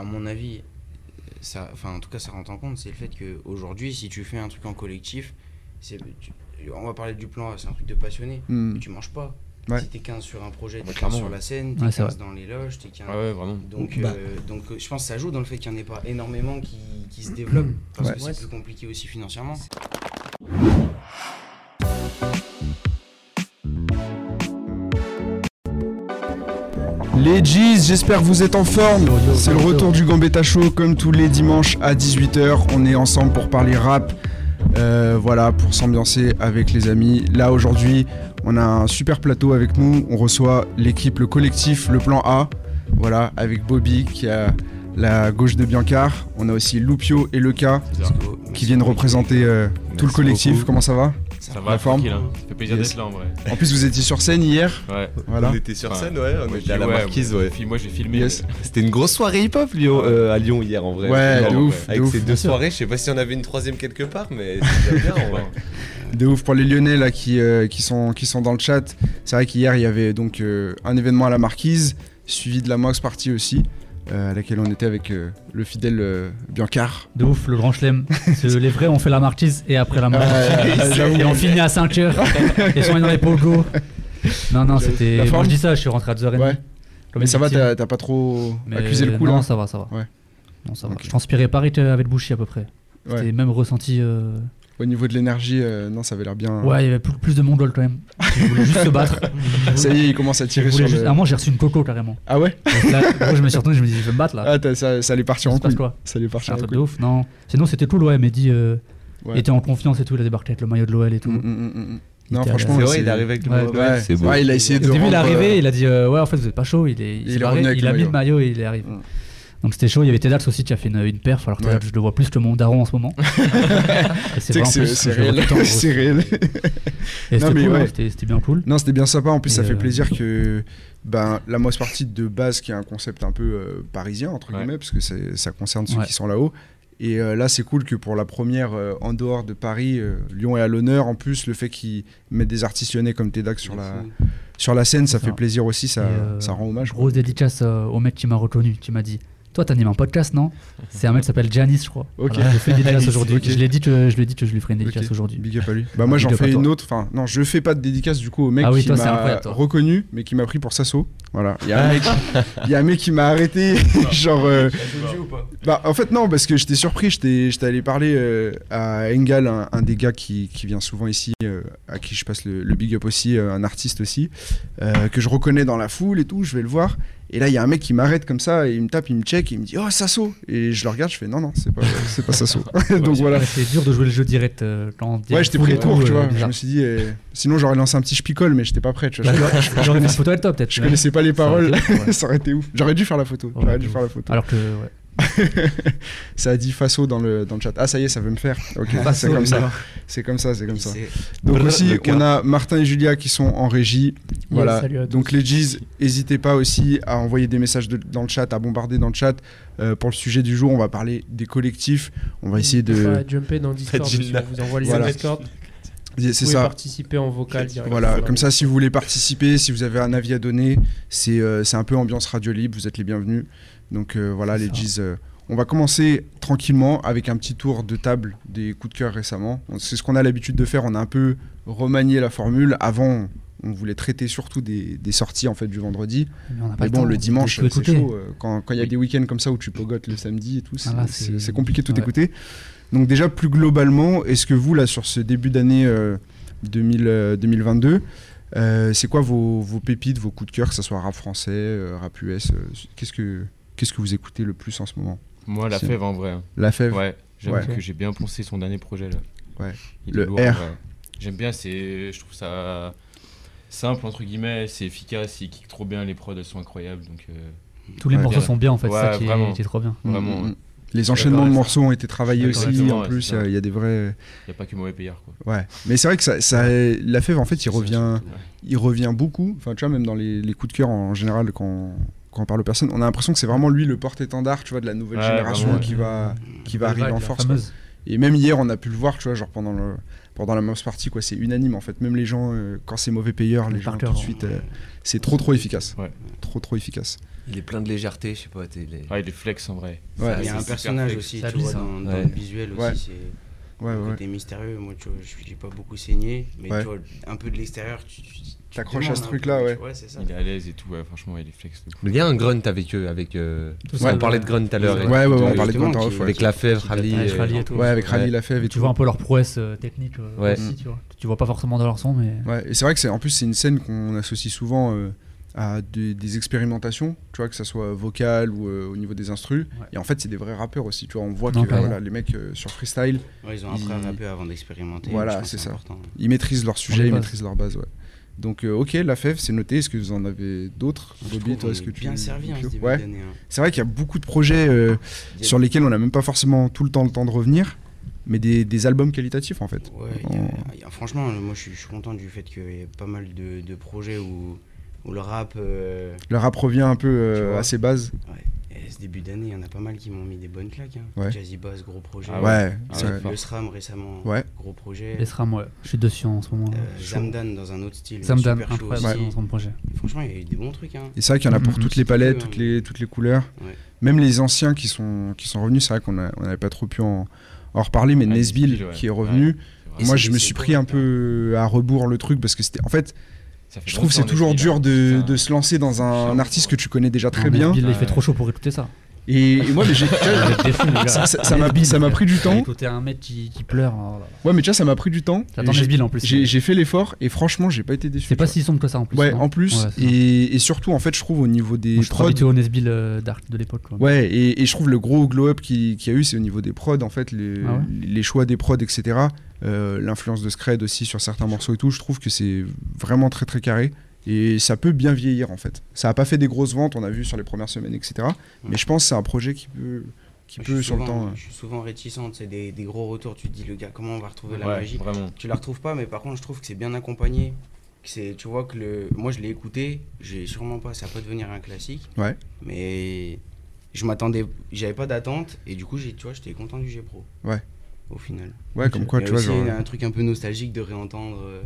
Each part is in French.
à mon avis, ça, enfin, en tout cas, ça rentre en compte, c'est le fait qu'aujourd'hui, si tu fais un truc en collectif, c'est, tu- on va parler du plan, A, c'est un truc de passionné, Hmm. mais tu manges pas. Ouais. Si t'es 15 sur un projet, t'es Bah, 15 clairement, sur la scène, t'es Ouais, c'est 15 dans les loges, t'es 15... Ouais, ouais, vraiment. Donc, Bah. euh, donc euh, je pense que ça joue dans le fait qu'il n'y en ait pas énormément qui, qui se développent, parce Ouais. que Ouais. c'est plus compliqué aussi financièrement. Les G's, j'espère que vous êtes en forme. C'est le retour du Gambetta Show comme tous les dimanches à 18h. On est ensemble pour parler rap. Euh, voilà, pour s'ambiancer avec les amis. Là aujourd'hui, on a un super plateau avec nous. On reçoit l'équipe, le collectif, le plan A. Voilà, avec Bobby qui a la gauche de Biancar. On a aussi Loupio et Leca qui viennent représenter euh, tout le collectif. beaucoup. Comment ça va? Ça La va, forme tranquille. Hein. Ça fait plaisir Yes. d'être là en vrai. En plus, vous étiez sur scène hier. Ouais. Voilà. On était sur Enfin, scène, ouais, on Moi, était à la marquise, ouais. Moi j'ai filmé. Yes. C'était une grosse soirée hip-hop Lyon, euh, à Lyon hier en vrai. Ouais, de ouf, de Avec ouf. ces deux soirées, je sais pas si on avait une troisième quelque part, mais c'était bien en vrai. De ouf pour les Lyonnais là qui, euh, qui, sont, qui sont dans le chat. C'est vrai qu'hier il y avait donc euh, un événement à la Marquise, suivi de la Mox Party aussi, à laquelle on était avec euh, le fidèle euh, Biancar. De ouf, le grand chelem. Les vrais, on fait la marquise et après la marquise. j'avoue. et on finit à 5h. et sont dans les pogos. Non, non, c'était. Moi je dis ça, je suis rentré à 2h30. Ouais. Mais ça va, t'as pas trop Mais accusé le coup Non, là ça va, ça va. Ouais. Non, ça va. Je transpirais pareil avec Bouchy à peu près. Ouais. C'était même ressenti. euh, Au niveau de l'énergie, euh, non, ça avait l'air bien. Ouais, il y avait plus, plus de mongols quand même. Ils voulaient juste se battre. Ça y est, il commence à Ils tirer sur juste- le. Un moment, j'ai reçu une coco carrément. Ah ouais Donc là, gros, je me suis retourné, je me dis, je vais me battre là. Ah, t'as- ça, ça allait partir Ça en se passe couille. quoi Ça allait C'est partir un en truc de couille. ouf, non. Sinon, c'était cool, ouais. Mehdi euh, Ouais. était en confiance et tout, il a débarqué avec le maillot de l'OL et tout. Mm, mm, mm, mm. Non, était à franchement, C'est vrai, il est arrivé avec le Ouais. maillot. Ouais. c'est beau. Ouais, il a essayé Au de. début, il est rendre, arrivé, euh, il a dit euh, Ouais, en fait, vous êtes pas chaud. Il, est, il, Il s'est est barré, revenu avec il le a mis maillot. le maillot et il est arrivé. Mm. Donc c'était chaud. Il y avait Tedax aussi qui a fait une, une perf, alors que Ouais. Je le vois plus que mon daron en ce moment. C'est réel. C'est réel. C'était cool, ouais. c'était bien cool. Non, c'était bien sympa. En plus, Et ça fait euh, plaisir que ben, la Moss Party de base, qui est un concept un peu euh, parisien, entre Ouais. guillemets, parce que ça concerne ceux Ouais. qui sont là-haut. Et euh, là, c'est cool que pour la première euh, en dehors de Paris, euh, Lyon est à l'honneur. En plus, le fait qu'ils mettent des artistes lyonnais comme Tedax sur la, sur la scène, ça fait plaisir aussi. Ça, euh, rend hommage. Grosse dédicace euh, au mec qui m'a reconnu, qui m'a dit Toi, t'animes un podcast, non C'est un mec qui s'appelle Janice, je crois. Ok. Voilà, je lui fais une dédicace aujourd'hui. Je l'ai dit que je lui ai dit que je lui ferai une dédicace aujourd'hui. Big up à lui. Bah, moi, j'en fais une autre. Enfin, non, je fais pas de dédicace du coup au mec Ah oui, qui m'a reconnu, mais qui m'a pris pour Sasso. Voilà. Il y a un mec, il y a un mec qui m'a arrêté. genre. euh, Bah, en fait, non, parce que j'étais surpris. J'étais j'étais allé parler euh, à Engal, un, un des gars qui, qui vient souvent ici, euh, à qui je passe le, le big up aussi, euh, un artiste aussi, euh, que je reconnais dans la foule et tout. Je vais le voir. Et là, il y a un mec qui m'arrête comme ça, et il me tape, il me check, et il me dit Oh, Sasso Et je le regarde, je fais Non, non, c'est pas, c'est pas Sasso. Donc voilà. Ouais, C'est dur de jouer le jeu direct. euh, quand Ouais, j'étais pris et le court, tout, tu euh, vois. Je me suis dit, euh, sinon j'aurais lancé un petit spicole, mais j'étais pas prêt. Tu vois. Bah, Je- J'aurais j'aurais fait une photo peut-être. je connaissais pas les paroles, ouais. ça aurait été ouf. J'aurais dû faire la photo. Ouais, J'aurais dû faire la photo. Alors que, ouais. Ça a dit Faso dans le, dans le chat. Ah, ça y est, ça veut me faire. Ok, c'est comme ça. C'est comme ça, c'est comme ça. Donc aussi, on a Martin et Julia qui sont en régie. Voilà. salut à tous. Donc les G's, n'hésitez pas aussi à envoyer des messages de- dans le chat, à bombarder dans le chat. Euh, pour le sujet du jour, on va parler des collectifs. On va essayer de. jumper dans le Discord. On vous envoie les Voilà. Discord. Vous C'est pouvez ça. participer en vocal directement. Voilà, comme ça, si vous voulez participer, si vous avez un avis à donner, c'est euh, c'est un peu ambiance radio libre, vous êtes les bienvenus. Donc euh, voilà, les. G's. euh, on va commencer tranquillement avec un petit tour de table des coups de cœur récemment. C'est ce qu'on a l'habitude de faire, on a un peu remanié la formule. Avant, on voulait traiter surtout des, des sorties en fait du vendredi. Mais, on n'a pas Mais le bon, le dimanche, c'est chaud. euh, Quand quand il y a des week-ends comme ça où tu pogotes le samedi et tout, c'est Ah c'est- compliqué de tout ouais. écouter. Donc déjà, plus globalement, est-ce que vous, là, sur ce début d'année euh, 2000, euh, 2022, euh, c'est quoi vos, vos pépites, vos coups de cœur, que ce soit rap français, rap US Qu'est-ce que qu'est-ce que vous écoutez le plus en ce moment Moi, la fève en vrai. La Fève Ouais, Ouais. que j'ai bien poncé son dernier projet là. Ouais. Il Le lourd, R. J'aime bien, c'est, je trouve ça simple entre guillemets, c'est efficace, il kick trop bien, les prods elles sont incroyables donc euh, Tous les morceaux sont bien en fait, c'est Ouais, ça qui est, vraiment. est trop bien. vraiment, Mm, mm, ouais. mm. Les enchaînements de morceaux ont été travaillés aussi. En plus, il y a- c'est il y, a des vrais. y a pas que mauvais payard quoi. Ouais. Mais c'est vrai que ça, ça- la Fève, en fait, il revient, il revient beaucoup. Enfin, tu vois, même dans les, les coups de cœur en général, quand, quand on parle aux personnes, on a l'importation que c'est vraiment lui le porte-étendard, tu vois, de la nouvelle Ouais, génération qui va, qui va arriver vague, en force. Et même hier, on a pu le voir, tu vois, genre pendant, le, pendant la mouse party, quoi, c'est unanime en fait. Même les gens, euh, quand c'est mauvais payeur, les Le gens tout de suite, euh, c'est trop trop efficace. Ouais. Trop trop efficace. Il est plein de légèreté, je sais pas. t'es- les- Ouais, il est flex en vrai. Ouais. Il y a un personnage aussi, tu vois, hein. dans, le visuel Ouais. aussi, c'est Ouais, ouais. côté mystérieux. Moi, tu vois, je j'ai pas beaucoup saigné, mais Ouais. tu vois, un peu de l'extérieur, tu T'accroches à ce truc-là, peu, ouais. tu c'est ça. Il est à l'aise et tout, ouais, franchement, il est flex. fou. Il y a un grunt avec eux, avec. euh, on parlait ouais. de grunt tout à l'heure. Ouais, et- Ouais, ouais, ouais, on Ouais, parlait de Quentin qui- Off, ouais. Avec la fèvre, Qui- Rally. Ouais, et- Rally et tout. Ouais, avec Ouais. Rally Lafèvre et Tu tout. vois un peu leur prouesse euh, technique euh, Ouais. aussi, tu vois. Tu vois pas forcément dans leur son, mais. Ouais, et c'est vrai que c'est en plus c'est une scène qu'on associe souvent euh, à des, des expérimentations, tu vois que ça soit vocal ou euh, au niveau des instrus. Ouais. Et en fait, c'est des vrais rappeurs aussi, tu vois, on voit Non, que voilà, les mecs euh, sur freestyle, Ouais, ils ont appris à rapper avant d'expérimenter. Voilà, c'est ça. important. ils maîtrisent leur sujet, ils maîtrisent leur base, ouais. Donc euh, OK, la fève, c'est noté. Est-ce que vous en avez d'autres Bobby, toi, est-ce que tu bien servi en ce Pio début Ouais. d'année. hein. C'est vrai qu'il y a beaucoup de projets euh, a- sur lesquels on n'a même pas forcément tout le temps le temps de revenir, mais des, des albums qualitatifs en fait. Ouais, il y a- il y a- franchement, moi je suis, content du fait qu'il y ait pas mal de, de projets où, où le rap, euh, Le rap revient un peu euh, à ses bases. ouais, ce début d'année, il y en a pas mal qui m'ont mis des bonnes claques. Hein. Ouais. Jazzy Bass, gros projet. Ah ouais, Ah c'est ouais, fort. Le SRAM récemment, Ouais. gros projet. Les SRAM, ouais. Je suis dessus en ce moment. Euh, Chaud. Zamdan dans un autre style. Zamdan, super chaud aussi. dans son projet. Franchement, il y a eu des bons trucs. Hein. Et c'est vrai qu'il y en a pour Mhm. toutes les palettes, toutes les, toutes les couleurs. Ouais. Même les anciens qui sont, qui sont revenus, c'est vrai qu'on n'avait pas trop pu en, en reparler, mais Ah, Nesbill qui est revenu. Moi, c'est- je me c'est suis pris un hein. peu à rebours le truc parce que c'était. En fait je trouve que c'est toujours dur hein. de, de se lancer dans un artiste quoi. que tu connais déjà très Non, bien. Il fait trop chaud pour écouter ça. Et, et moi, mais j'ai- ça m'a pris du temps. Écouter un mec qui, qui pleure. oh. Ouais, mais tu vois, ça m'a pris du temps. J'ai- Nesbill en plus. J'ai fait l'effort et franchement, j'ai pas été déçu. C'est pas si sombre que ça en plus. Ouais, en plus. Ouais, et, et surtout, en fait, je trouve au niveau des Moi, je prods. habitué au Nesbill euh, d'Arc de l'époque. quoi. Ouais, et, et je trouve le gros glow-up qu'il qu'il y a eu, c'est au niveau des prods, en fait, les, Ah ouais les choix des prods, etc. Euh, L'influence de Scred aussi sur certains morceaux et tout, je trouve que c'est vraiment très très carré. Et ça peut bien vieillir, en fait. Ça a pas fait des grosses ventes, on a vu sur les premières semaines, etc. Mais je pense que c'est un projet qui peut, qui peut suis sur le souvent- temps. euh, Je suis souvent réticent, c'est des, des gros retours. Tu te dis, le gars, comment on va retrouver la Ouais, magie? vraiment. Tu la retrouves pas, mais par contre, je trouve que c'est bien accompagné. Que c'est, tu vois que le, moi, je l'ai écouté. J'ai sûrement pas, ça peut devenir un classique. Ouais. Mais je m'attendais, j'avais pas d'attente et du coup, tu vois, j'étais content du G Pro. Ouais. Au final. Ouais, comme quoi, Il y a tu vois, genre. un truc un peu nostalgique de réentendre, euh,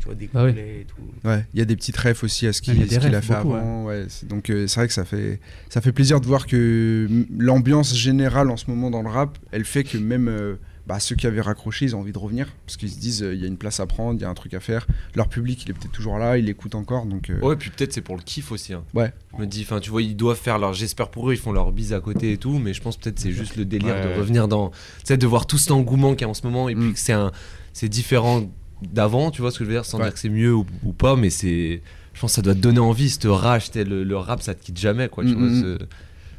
tu vois, des Ah oui. couplets et tout. Ouais, il y a des petites refs aussi à ce qu'il a fait beaucoup, avant. Ouais. c'est- donc euh, c'est vrai que ça fait, ça fait plaisir de voir que mm, l'ambiance générale en ce moment dans le rap, elle fait que même euh, bah, ceux qui avaient raccroché, ils ont envie de revenir. Parce qu'ils se disent, euh, il y a une place à prendre, il y a un truc à faire. Leur public, il est peut-être toujours là, il écoute encore. Donc, euh, Ouais, puis peut-être c'est pour le kiff aussi. hein. Ouais. Je me dis, enfin, tu vois, ils doivent faire leur. J'espère pour eux, ils font leur bise à côté et tout, mais je pense peut-être c'est juste le délire Ouais, de ouais. revenir dans. Tu sais, de voir tout cet engouement qu'il y a en ce moment et puis Mm. que c'est un, c'est différent d'avant, tu vois ce que je veux dire, sans Ouais. dire que c'est mieux ou, ou pas, mais c'est. Je pense que ça doit te donner envie, cette rage, le, le rap, ça te quitte jamais, quoi. Tu Mm, vois, mm, ce-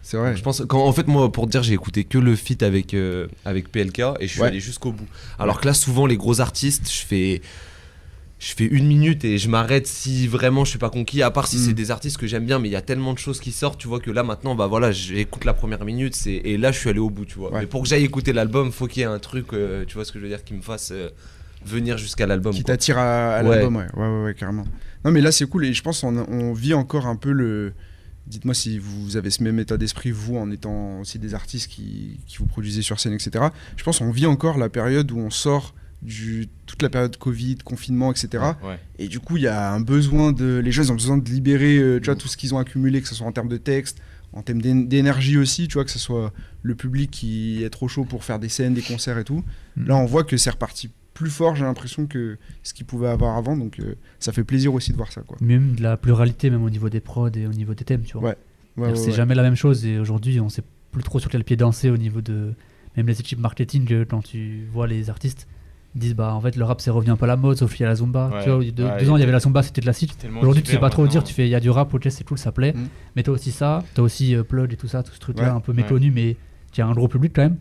c'est vrai. Je pense quand en fait moi pour te dire j'ai écouté que le feat avec euh, avec PLK et je suis Ouais. allé jusqu'au bout. Alors que là souvent les gros artistes je fais je fais une minute et je m'arrête si vraiment je suis pas conquis à part si Mm. c'est des artistes que j'aime bien mais il y a tellement de choses qui sortent tu vois que là maintenant bah voilà j'écoute la première minute et là je suis allé au bout tu vois. Ouais. Mais pour que j'aille écouter l'album faut qu'il y ait un truc euh, tu vois ce que je veux dire qui me fasse euh, venir jusqu'à l'album. qui t'attire à, l'album, ouais. Ouais, ouais, ouais, carrément. Non, mais là, c'est cool. Et je pense qu'on on vit encore un peu le. Dites-moi si vous avez ce même état d'esprit, vous, en étant aussi des artistes qui, qui vous produisez sur scène, etc. Je pense qu'on vit encore la période où on sort du toute la période Covid, confinement, etc. Ouais. Et du coup, il y a un besoin de. Les gens, ils ont besoin de libérer euh, tu vois, tout ce qu'ils ont accumulé, que ce soit en termes de texte, en termes d'é- d'énergie aussi, tu vois, que ce soit le public qui est trop chaud pour faire des scènes, des concerts et tout. Mm. Là, on voit que c'est reparti plus fort, j'ai l'impression, que ce qu'ils pouvaient avoir avant. Donc, euh, ça fait plaisir aussi de voir ça, quoi. Même de la pluralité, même au niveau des prods et au niveau des thèmes, tu vois. Ouais. Ouais, C'est-à-dire, ouais, c'est ouais. jamais la même chose et aujourd'hui, on sait plus trop sur quel pied danser au niveau de. Même les équipes marketing, euh, quand tu vois les artistes, ils disent bah en fait le rap c'est revenu un peu à la mode, sauf qu'il y a la zumba. Ouais. Tu vois, il deux, Ouais, deux ans il y avait la zumba, c'était classique. Aujourd'hui tu sais pas trop dire, tu fais il y a du rap, ok c'est cool, ça plaît. Mm. Mais t'as aussi ça, t'as aussi euh, Plug et tout ça, tout ce truc là Ouais. un peu Ouais. méconnu, mais qui a un gros public quand même.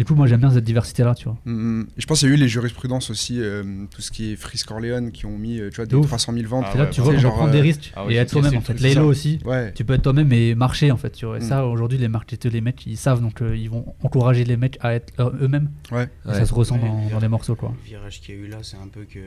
Du coup moi j'aime bien cette diversité là, tu vois. Mm, mm. Et je pense qu'il y a eu les jurisprudences aussi, euh, tout ce qui est Frisk Corleone, qui ont mis, euh, tu vois, De des ouf. 300 000 ventes. Ah c'est là ouais, tu vois genre, prendre des euh, risques ah ouais, et être toi-même en fait. Laylo aussi. Ouais. Tu peux être toi-même et marcher en fait. Tu vois. Et Mm. ça aujourd'hui les marketeurs, les mecs ils savent donc euh, ils vont encourager les mecs à être euh, eux-mêmes. Ouais. Et ça se ressent Ouais, dans, le dans les morceaux quoi. Le virage qu'il y a eu là, c'est un peu que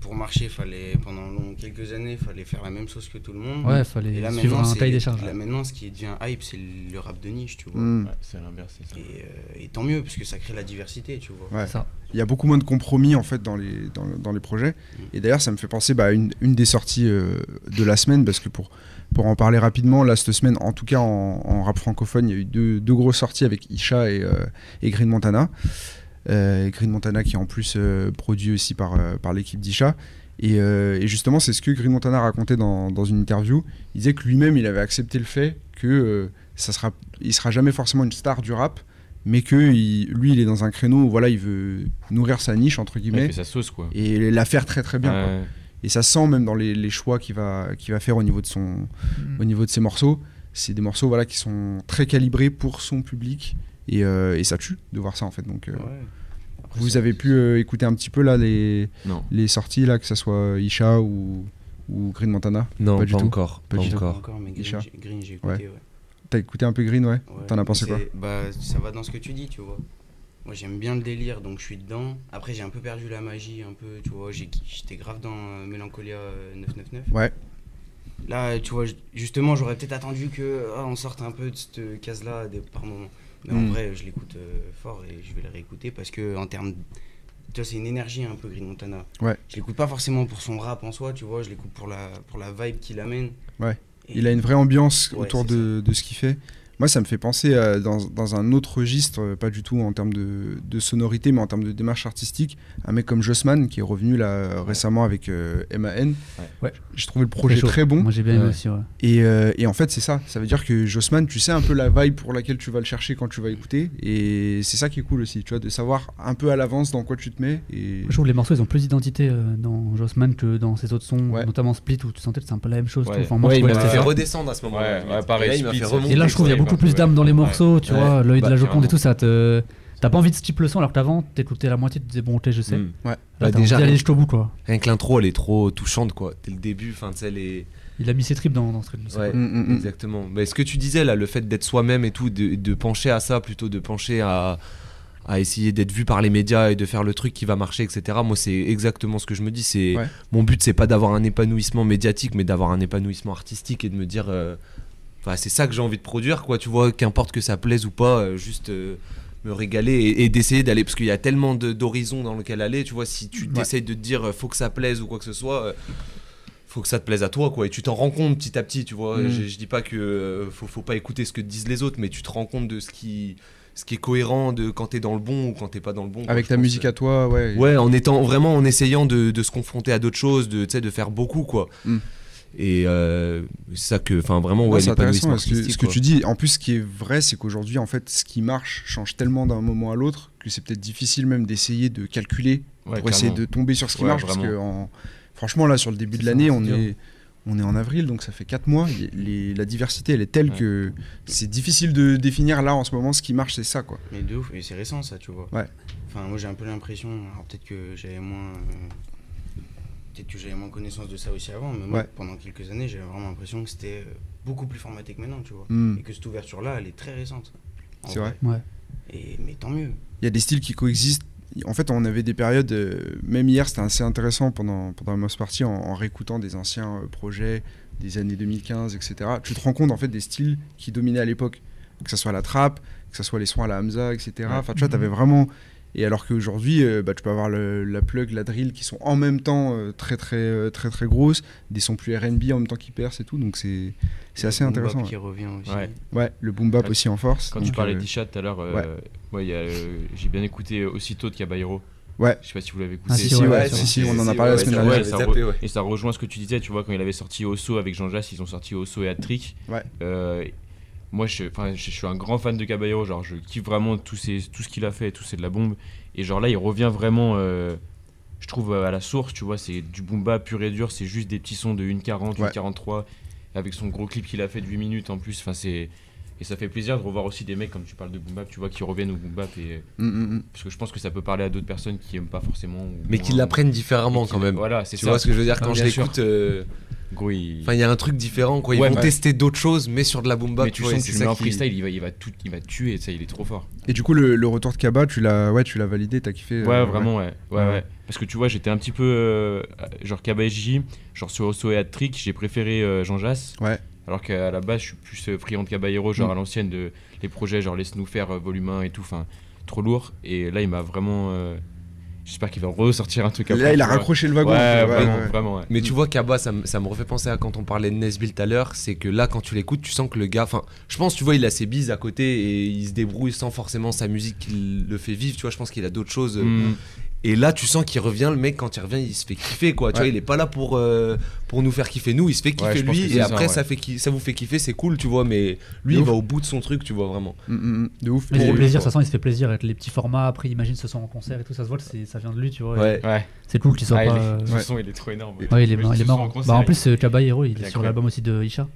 pour marcher, fallait pendant long- quelques années, fallait faire la même chose que tout le monde. Ouais, Et fallait là suivre maintenant, un c'est- cahier des charges. là, maintenant, ce qui devient hype, c'est le rap de niche, tu vois. Hmm. Ouais, c'est l'inverse, c'est ça. Et, euh, et tant mieux, parce que ça crée la diversité, tu vois. Ouais. Ça. Il y a beaucoup moins de compromis en fait dans les, dans, dans les projets. Et d'ailleurs, ça me fait penser bah, à une, une des sorties euh, de la semaine, parce que pour, pour en parler rapidement, là, cette semaine, en tout cas en, en rap francophone, il y a eu deux, deux grosses sorties avec Isha et, euh, et Green Montana. Euh, Green Montana qui est en plus euh, produit aussi par, euh, par l'équipe d'Isha. Et, euh, et justement, c'est ce que Green Montana racontait dans, dans une interview. Il disait que lui-même, il avait accepté le fait que euh, ça sera, il sera jamais forcément une star du rap, mais que il- lui, il est dans un créneau où voilà, il veut nourrir sa niche entre Ouais, il guillemets fait sa sauce, quoi. et la faire très très bien. quoi. Et ça se sent même dans les, les choix qu'il va, qu'il va faire au niveau de son, au niveau de ses morceaux. C'est des morceaux voilà qui sont très calibrés pour son public et, euh, et ça tue de voir ça en fait. Donc euh, Ouais. Après, vous avez pu euh, écouter un petit peu là les, Non. les sorties là, que ça soit Isha ou, ou Green Montana? Non, Pas pas, du tout. encore. Pas Pas, du tout. encore. Encore, mais Green, Green, j'ai écouté, Ouais. ouais. T'as écouté un peu Green ouais? Ouais, T'en as pensé quoi? Bah, ça va dans ce que tu dis, tu vois. Moi, j'aime bien le délire, donc je suis dedans. Après, j'ai un peu perdu la magie, un peu, tu vois. J'étais grave dans euh, Mélancolia euh, 999. Ouais. Là, tu vois, justement, j'aurais peut-être attendu que ah, on sorte un peu de cette case-là des- par moment. Mais en Mm. vrai, je l'écoute euh, fort et je vais le réécouter parce que en termes, tu vois, c'est une énergie un peu Green Montana. Ouais. Je l'écoute pas forcément pour son rap en soi, tu vois. Je l'écoute pour la pour la vibe qu'il amène. Ouais. Et- Il a une vraie ambiance Ouais, autour de, de ce qu'il fait. Moi, ça me fait penser à- dans, dans un autre registre, euh, pas du tout en termes de, de sonorité, mais en termes de démarche artistique. Un mec comme Jossman, qui est revenu là récemment avec euh, MAN. Ouais. J'ai trouvé le projet très bon. Moi j'ai bien aimé aussi. ouais. Et, euh, et en fait, c'est ça. Ça veut dire que Jossman, tu sais un peu la vibe pour laquelle tu vas le chercher quand tu vas écouter. Et c'est ça qui est cool aussi, tu vois, de savoir un peu à l'avance dans quoi tu te mets. Et... Je trouve que les morceaux ils ont plus d'identité euh, dans Jossman que dans ses autres sons, Ouais. notamment Split où tu sentais que c'est un peu la même chose. Enfin, moi, Ouais, je il m'a fait redescendre à ce moment-là. Ouais, ouais, pareil, Et là, il m'a Split, fait ça remonter. Et là, je trouve qu'il y a Ouais, beaucoup plus d'âme dans les morceaux, tu vois. L'œil Bah, de la Joconde et tout, ça te. T'as pas envie de type le son alors que t'avant, t'écoutais la moitié, tu disais bon, ok, je sais. Mm. Ouais. Là, Bah, déjà, rien- jusqu'au bout, quoi. Rien que l'intro, elle est trop touchante, quoi. Dès le début, enfin, tu sais, les. Il a mis ses tripes dans, dans ce truc. Ouais. Mm, mm, exactement. Mais ce que tu disais là, le fait d'être soi-même et tout, de, de pencher à ça plutôt de pencher à, à essayer d'être vu par les médias et de faire le truc qui va marcher, etc. Moi, c'est exactement ce que je me dis. C'est Ouais. mon but, c'est pas d'avoir un épanouissement médiatique, mais d'avoir un épanouissement artistique et de me dire, euh, enfin, c'est ça que j'ai envie de produire, quoi. Tu vois, qu'importe que ça plaise ou pas, euh, juste. euh, me régaler et, et d'essayer d'aller parce qu'il y a tellement d'horizons dans lequel aller tu vois si tu Ouais. essayes de te dire euh, faut que ça plaise ou quoi que ce soit euh, faut que ça te plaise à toi quoi et tu t'en rends compte petit à petit tu vois Mm. je, je dis pas que euh, faut, faut pas écouter ce que disent les autres mais tu te rends compte de ce qui ce qui est cohérent de quand t'es dans le bon ou quand t'es pas dans le bon Avec ta musique à toi, ouais. ouais en étant vraiment en essayant de, de se confronter à d'autres choses de de faire beaucoup quoi Mm. Et euh, c'est ça que enfin vraiment Ouais, ouais c'est intéressant. Ce que, ce que tu dis, en plus, ce qui est vrai, c'est qu'aujourd'hui, en fait, ce qui marche change tellement d'un moment à l'autre que c'est peut-être difficile même d'essayer de calculer Ouais, pour essayer de tomber sur ce qui Ouais, marche. Parce que, en- franchement, là, sur le début de l'année, on est, on est en avril, donc ça fait 4 mois. Les- la diversité, elle est telle Ouais. que c'est difficile de définir là en ce moment ce qui marche, c'est ça, quoi. Mais de ouf, et c'est récent ça, tu vois. Ouais. Enfin, moi j'ai un peu l'impression, alors peut-être que j'avais moins. euh, Peut-être que j'avais moins connaissance de ça aussi avant, mais moi Ouais. pendant quelques années j'avais vraiment l'impression que c'était euh, beaucoup plus formaté que maintenant, tu vois. Hmm. Et que cette ouverture-là, elle est très récente. en C'est vrai. Ouais. Et, mais tant mieux. Il y a des styles qui coexistent. En fait, on avait des périodes, euh, même hier, c'était assez intéressant pendant, pendant la Mouse Party, en, en réécoutant des anciens euh, projets des années 2015, etc. Tu te rends compte, en fait, des styles qui dominaient à l'époque. Que ce soit la trap, que ce soit les sons à la Hamza, etc. Enfin, tu vois, Mhm. t'avais vraiment... Et alors qu'aujourd'hui, euh, bah, tu peux avoir le- la plug, la drill qui sont en même temps euh, très, très, euh, très, très grosses, des sons plus R&B en même temps qui percent et tout, donc c'est c'est assez Le boom bap intéressant. qui revient aussi. Ouais. Ouais, le boom bap aussi en force. Quand tu parlais euh, d'Isha tout à l'heure, euh, ouais. ouais, il y a, euh, j'ai bien écouté aussitôt de Caballero. Ouais. Je sais pas si vous l'avez écouté. Ah, si, Si, ouais, ouais, ouais, si, on en a parlé la semaine dernière. ça tapé. Et ça rejoint ce que tu disais, tu vois, quand il avait sorti Osso avec Jean Jass, ils ont sorti Osso et Hat-Trick. Ouais. Euh, moi, je, suis un grand fan de Caballero, genre, je kiffe vraiment tout, ce qu'il a fait, tout c'est de la bombe. Et genre là, il revient vraiment, euh, je trouve, à la source, tu vois, c'est du boomba pur et dur, c'est juste des petits sons de 1,40, Ouais. 1,43, avec son gros clip qu'il a fait de 8 minutes en plus. Enfin, c'est. Et ça fait plaisir de revoir aussi des mecs, comme tu parles de boom bap, tu vois, qui reviennent au boom bap. Et... Mm, mm, mm. Parce que je pense que ça peut parler à d'autres personnes qui aiment pas forcément. ou Mais qui l'apprennent différemment et qui- quand même. Voilà, c'est Tu ça. vois ce que je veux dire Ah, quand je l'écoute euh, Gros, il- Enfin, il y a un truc différent quoi. Ils Ouais, vont ouais. tester d'autres choses, mais sur de la boom bap. mais tu vois, sens et que tu mets en freestyle, il va, il va, tout, il va te tuer, ça, il est trop fort. Et du coup, le, le retour de Kaba, tu l'as ouais, tu l'as validé, t'as kiffé Ouais, euh, vraiment, ouais. Ouais, Ouais. ouais. Parce que tu vois, j'étais un petit peu. euh, genre KBSJ, genre sur Osso et Trick, j'ai préféré euh, Jean Jass. Ouais. Alors qu'à la base, je suis plus euh, friand de Caballero, genre Mm. à l'ancienne, de les projets, genre Laisse-nous faire euh, volume 1 et tout, enfin, trop lourd. Et là, il m'a vraiment. euh, J'espère qu'il va ressortir un truc après. Là, il a raccroché le wagon. Ouais, ouais, vraiment, ouais. vraiment, ouais. Mais tu vois, Kaba, ça, me- ça me refait penser à quand on parlait de Nesbill tout à l'heure. C'est que là, quand tu l'écoutes, tu sens que le gars. Enfin, je pense, tu vois, il a ses bises à côté et il se débrouille sans forcément sa musique qui le fait vivre. Tu vois, je pense qu'il a d'autres choses. Mm. Et là, tu sens qu'il revient, le mec, quand il revient, il se fait kiffer, quoi. Tu Ouais. vois, il est pas là pour, euh, pour nous faire kiffer, nous, il se fait kiffer Ouais, lui. Et ça, après, ça, fait ça vous fait kiffer, c'est cool, tu vois. Mais lui, De il ouf. va au bout de son truc, tu vois, vraiment. Mm, mm, mm. De ouf. Mais c'est Et- plaisir, quoi. ça sent, il se fait plaisir avec les petits formats. Après, imagine ce son en concert et tout, ça se voit, c'est- ça vient de lui, tu vois. Ouais. Ouais. C'est cool qu'il soit Ah, il pas. est- euh, son, il est trop énorme. Ouais, il est, il est marrant. Bah, en il- plus, euh, Caballero, il est il est sur l'album aussi de Isha.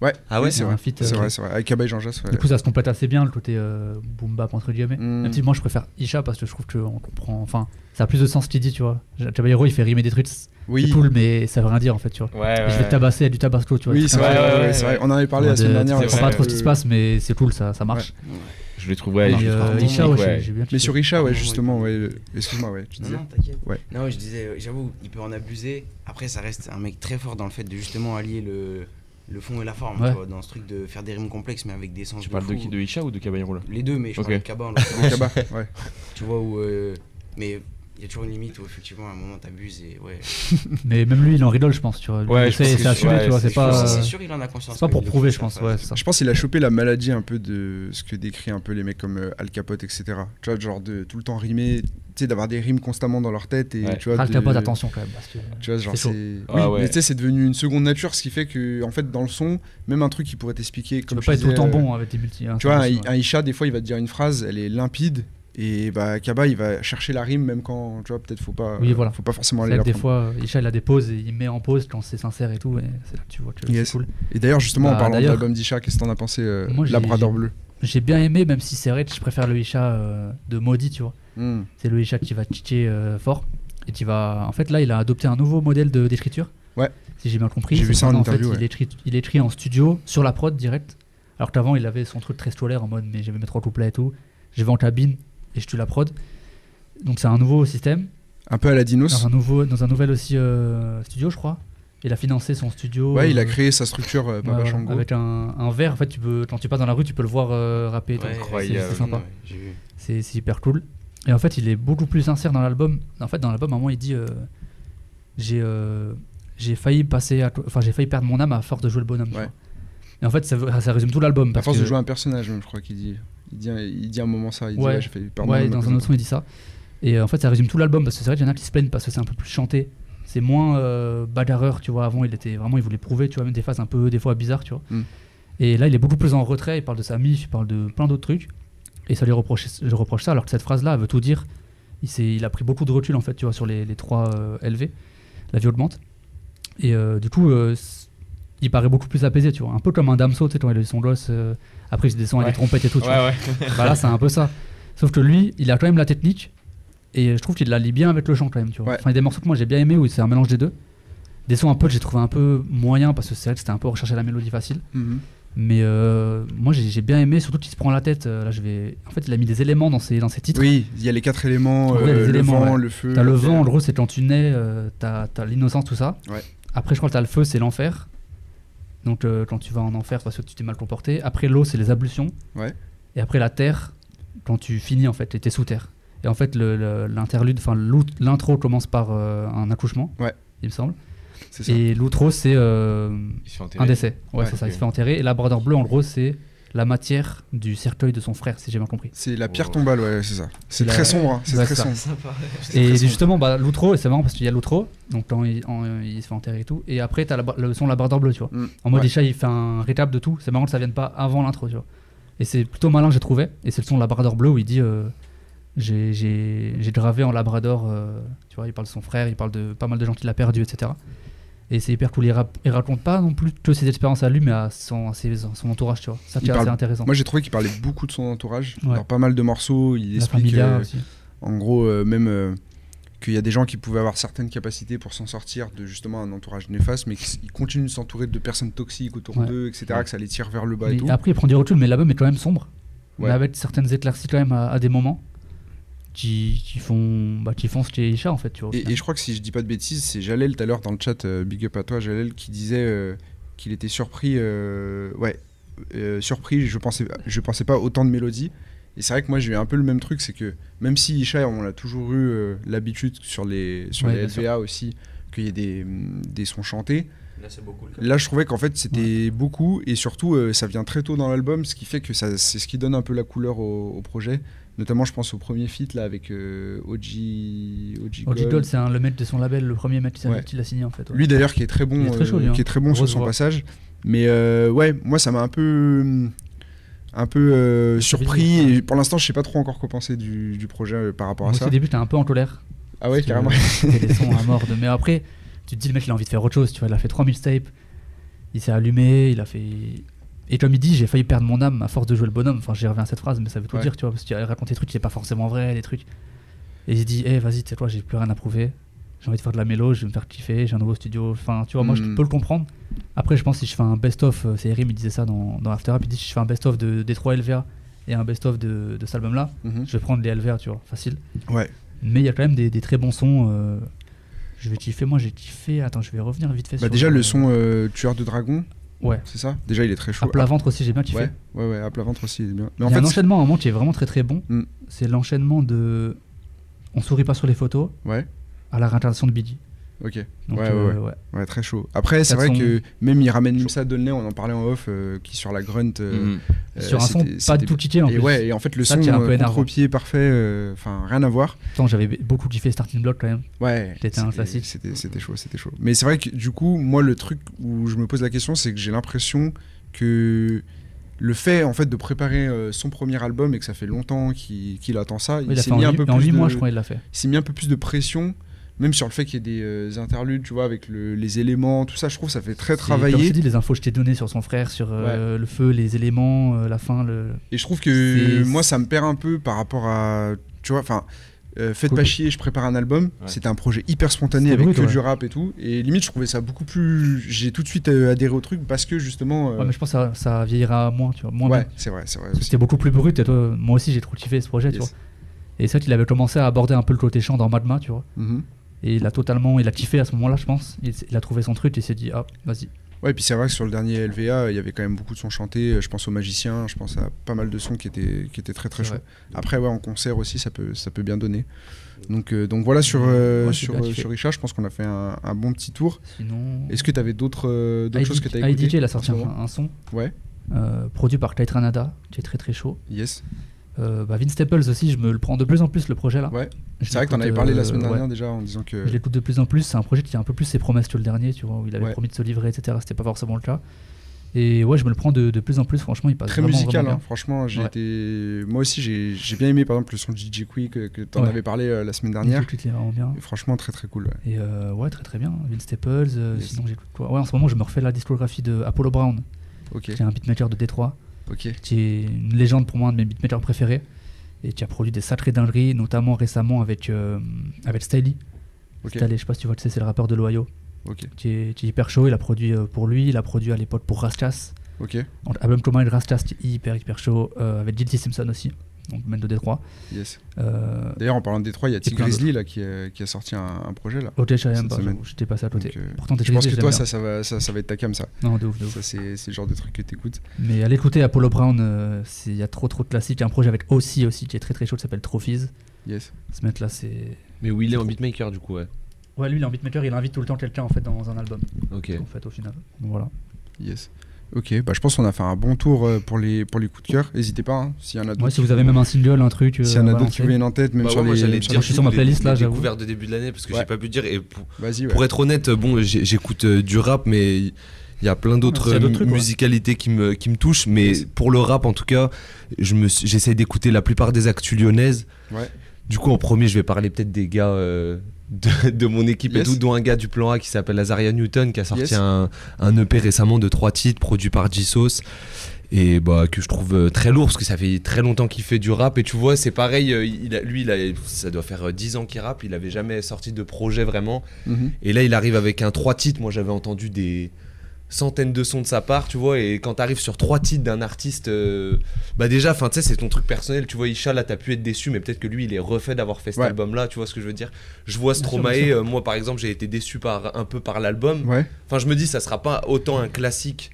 Ouais, Ah ouais, oui, c'est c'est vrai. C'est euh, vrai, c'est vrai. Avec Kaba et Jean Jass, ouais. Du coup, ça se complète assez bien le côté euh, boom bap entre guillemets. Mm. Même si moi je préfère Isha parce que je trouve qu'on comprend. Enfin, ça a plus de sens ce qu'il dit, tu vois. Caballero il fait rimer des trucs, c'est Oui, cool, mais ça veut rien dire en fait, tu vois. Ouais, ouais. je vais te tabasser à du tabasco, tu vois. oui c'est vrai, c'est. On en avait parlé la semaine dernière. Tu comprends pas trop ce qui se passe, mais c'est cool, ça, ça marche. Je le trouve, ouais, je euh, Mais sur Isha, ouais, justement, ouais. Excuse-moi, ouais, tu Non, disais. non, t'inquiète. Ouais. Non, ouais, je disais, j'avoue, il peut en abuser. Après, ça reste un mec très fort dans le fait de justement allier le, le fond et la forme, Ouais. tu vois, dans ce truc de faire des rimes complexes, mais avec des sens Tu de parles de qui De Isha ou de Caballero là Les deux, mais je parle de Kaba en. Tu vois, où. euh, mais il y a toujours une limite où effectivement, à un moment, t'abuses et ouais. Mais même lui, il en rigole, je pense, tu vois. Ouais, c'est assumé, ouais, tu vois. c'est pas. sûr, euh, c'est sûr, il en a conscience. C'est pas pour prouver, je pense, ouais, ça. Je pense qu'il a chopé la maladie un peu de ce que décrit un peu les mecs comme euh, Al Capote, etc. Tu vois, genre de tout le temps rimer, tu sais, d'avoir des rimes constamment dans leur tête et Ouais. tu vois. Al de- Capote, attention quand même. Parce que... Tu vois, genre C'est. Ah Oui, ouais. mais tu sais, c'est devenu une seconde nature, ce qui fait que, en fait, dans le son, même un truc qui pourrait t'expliquer. Tu Comme peux je pas être temps euh, bon avec des multi. hein, Tu vois, un Isha, des fois, il va te dire une phrase, elle est limpide. Et bah, Kaba, il va chercher la rime, même quand, tu vois, peut-être faut pas. Oui, voilà. Faut pas forcément aller la des fois, Isha il a des pauses et il met en pause quand c'est sincère et tout. Et c'est là que tu vois Yes. c'est cool. Et d'ailleurs, justement, en Bah, parlant de l'album d'Isha, qu'est-ce que t'en as pensé, euh, Moi, Labrador Bleu? J'ai bien aimé, même si c'est vrai que je préfère le Isha euh, de Maudit, tu vois. Hmm. C'est le Isha qui va titiller euh, fort. Et qui va. En fait, là, il a adopté un nouveau modèle de- d'écriture. Ouais. Si j'ai bien compris. J'ai vu ça en interview, fait, ouais. il, écrit, il écrit en studio, sur la prod direct. Alors qu'avant, il avait son truc très scolaire en mode, mais je vais mettre trois couplets et tout. Je vais en cabine et je tue la prod. Donc, c'est un nouveau système. Un peu à la Dinos. Dans un, nouveau, dans un nouvel aussi euh, studio, je crois. Il a financé son studio. Ouais, il a euh, créé sa structure, euh, Papa Ouais, Shango. avec un, un verre, en fait, tu peux, quand tu passes dans la rue, tu peux le voir euh, rapper. Ouais, Incroyable. c'est- sympa. ouais. C'est hyper cool. Et en fait, il est beaucoup plus sincère dans l'album. En fait, dans l'album, à un moment, il dit euh, J'ai euh, j'ai failli passer, à enfin, j'ai failli perdre mon âme à force de jouer le bonhomme. Ouais. Et en fait, ça, ça résume tout l'album. À force de jouer un personnage, même, je crois qu'il dit. Il dit, il dit à un moment ça. Il dit, Ouais. ouais, j'ai fait perdre Ouais, dans un autre son, il dit ça. Et euh, en fait, ça résume tout l'album parce que c'est vrai qu'il y en a qui se plaignent parce que c'est un peu plus chanté. C'est moins euh, bagarreur, tu vois. Avant, il était vraiment, il voulait prouver, tu vois, même des phases un peu, des fois bizarres, tu vois. Mm. Et là, il est beaucoup plus en retrait. Il parle de sa mif, il parle de plein d'autres trucs. Et ça lui reproche, je reproche ça, alors que cette phrase-là, elle veut tout dire. Il, il a pris beaucoup de recul, en fait, tu vois, sur les, les trois euh, LV, la vie augmente. Et euh, du coup, il paraît beaucoup plus apaisé, tu vois. Un peu comme un Damso, tu sais, quand il a eu son gosse. euh, après, il se descend avec Ouais. des trompettes et tout, tu vois. Ouais, ouais. Bah là, c'est un peu ça. Sauf que lui, il a quand même la technique. Et je trouve qu'il la lie bien avec le chant quand même. Tu vois. Ouais. Enfin, il y a des morceaux que moi j'ai bien aimé où c'est un mélange des deux. Des sons un peu que j'ai trouvé un peu moyen parce que c'est vrai que c'était un peu rechercher la mélodie facile. Mhm. Mais euh, moi j'ai j'ai bien aimé, surtout qu'il se prend la tête. euh, là, je vais... En fait, il a mis des éléments dans ses, dans ses titres. Oui, il y a les quatre éléments euh, les le éléments, vent, ouais. le feu. T'as le vent, en gros, c'est quand tu nais, euh, t'as t'as l'innocence, tout ça. Ouais. Après, je crois que t'as le feu, c'est l'enfer. Donc, euh, quand tu vas en enfer parce que tu t'es mal comporté. Après, l'eau, c'est les ablutions. Ouais. Et après, la terre, quand tu finis, en fait, et t'es sous terre. Et en fait, l'interlude, enfin, l'intro commence par euh, un accouchement, Ouais. il me semble. Ça. Et l'outro, c'est euh, un décès. Ouais, Ouais, c'est ça, il se fait enterrer. Et labrador bleu, en gros, c'est la matière du cercueil de son frère, si j'ai bien compris. C'est la pierre Oh. tombale, ouais, c'est ça. C'est la- très sombre, hein, c'est très ça. sombre. Et très sombre. justement, bah, l'outro, c'est marrant parce qu'il y a l'outro, donc quand il, en- il se fait enterrer et tout, et après t'as la- le son labrador bleu, tu vois. Mm. En mode Ouais. Isha, il fait un récap de tout, c'est marrant que ça vienne pas avant l'intro, tu vois. Et c'est plutôt malin, j'ai trouvé, et c'est le son labrador bleu où il dit euh, j'ai gravé en labrador, euh, tu vois, il parle de son frère, il parle de pas mal de gens qu'il a perdu, etc. Et c'est hyper cool. Il, rap- il raconte pas non plus que ses expériences à lui, mais à son, à ses- son entourage, tu vois. Ça, c'est assez parle- intéressant. Moi j'ai trouvé qu'il parlait beaucoup de son entourage. Ouais. Dans pas mal de morceaux, il La explique euh, en gros euh, même euh, qu'il y a des gens qui pouvaient avoir certaines capacités pour s'en sortir de justement un entourage néfaste, mais qu'ils continuent de s'entourer de personnes toxiques autour Ouais. d'eux, etc. Que ça les tire vers le bas et tout. après, il prend du recul, mais l'album est quand même sombre. Mais avec certaines éclaircies quand même à, à des moments qui, qui font, bah, qui font ce qu'est Isha en fait, tu vois. au Et, je crois que si je dis pas de bêtises, c'est Jalel tout à l'heure dans le chat, euh, big up à toi Jalel, qui disait euh, qu'il était surpris, euh, ouais, euh, surpris, je pensais, je pensais pas autant de mélodies. Et c'est vrai que moi j'ai eu un peu le même truc, c'est que même si Isha, on a toujours eu euh, l'habitude sur les, sur Ouais, les. LVA aussi, qu'il y ait des, hum, des sons chantés. Là, beaucoup. Là, je trouvais qu'en fait, c'était beaucoup et surtout, euh, ça vient très tôt dans l'album, ce qui fait que ça, c'est ce qui donne un peu la couleur au, au projet. Notamment, je pense au premier feat là avec euh, OG, OG, OG Gold. Gold, c'est le mec de son label, le premier mec qui s'est Ouais. qui l'a signé en fait. ouais. Lui d'ailleurs, qui est très bon, est très chaud, lui, euh, hein. qui est très bon sur son passage. Mais euh, ouais, moi, ça m'a un peu, un peu euh, surpris. Et pour l'instant, je sais pas trop encore quoi penser du, du projet par rapport Moi à ça. au début, t'es un peu en colère. Ah ouais, carrément. Des sons à mort. de- Mais après, tu te dis, le mec, il a envie de faire autre chose. Tu vois, il a fait 3 mixtapes. Il s'est allumé. Il a fait. Et comme il dit, j'ai failli perdre mon âme à force de jouer le bonhomme. Enfin, j'y reviens à cette phrase, mais ça veut tout Ouais. dire, tu vois. Parce qu'il raconte des trucs qui n'est pas forcément vrai, des trucs. Et il dit, eh, vas-y, tu sais quoi, j'ai plus rien à prouver. J'ai envie de faire de la mélo, je vais me faire kiffer. J'ai un nouveau studio. Enfin, tu vois, moi, je Mm. peux le comprendre. Après, je pense que si je fais un best-of, euh, c'est Erim, il disait ça dans, dans After Rap. Il dit, si je fais un best-of de, des 3 LVA et un best-of de, de cet album-là, Mhm. je vais prendre les LVA, tu vois, facile. Ouais. Mais il y a quand même des, des très bons sons. euh, je vais kiffer. Moi, j'ai kiffé. Attends, je vais revenir vite fait. Bah sur déjà le son euh, Tueur de dragon, Ouais. c'est ça? Déjà, il est très chaud. À plat ventre aussi, j'ai bien kiffé. Ouais, ouais, ouais, à plat ventre aussi, il est bien. Mais Il y a fait, un enchaînement à un moment qui est vraiment très très bon. Mm. C'est l'enchaînement de. On sourit pas sur les photos ouais, à la réincarnation de Biggie. Ok. Donc, Ouais, euh, ouais, ouais. Ouais, très chaud. Après, c'est vrai que même il ramène Mimsa Dolnay, on en parlait en off, euh, qui sur la grunt. euh, Mhm. euh, Sur un son pas tout cheaté en Et plus. ouais, et en fait, le Ça, son un peu énervant. contre-pied parfait, euh, enfin, rien à voir. Pourtant, j'avais beaucoup kiffé Starting Block quand même. Ouais, C'était un classique. C'était c'était chaud, c'était chaud. Mais c'est vrai que du coup, moi, le truc où je me pose la question, c'est que j'ai l'impression que le fait en fait de préparer euh, son premier album et que ça fait longtemps qu'il attend ça, Oui, il a il s'est mis un 8, peu en plus de, je crois, il l'a fait. il s'est mis un peu plus de pression, même sur le fait qu'il y ait des euh, interludes, tu vois, avec le- les éléments, tout ça. Je trouve que ça fait très C'est- Comme je travailler. dit, les infos que je t'ai données sur son frère, sur euh, le feu, les éléments, euh, la fin, le. Et je trouve que moi, ça me perd un peu par rapport à. Tu vois, enfin. euh, faites Cool. pas chier, je prépare un album. Ouais. C'était un projet hyper spontané avec brut, que ouais. du rap et tout. Et limite, je trouvais ça beaucoup plus. J'ai tout de suite euh, adhéré au truc parce que justement. euh, Ouais, mais je pense que ça, ça vieillira moins, tu vois. Moins ouais, c'est vrai, c'est vrai. C'était beaucoup plus brut et toi, moi aussi j'ai trop kiffé ce projet, tu vois. Et c'est vrai qu'il avait commencé à aborder un peu le côté chant dans Madma, tu vois. Mhm. Et il a totalement, il a kiffé à ce moment-là, je pense. Il, a trouvé son truc et il s'est dit, ah, vas-y. Ouais, et puis c'est vrai que sur le dernier LVA, il y avait quand même beaucoup de sons chantés. Je pense aux magiciens, je pense à pas mal de sons qui étaient, qui étaient très très chauds. Après, ouais, en concert aussi, ça peut, ça peut bien donner. Donc, euh, donc voilà, sur, euh, Moi, sur, bien euh, sur Richard, je pense qu'on a fait un, un bon petit tour. Sinon. Est-ce que tu avais d'autres euh, choses que tu as écoutées IDJ, il a sorti un, un son Ouais, produit par Ranada, qui est très très chaud. yes. Euh, bah, Vince Staples aussi, je me le prends de plus en plus le projet là. Ouais. C'est vrai que t'en avais parlé la euh, semaine ouais. dernière déjà en disant que. Je l'écoute de plus en plus. C'est un projet qui a un peu plus ses promesses que le dernier, tu vois, où il avait Ouais. promis de se livrer, etc. C'était pas forcément le cas. Et ouais, je me le prends de, de plus en plus. Franchement, il passe Très vraiment, musical, vraiment hein, franchement. J'ai Ouais. été... Moi aussi, j'ai j'ai bien aimé par exemple le son de DJ Quick euh, que tu en Ouais. avais parlé euh, la semaine dernière. Clip, il est vraiment bien. Et franchement, très très cool. Et euh, ouais, très très bien. Vince Staples. euh, Yes. Sinon, j'écoute quoi? Ouais, en ce moment, je me refais la discographie de Apollo Brown, Ok, qui est un beatmaker de Détroit, ok. qui est une légende pour moi, un de mes beatmakers préférés, et qui a produit des sacrées dingueries, notamment récemment avec, euh, avec Styly. Ok. Styly, je sais pas si tu vois, tu sais, c'est le rappeur de l'Ohio, Ok, qui est, qui est hyper chaud. Il a produit euh, pour lui, il a produit à l'époque pour Rastas. ok, Album commun avec Rastas, qui est hyper hyper chaud, euh, avec J.T. Simpson aussi, donc même de Détroit. yes. Euh, D'ailleurs, en parlant de Détroit, il y a T Grizzly là, qui, a, qui a sorti un, un projet là. Cette bah, semaine. j'avoue, j'étais passé à côté. Donc, euh, Pourtant, je pense que toi, ça, ça, va, ça, ça va être ta cam ça. Non, de ouf, de ouf. Ça, c'est le genre de truc que t'écoutes. Mais allez écouter Apollo Brown, euh, il y a trop trop de classiques. Il y a un projet avec aussi aussi qui est très très chaud qui s'appelle Trophies. Yes. Ce mec là c'est. Mais où il est en beatmaker du coup, ouais. Ouais, lui il est en beatmaker, il invite tout le temps quelqu'un en fait dans un album. Ok. En fait au final. Donc voilà. Yes. Ok, bah, je pense qu'on a fait un bon tour euh, pour les, pour les coups de cœur. N'hésitez pas, hein, s'il y en a d'autres. Ouais, si vous qui avez même un single, un truc. euh, S'il y en a à d'autres qui viennent en tête, même Bah sur ouais, moi les. dire je suis sur ma les- playlist, là, les j'avoue. découvertes de début de l'année parce que Ouais. j'ai pas pu dire et pour, Vas-y, ouais. pour être honnête bon j'ai- j'écoute euh, du rap mais il y a plein d'autres euh, musicalités qui me qui me touchent mais pour le rap en tout cas je me suis- j'essaye d'écouter la plupart des actus lyonnaises Ouais. Du coup, en premier, je vais parler peut-être des gars euh, de, de mon équipe et tout, dont un gars du plan A qui s'appelle Azaria Newton, qui a sorti Yes. un, un EP récemment de trois titres produit par G-Sauce. Et bah, que je trouve euh, très lourd parce que ça fait très longtemps qu'il fait du rap. Et tu vois, c'est pareil, euh, il a- lui, il a- ça doit faire euh, 10 ans qu'il rappe. Il avait jamais sorti de projet vraiment. Mhm. Et là, il arrive avec un trois titres. Moi, j'avais entendu des centaines de sons de sa part, tu vois. Et quand t'arrives sur trois titres d'un artiste, euh, bah déjà, enfin, tu sais, c'est ton truc personnel. Tu vois, Isha, là, t'as pu être déçu, mais peut-être que lui, il est refait d'avoir fait cet Ouais. album-là. Tu vois ce que je veux dire Je vois Stromae. euh, moi, par exemple, j'ai été déçu par un peu par l'album. Ouais. Enfin, je me dis, ça sera pas autant un classique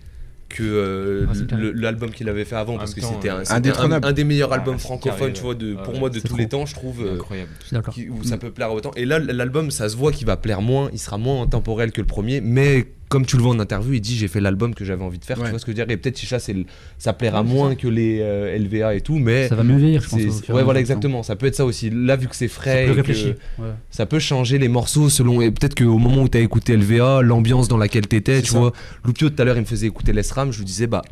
que euh, Ah, l'album qu'il avait fait avant En parce que c'était un, un, Indétrônable. un des meilleurs Ah, albums francophones, tu vois, de, ouais. pour Ouais, moi, de tous trop. les temps, je trouve. euh, Incroyable. Qui- où ça peut plaire autant. Et là, l'album, ça se voit qu'il va plaire moins, il sera moins intemporel que le premier, mais comme tu le vois en interview, il dit j'ai fait l'album que j'avais envie de faire, Ouais. tu vois ce que je veux dire? Et peut-être Chicha, c'est le- ça plaira Ouais, moins ça. que les euh, LVA et tout, mais Ça va mieux vieillir, je pense. ouais, voilà, exactement. Ça peut être ça aussi. Là, vu que c'est frais, plus et que. Ouais. ça peut changer les morceaux selon. Et peut-être qu'au moment où tu as écouté LVA, l'ambiance dans laquelle t'étais, tu ça. vois. Loupio tout à l'heure, il me faisait écouter l'ESRAM, je lui disais, bah.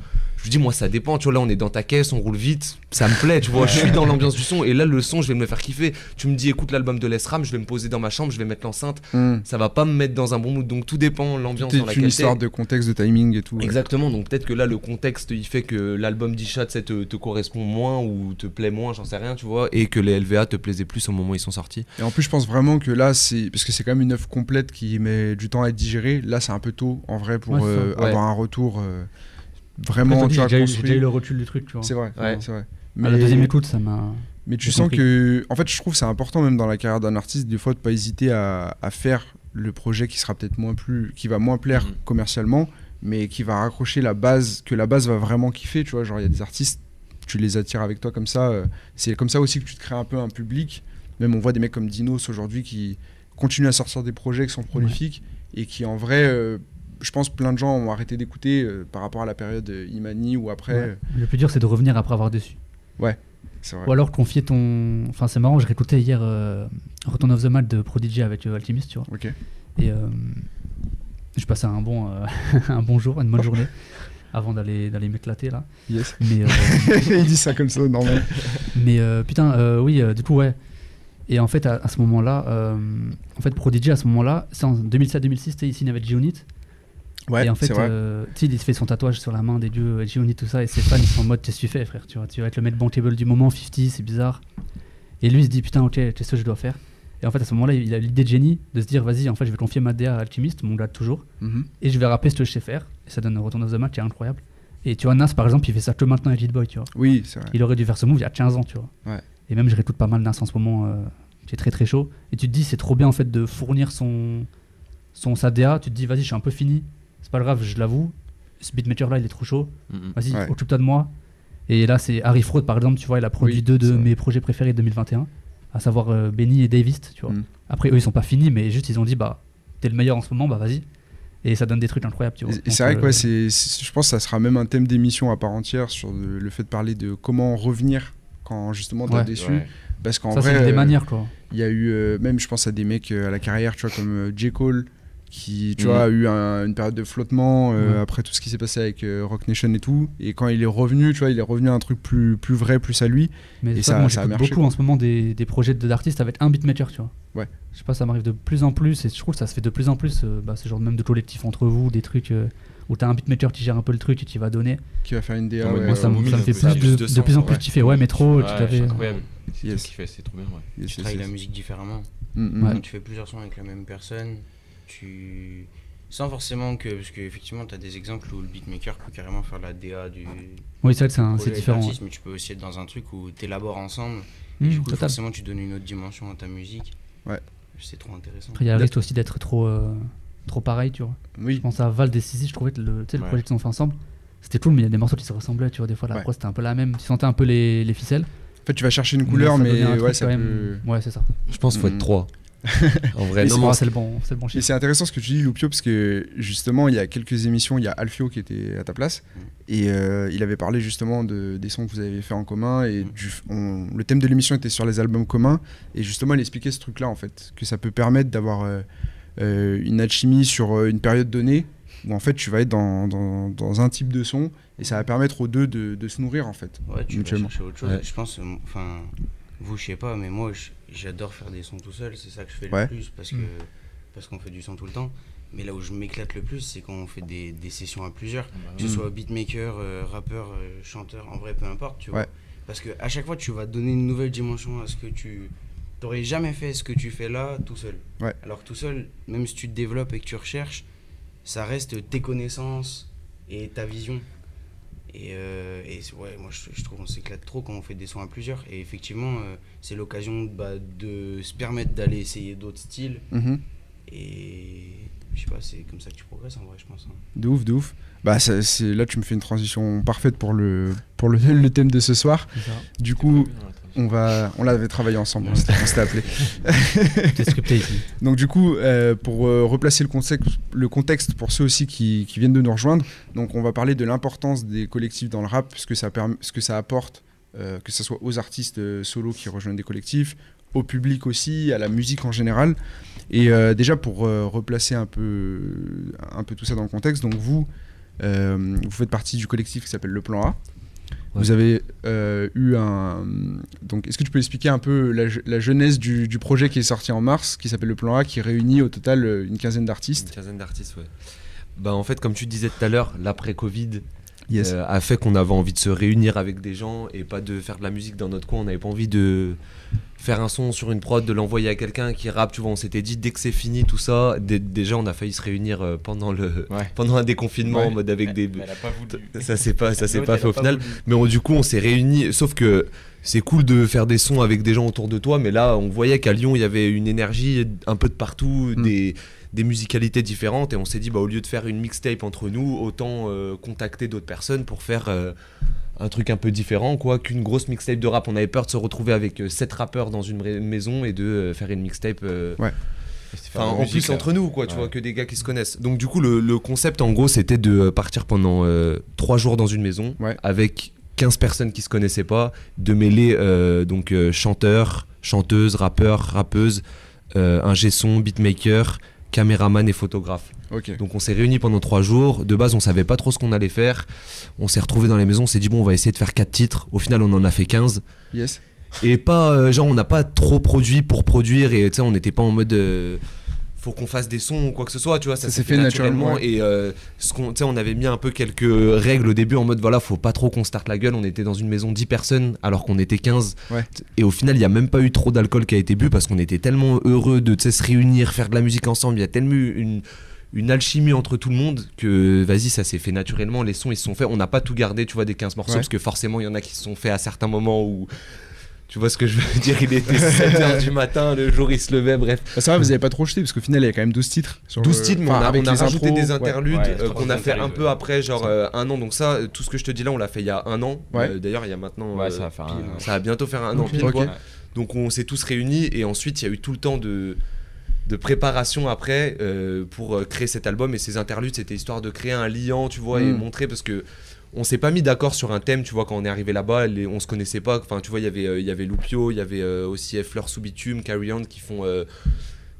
Je dis, moi, ça dépend, tu vois. Là, on est dans ta caisse, on roule vite, ça me plaît, tu vois. Je suis dans l'ambiance du son, et là, le son, je vais me le faire kiffer. Tu me dis, écoute l'album de l'ESRAM, je vais me poser dans ma chambre, je vais mettre l'enceinte, Mhm. ça va pas me mettre dans un bon mood. Donc, tout dépend, l'ambiance C'est dans une laquelle histoire t'es. de contexte, de timing et tout. ouais. Exactement, donc peut-être que là le contexte il fait que l'album d'Isha te, te correspond moins ou te plaît moins, j'en sais rien, tu vois, et que les LVA te plaisaient plus au moment où ils sont sortis. Et en plus, je pense vraiment que là, c'est parce que c'est quand même une œuvre complète qui met du temps à être digérée. Là, c'est un peu tôt en vrai pour Ouais, c'est euh. Ouais. avoir un retour euh, vraiment tu J'ai vois, déjà, eu- le recul du truc, tu vois. C'est vrai, Ouais. c'est vrai. À la deuxième écoute, ça m'a. Mais tu sens compris. que, en fait, je trouve que c'est important même dans la carrière d'un artiste des fois de pas hésiter à, à faire le projet qui sera peut-être moins plus, qui va moins plaire Mhm. commercialement, mais qui va raccrocher la base, que la base va vraiment kiffer. Tu vois, genre il y a des artistes, tu les attires avec toi comme ça. euh, c'est comme ça aussi que tu te crées un peu un public. Même on voit des mecs comme Dinos aujourd'hui qui continuent à sortir des projets qui sont prolifiques et qui en vrai, euh, je pense plein de gens ont arrêté d'écouter euh, par rapport à la période euh, Imani ou après. Ouais. euh, Le plus dur, c'est de revenir après avoir déçu. c'est vrai. Ou alors confier ton. Enfin, c'est marrant, je réécoutais hier Return of the Mad de Prodigy avec Alchemist, tu vois. Ok. Et je passais un bon, un bon jour, une bonne journée, avant d'aller d'aller m'éclater là. Yes. Mais, euh, il dit ça comme ça, normal. mais euh, putain, euh, oui, du coup, ouais. Et en fait, à, à ce moment-là, en fait, Prodigy, à ce moment-là, c'est en 2007-2006, il signe avec G-Unit. Ouais, et en fait, euh, il se fait son tatouage sur la main des dieux euh, G-Unit, tout ça, et ses fans, ils sont en mode, qu'est-ce que tu fais, frère tu, vois, tu vas être le mec bankable du moment, 50, c'est bizarre. Et lui, il se dit, putain, ok, tu sais ce que je dois faire. Et en fait, à ce moment-là, il a l'idée de génie de se dire, vas-y, en fait, je vais confier ma DA à Alchemist, mon gars toujours, Mhm. et je vais rapper ce que je sais faire. Et ça donne un Return of the Match qui est incroyable. Et tu vois, Nas, par exemple, il fait ça que maintenant avec Hit Boy, tu vois. Oui, c'est vrai. Il aurait dû faire ce move il y a 15 ans, tu vois. Ouais. Et même, je réécoute pas mal Nas en ce moment, euh, qui est très très chaud. Et tu te dis, c'est trop bien en fait de fournir son, son sa DA. Tu te dis, vas-y, je suis un peu fini. C'est pas grave, je l'avoue. Ce beatmaker là, il est trop chaud. Mhm. Vas-y, Ouais. occupe-toi de moi. Et là, c'est Harry Fraud, par exemple, tu vois, il a produit Oui, deux de mes projets préférés de 2021, à savoir euh, Benny et Davis, tu vois. Mm. Après, eux, ils sont pas finis, mais juste, ils ont dit, bah, t'es le meilleur en ce moment, bah, vas-y. Et ça donne des trucs incroyables, tu vois. Et- c'est vrai que euh, ouais, c'est, c'est- je pense que ça sera même un thème d'émission à part entière sur le, le fait de parler de comment revenir quand justement t'es Ouais. déçu. Ouais. Parce qu'en ça, vrai, des euh, manières, quoi. il y a eu, euh, même je pense à des mecs euh, à la carrière, tu vois, comme euh, J. Cole, qui, tu vois, a eu un- une période de flottement euh, Ouais. après tout ce qui s'est passé avec euh, Rock Nation et tout. Et quand il est revenu, tu vois, il est revenu à un truc plus, plus vrai, plus à lui. Mais Et ça- moi ça a j'écoute marché, beaucoup quoi. en ce moment des, des projets de- d'artistes avec un beatmaker, tu vois. Ouais. Je sais pas, ça m'arrive de plus en plus et je trouve que ça se fait de plus en plus, euh, bah, ce genre même de collectif entre vous, des trucs euh, où t'as un beatmaker qui gère un peu le truc et qui va donner. Qui va faire une DA. Ouais, moi ça, ouais, ça me fait plus de, plus de de plus en plus ouais. kiffer. Ouais, métro, Ouais, tout à c'est fait. incroyable. C'est Yes. tout ce qu'il fait, c'est trop bien. Ouais. Yes, Tu yes, travailles yes. la musique différemment. Mm, mm. Tu fais plusieurs sons avec la même personne, tu. Sans forcément que. Parce qu'effectivement, tu as des exemples où le beatmaker peut carrément faire la DA du. Oui, c'est vrai que c'est différent. Mais tu peux aussi être dans un truc où tu élabores ensemble. Et ouais. du Mmh, coup, total. forcément, tu donnes une autre dimension à ta musique. Ouais. C'est trop intéressant. Après, il y a le risque aussi d'être trop, euh, trop pareil, tu vois. Je Oui, pense à Val et Sisi, je trouvais que le, tu sais, le Ouais. projet qu'ils ont fait ensemble, c'était cool, mais il y a des morceaux qui se ressemblaient, tu vois. Des fois, la Ouais. prod c'était un peu la même. Tu sentais un peu les, les ficelles. en fait, tu vas chercher une couleur, ça mais, truc ouais, ça quand peut. même. Ouais, c'est ça. Je pense qu'il faut être trois. en vrai, non, c'est le bon, c'est le bon Et c'est intéressant ce que tu dis, Loupio, parce que justement, il y a quelques émissions, il y a Alfio qui était à ta place, Mm. et euh, il avait parlé justement de, des sons que vous avez fait en commun, et Mm. du, on- le thème de l'émission était sur les albums communs, et justement, il expliquait ce truc-là, en fait, que ça peut permettre d'avoir euh, euh, une alchimie sur euh, une période donnée, où en fait, tu vas être dans, dans, dans un type de son, et ça va permettre aux deux de, de se nourrir, en fait. Ouais, tu vas chercher autre chose. Ouais. Je pense, euh, enfin, vous, je sais pas, mais moi, j'adore faire des sons tout seul. C'est ça que je fais Ouais. le plus parce que Mm. parce qu'on fait du son tout le temps. Mais là où je m'éclate le plus, c'est quand on fait des, des sessions à plusieurs, Bah que ce Mm. soit beatmaker, euh, rappeur, euh, chanteur, en vrai, peu importe, tu vois. Ouais. Parce que à chaque fois, tu vas donner une nouvelle dimension à ce que tu t'aurais jamais fait ce que tu fais là tout seul. Ouais. Alors que tout seul, même si tu te développes et que tu recherches, ça reste tes connaissances et ta vision. Et, euh, et ouais, moi je, je trouve qu'on s'éclate trop quand on fait des sons à plusieurs. Et effectivement, euh, c'est l'occasion bah, de se permettre d'aller essayer d'autres styles. Mhm. Et je sais pas, c'est comme ça que tu progresses en vrai, je pense. hein. De ouf, de ouf. Bah, ça- c'est là, tu me fais une transition parfaite pour le, pour le, le thème de ce soir. C'est ça. Du coup, on va, on l'avait travaillé ensemble, on s'était on s'était appelé. Donc du coup, euh, pour euh, replacer le contexte, le contexte pour ceux aussi qui, qui viennent de nous rejoindre, donc on va parler de l'importance des collectifs dans le rap, ce que ça, ce que ça apporte, euh, que ce soit aux artistes solos qui rejoignent des collectifs, au public aussi, à la musique en général. Et déjà pour replacer un peu, un peu tout ça dans le contexte, donc vous, vous faites partie du collectif qui s'appelle Le Plan A. Vous avez euh, eu un. Donc, est-ce que tu peux expliquer un peu la, la jeunesse du, du projet qui est sorti en mars, qui s'appelle le Plan A, qui réunit au total euh, une quinzaine Une d'artistes quinzaine d'artistes, ouais. Bah, en fait, comme tu disais tout à l'heure, l'après-Covid Yes. euh, a fait qu'on avait envie de se réunir avec des gens et pas de faire de la musique dans notre coin. On n'avait pas envie de faire un son sur une prod, de l'envoyer à quelqu'un qui rappe. Tu vois, on s'était dit dès que c'est fini tout ça, dé- déjà on a failli se réunir euh, pendant le Ouais. pendant un déconfinement Ouais. en mode avec des. Elle a pas voulu. Ça s'est pas ça s'est pas fait au final. voulu. Mais on- du coup, on s'est réunis. Sauf que c'est cool de faire des sons avec des gens autour de toi. Mais là, on voyait qu'à Lyon, il y avait une énergie un peu de partout, Mm. des, des musicalités différentes. Et on s'est dit, bah, au lieu de faire une mixtape entre nous, autant euh, contacter d'autres personnes pour faire euh, un truc un peu différent, quoi, qu'une grosse mixtape de rap. On avait peur de se retrouver avec euh, sept rappeurs dans une maison et de faire une mixtape. Enfin, en plus entre nous, quoi, tu Ouais. vois, que des gars qui se connaissent. Donc, du coup, le, le concept, en gros, c'était de partir pendant trois jours dans une maison Ouais. avec 15 personnes qui se connaissaient pas, de mêler euh, donc euh, chanteurs, chanteuses, rappeurs, rappeuses, euh, ingé son, beatmaker, caméraman et photographe. Donc, on s'est réunis pendant trois jours. De base, on savait pas trop ce qu'on allait faire. On s'est retrouvés dans les maisons, on s'est dit, bon, on va essayer de faire quatre titres. Au final, on en a fait 15 Yes. et pas euh, genre on n'a pas trop produit pour produire et tu sais on n'était pas en mode euh, faut qu'on fasse des sons ou quoi que ce soit tu vois ça, Ça s'est fait naturellement, ouais. et euh, ce qu'on on avait mis un peu quelques règles au début en mode voilà faut pas trop qu'on starte la gueule on était dans une maison 10 personnes alors qu'on était 15 Ouais. et au final il y a même pas eu trop d'alcool qui a été bu parce qu'on était tellement heureux de se réunir faire de la musique ensemble il y a tellement eu une une alchimie entre tout le monde que vas-y ça s'est fait naturellement les sons ils se sont faits on n'a pas tout gardé tu vois des 15 morceaux Ouais. parce que forcément il y en a qui se sont faits à certains moments où tu vois ce que je veux dire Il était 7h du matin, le jour il se levait, bref. Bah, ça va, vous avez pas trop jeté, parce qu'au final, il y a quand même 12 titres. sur 12 le- titres, mais enfin, on a, avec on a les rajouté intros, des interludes Ouais, euh, qu'on a fait un peu ouais. après, genre euh, un an. Donc ça, euh, tout ce que je te dis là, on l'a fait il y a un an. Ouais. Euh, D'ailleurs, il y a maintenant... Ouais, euh, ça va faire pile, un. ouais. ça va bientôt faire un an pile, quoi. Donc on s'est tous réunis et ensuite il y a eu tout le temps de, de préparation après euh, pour créer cet album et ces interludes c'était histoire de créer un liant tu vois et Mm. montrer parce que on s'est pas mis d'accord sur un thème tu vois quand on est arrivé là-bas on se connaissait pas enfin tu vois il y avait euh, il y avait Loupio il y avait euh, aussi Fleur sous bitume Carry On qui font euh,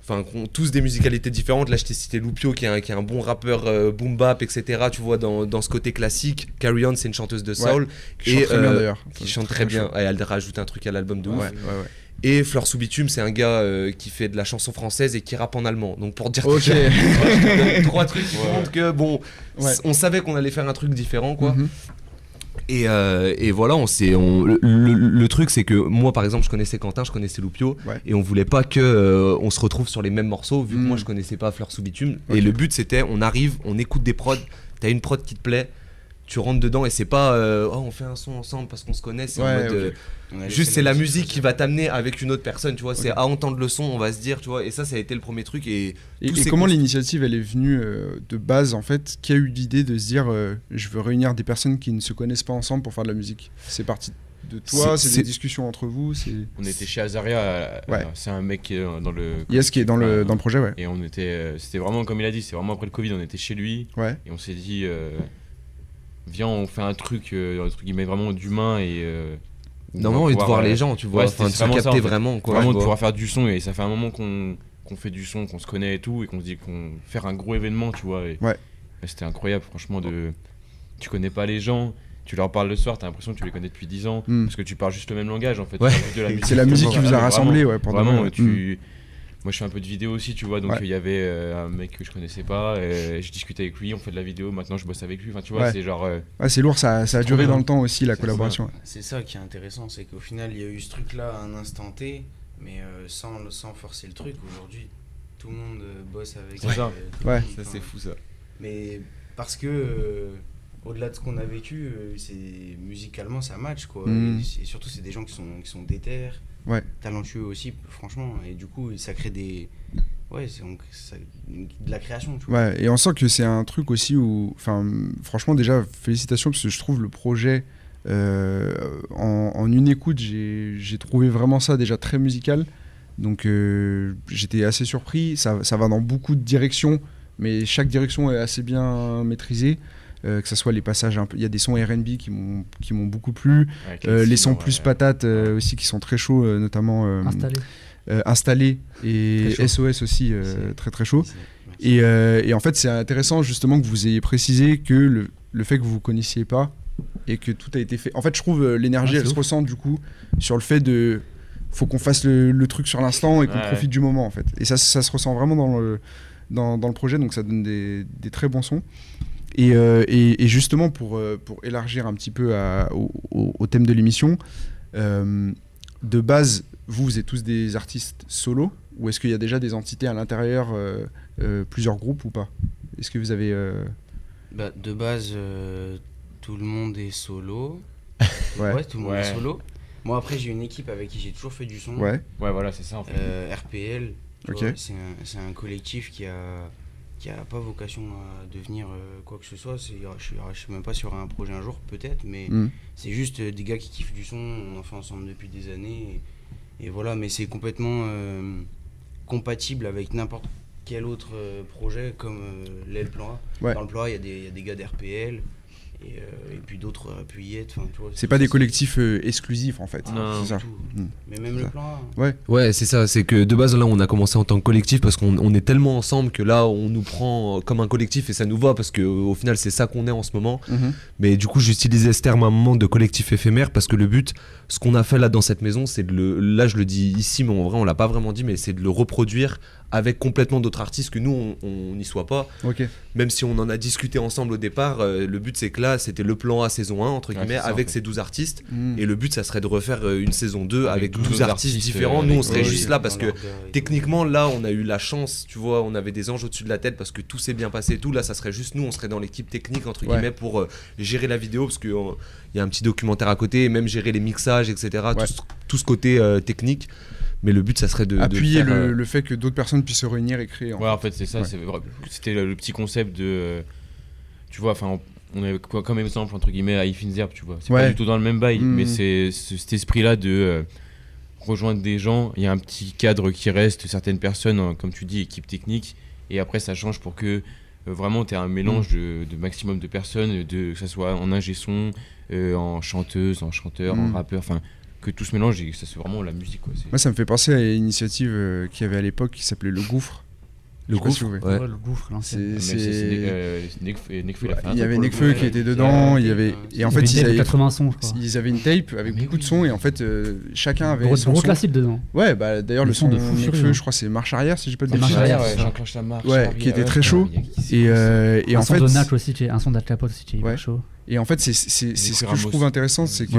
Enfin, qui ont tous des musicalités différentes. Là, je t'ai cité Loupio, qui est un, qui est un bon rappeur euh, boom bap, etc. Tu vois, dans, dans ce côté classique. Carry On, c'est une chanteuse de soul. Qui chante très bien, d'ailleurs. Qui chante très bien. Et elle rajoute un truc à l'album de Ouais, ouf. ouais, ouais. Et Fleur sous bitume, c'est un gars euh, qui fait de la chanson française et qui rappe en allemand. Donc pour dire trois trucs qui Ouais. montrent que bon, Ouais. on savait qu'on allait faire un truc différent quoi. Mhm. Et, euh, et voilà, on s'est, le, le- le truc c'est que moi par exemple je connaissais Quentin, je connaissais Loupio Ouais. et on voulait pas que euh, on se retrouve sur les mêmes morceaux vu que moi je connaissais pas Fleur sous bitume. Et le but c'était on arrive, on écoute des prods, t'as une prod qui te plaît, tu rentres dedans et c'est pas euh, oh on fait un son ensemble parce qu'on se connaît, c'est en mode euh, Juste c'est la musique qui va t'amener avec une autre personne, tu vois. C'est à entendre le son, on va se dire, tu vois. Et ça, ça a été le premier truc. Et, Et, comment l'initiative elle est venue euh, de base en fait? Qui a eu l'idée de se dire euh, je veux réunir des personnes qui ne se connaissent pas ensemble pour faire de la musique? C'est parti de toi, C'est- des discussions entre vous, c'est On était chez Azaria. Ouais. C'est un mec qui est dans le. Yes qui est dans le dans le projet ouais. Et on était. C'était vraiment comme il a dit, c'est vraiment après le Covid, on était chez lui. Ouais. Et on s'est dit. Euh, Viens, on fait un truc, euh, un truc qui met vraiment d'humain et. euh, non, et de voir euh, les gens, tu vois. ouais, enfin, de c'était se capter en fait. vraiment, quoi. vraiment de pouvoir faire du son et ça fait un moment qu'on qu'on fait du son, qu'on se connaît et tout et qu'on se dit qu'on faire un gros événement, tu vois. Et, Ouais. et c'était incroyable, franchement. De, tu connais pas les gens tu leur parles le soir, t'as l'impression que tu les connais depuis 10 ans, Mm. parce que tu parles juste le même langage en fait. Ouais. La musique. C'est la musique qui vous a Vraiment, rassemblé, ouais, pendant Vraiment, tu. Moi, je fais un peu de vidéo aussi, tu vois. Donc, Ouais. il y avait euh, un mec que je connaissais pas. euh, je discutais avec lui, on fait de la vidéo. Maintenant, je bosse avec lui. Enfin, tu vois, Ouais. c'est genre. euh, Ouais, c'est lourd, ça, ça a duré dans le temps aussi, la collaboration. C'est ça qui est intéressant, c'est qu'au final, il y a eu ce truc-là à un instant T, mais euh, sans, sans forcer le truc. Aujourd'hui, tout le monde bosse avec. C'est ça. euh, Ouais. monde, Ça, c'est fou ça. Mais parce que, euh, au-delà de ce qu'on a vécu, c'est musicalement ça match quoi. Mhm. Et, surtout, c'est des gens qui sont, qui sont déter, Ouais. talentueux aussi, franchement. Et du coup, ça crée des. Ouais, c'est de la création, tu vois. Ouais, et on sent que c'est un truc aussi où, enfin, franchement, déjà, félicitations parce que je trouve le projet euh, en, en une écoute, j'ai j'ai trouvé vraiment ça déjà très musical. Donc, euh, j'étais assez surpris. Ça, ça va dans beaucoup de directions, mais chaque direction est assez bien maîtrisée. Euh, que ce soit les passages, il y a des sons R&B qui m'ont qui m'ont beaucoup plu, Euh, les sons plus ouais. patates euh, aussi qui sont très chauds, euh, notamment euh, Installé. euh, installés et. SOS aussi euh, très très chaud. Et, euh, et en fait, c'est intéressant justement que vous ayez précisé que le, le fait que vous ne connaissiez pas et que tout a été fait. En fait, je trouve l'énergie, Ah, elle se ressent du coup sur le fait de. Faut qu'on fasse le, le truc sur l'instant et qu'on Ouais. profite du moment en fait. Et ça, ça se ressent vraiment dans le, dans, dans le projet, donc ça donne des, des très bons sons. Et, euh, et, et justement, pour, euh, pour élargir un petit peu à- au, au- au thème de l'émission, euh, de base, vous, vous êtes tous des artistes solo Ou est-ce qu'il y a déjà des entités à l'intérieur, euh, euh, plusieurs groupes ou pas? Est-ce que vous avez. euh, Bah, de base, euh, tout le monde est solo. Ouais. tout le monde Ouais. est solo. Moi, après, j'ai une équipe avec qui j'ai toujours fait du son. Ouais, Ouais, voilà, c'est ça en fait. Euh, RPL, tu Ok. vois, c'est un, c'est un collectif qui a, qui a pas vocation à devenir euh, quoi que ce soit. Je je suis même pas sur un projet un jour, peut-être, mais Mm. c'est juste euh, des gars qui kiffent du son. On en fait ensemble depuis des années. Et, et voilà, mais c'est complètement euh, compatible avec n'importe quel autre projet comme euh, l'aile plan A. Ouais. Dans le plan A, y, il y a des gars d'RPL. Et, euh, et puis d'autres appuyettes. c'est pas des collectifs euh, exclusifs en fait. Non, c'est ça. tout. Mm. Mais même C'est le ça. plan A. Ouais, Ouais, c'est ça. C'est que de base, là, on a commencé en tant que collectif parce qu'on on est tellement ensemble que là, on nous prend comme un collectif et ça nous va parce que au final, c'est ça qu'on est en ce moment. Mhm. Mais du coup, j'utilisais ce terme à un moment de collectif éphémère parce que le but, ce qu'on a fait là dans cette maison, c'est de le. Là, je le dis ici, mais en vrai, on l'a pas vraiment dit, mais c'est de le reproduire avec complètement d'autres artistes que nous, on- n'y soit pas. Même si on en a discuté ensemble au départ, euh, le but, c'est que là, c'était le plan A saison 1, entre guillemets, ça, avec en fait. ces 12 artistes. Mm. Et le but, ça serait de refaire euh, une saison 2 avec, Avec 12, 12 artistes, artistes, différents. euh, Nous, on serait juste oui, là parce que. Techniquement, là, on a eu la chance, tu vois, on avait des anges au-dessus de la tête parce que tout s'est bien passé et tout. Là, ça serait juste nous, on serait dans l'équipe technique, entre Ouais. guillemets, pour euh, gérer la vidéo parce qu'il y a un petit documentaire à côté, et même gérer les mixages, etc. Ouais. Tout, ce- tout ce côté euh, technique. Mais le but, ça serait de. de Appuyer faire, le, euh, le fait que d'autres personnes puissent se réunir et créer. en Ouais, en fait, c'est ça. Ouais. C'était le, le petit concept de. euh, tu vois, enfin, on, avait quoi comme exemple, entre guillemets, à Zerb, tu vois. C'est Ouais. pas du tout dans le même bail, Mhm. mais c'est cet esprit-là de euh, rejoindre des gens. Il y a un petit cadre qui reste, certaines personnes, hein, comme tu dis, équipe technique, et après, ça change pour que. euh, vraiment, tu un mélange de, de maximum de personnes, de, que ce soit en ingé son, euh, en chanteuse, en chanteur, en rappeur, enfin, que tout se mélange et que ça soit vraiment la musique. Quoi. C'est- Moi, ça me fait penser à une initiative euh, qu'il y avait à l'époque qui s'appelait Le Gouffre. Le si gouffre, vous voyez. ouais. Ouais, le gouffre, l'ancienne. C'est- c'est- c'est- c'est- euh, c'est Nekfeu, il fait y avait coup. qui était dedans, il y avait et en fait Il y ils avait avaient, 80 sons, je crois. ils avaient une tape avec Mais beaucoup de sons et en fait euh, chacun avait Gros, son gros son. classique dedans. Ouais, bah d'ailleurs le Le son de de fou Nekfeu, furieux. je crois c'est Marche arrière si j'ai pas de C'est bêtises. Marche Ouais, arrière, j'enclenche la marche. Ouais, qui était très chaud. c'est Et, euh, et un en son fait de Natch aussi, un son aussi, chaud. et en fait c'est c'est c'est c'est ce que je trouve intéressant c'est que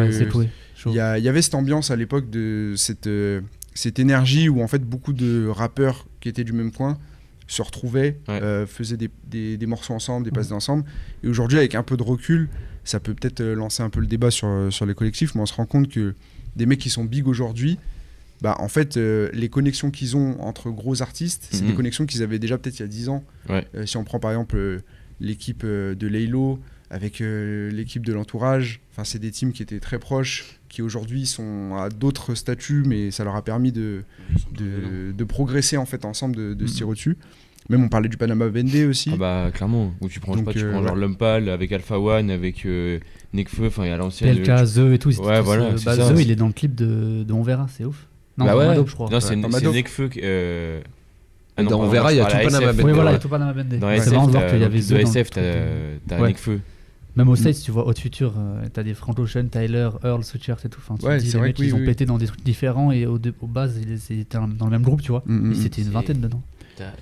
Il y, avait cette ambiance à l'époque de cette euh, cette énergie où en fait beaucoup de rappeurs qui étaient du même coin se retrouvaient, Ouais. euh, faisaient des, des- des morceaux ensemble, des passes ensemble. Et aujourd'hui, avec un peu de recul, ça peut peut-être euh, lancer un peu le débat sur, sur les collectifs, mais on se rend compte que des mecs qui sont big aujourd'hui, bah, en fait, euh, les connexions qu'ils ont entre gros artistes, c'est des connexions qu'ils avaient déjà peut-être il y a 10 ans. Ouais. Euh, si on prend par exemple euh, l'équipe euh, de Laylo avec euh, l'équipe de l'entourage, enfin, c'est des teams qui étaient très proches, qui aujourd'hui sont à d'autres statuts, mais ça leur a permis de, progresser en fait ensemble, de, de se tirer au-dessus. Même on parlait du Panama Vendée aussi. Ah bah clairement, où tu prends, Donc, pas, tu euh, prends genre ouais. Lumpal avec Alpha One, avec euh, Nekfeu, enfin il y a l'ancienne. PLK, The et tout. Ouais, voilà, euh, c'est bah, ça, The, il est dans le clip de, de On Verra, c'est ouf. Non, bah dans ouais, je crois. Non, c'est dans. Nekfeu. euh, Dans pardon, On Verra, il y a tout Panama SF. Bendé. Oui, voilà, ouais. et tout Panama Bendé. Dans C'est SF, t'as- y dans euh. Nekfeu. Même au Mm. States, tu vois, Hot Future, euh, t'as des Frank Ocean, Tyler, Earl, Switchers et tout. Enfin, tu Ouais, te dis, c'est les vrai mecs, que oui, ils ont oui, pété dans des trucs différents et au, dé- aux bases, ils étaient dans le même groupe, tu vois. Mm, mm, Ils- C'était une vingtaine dedans.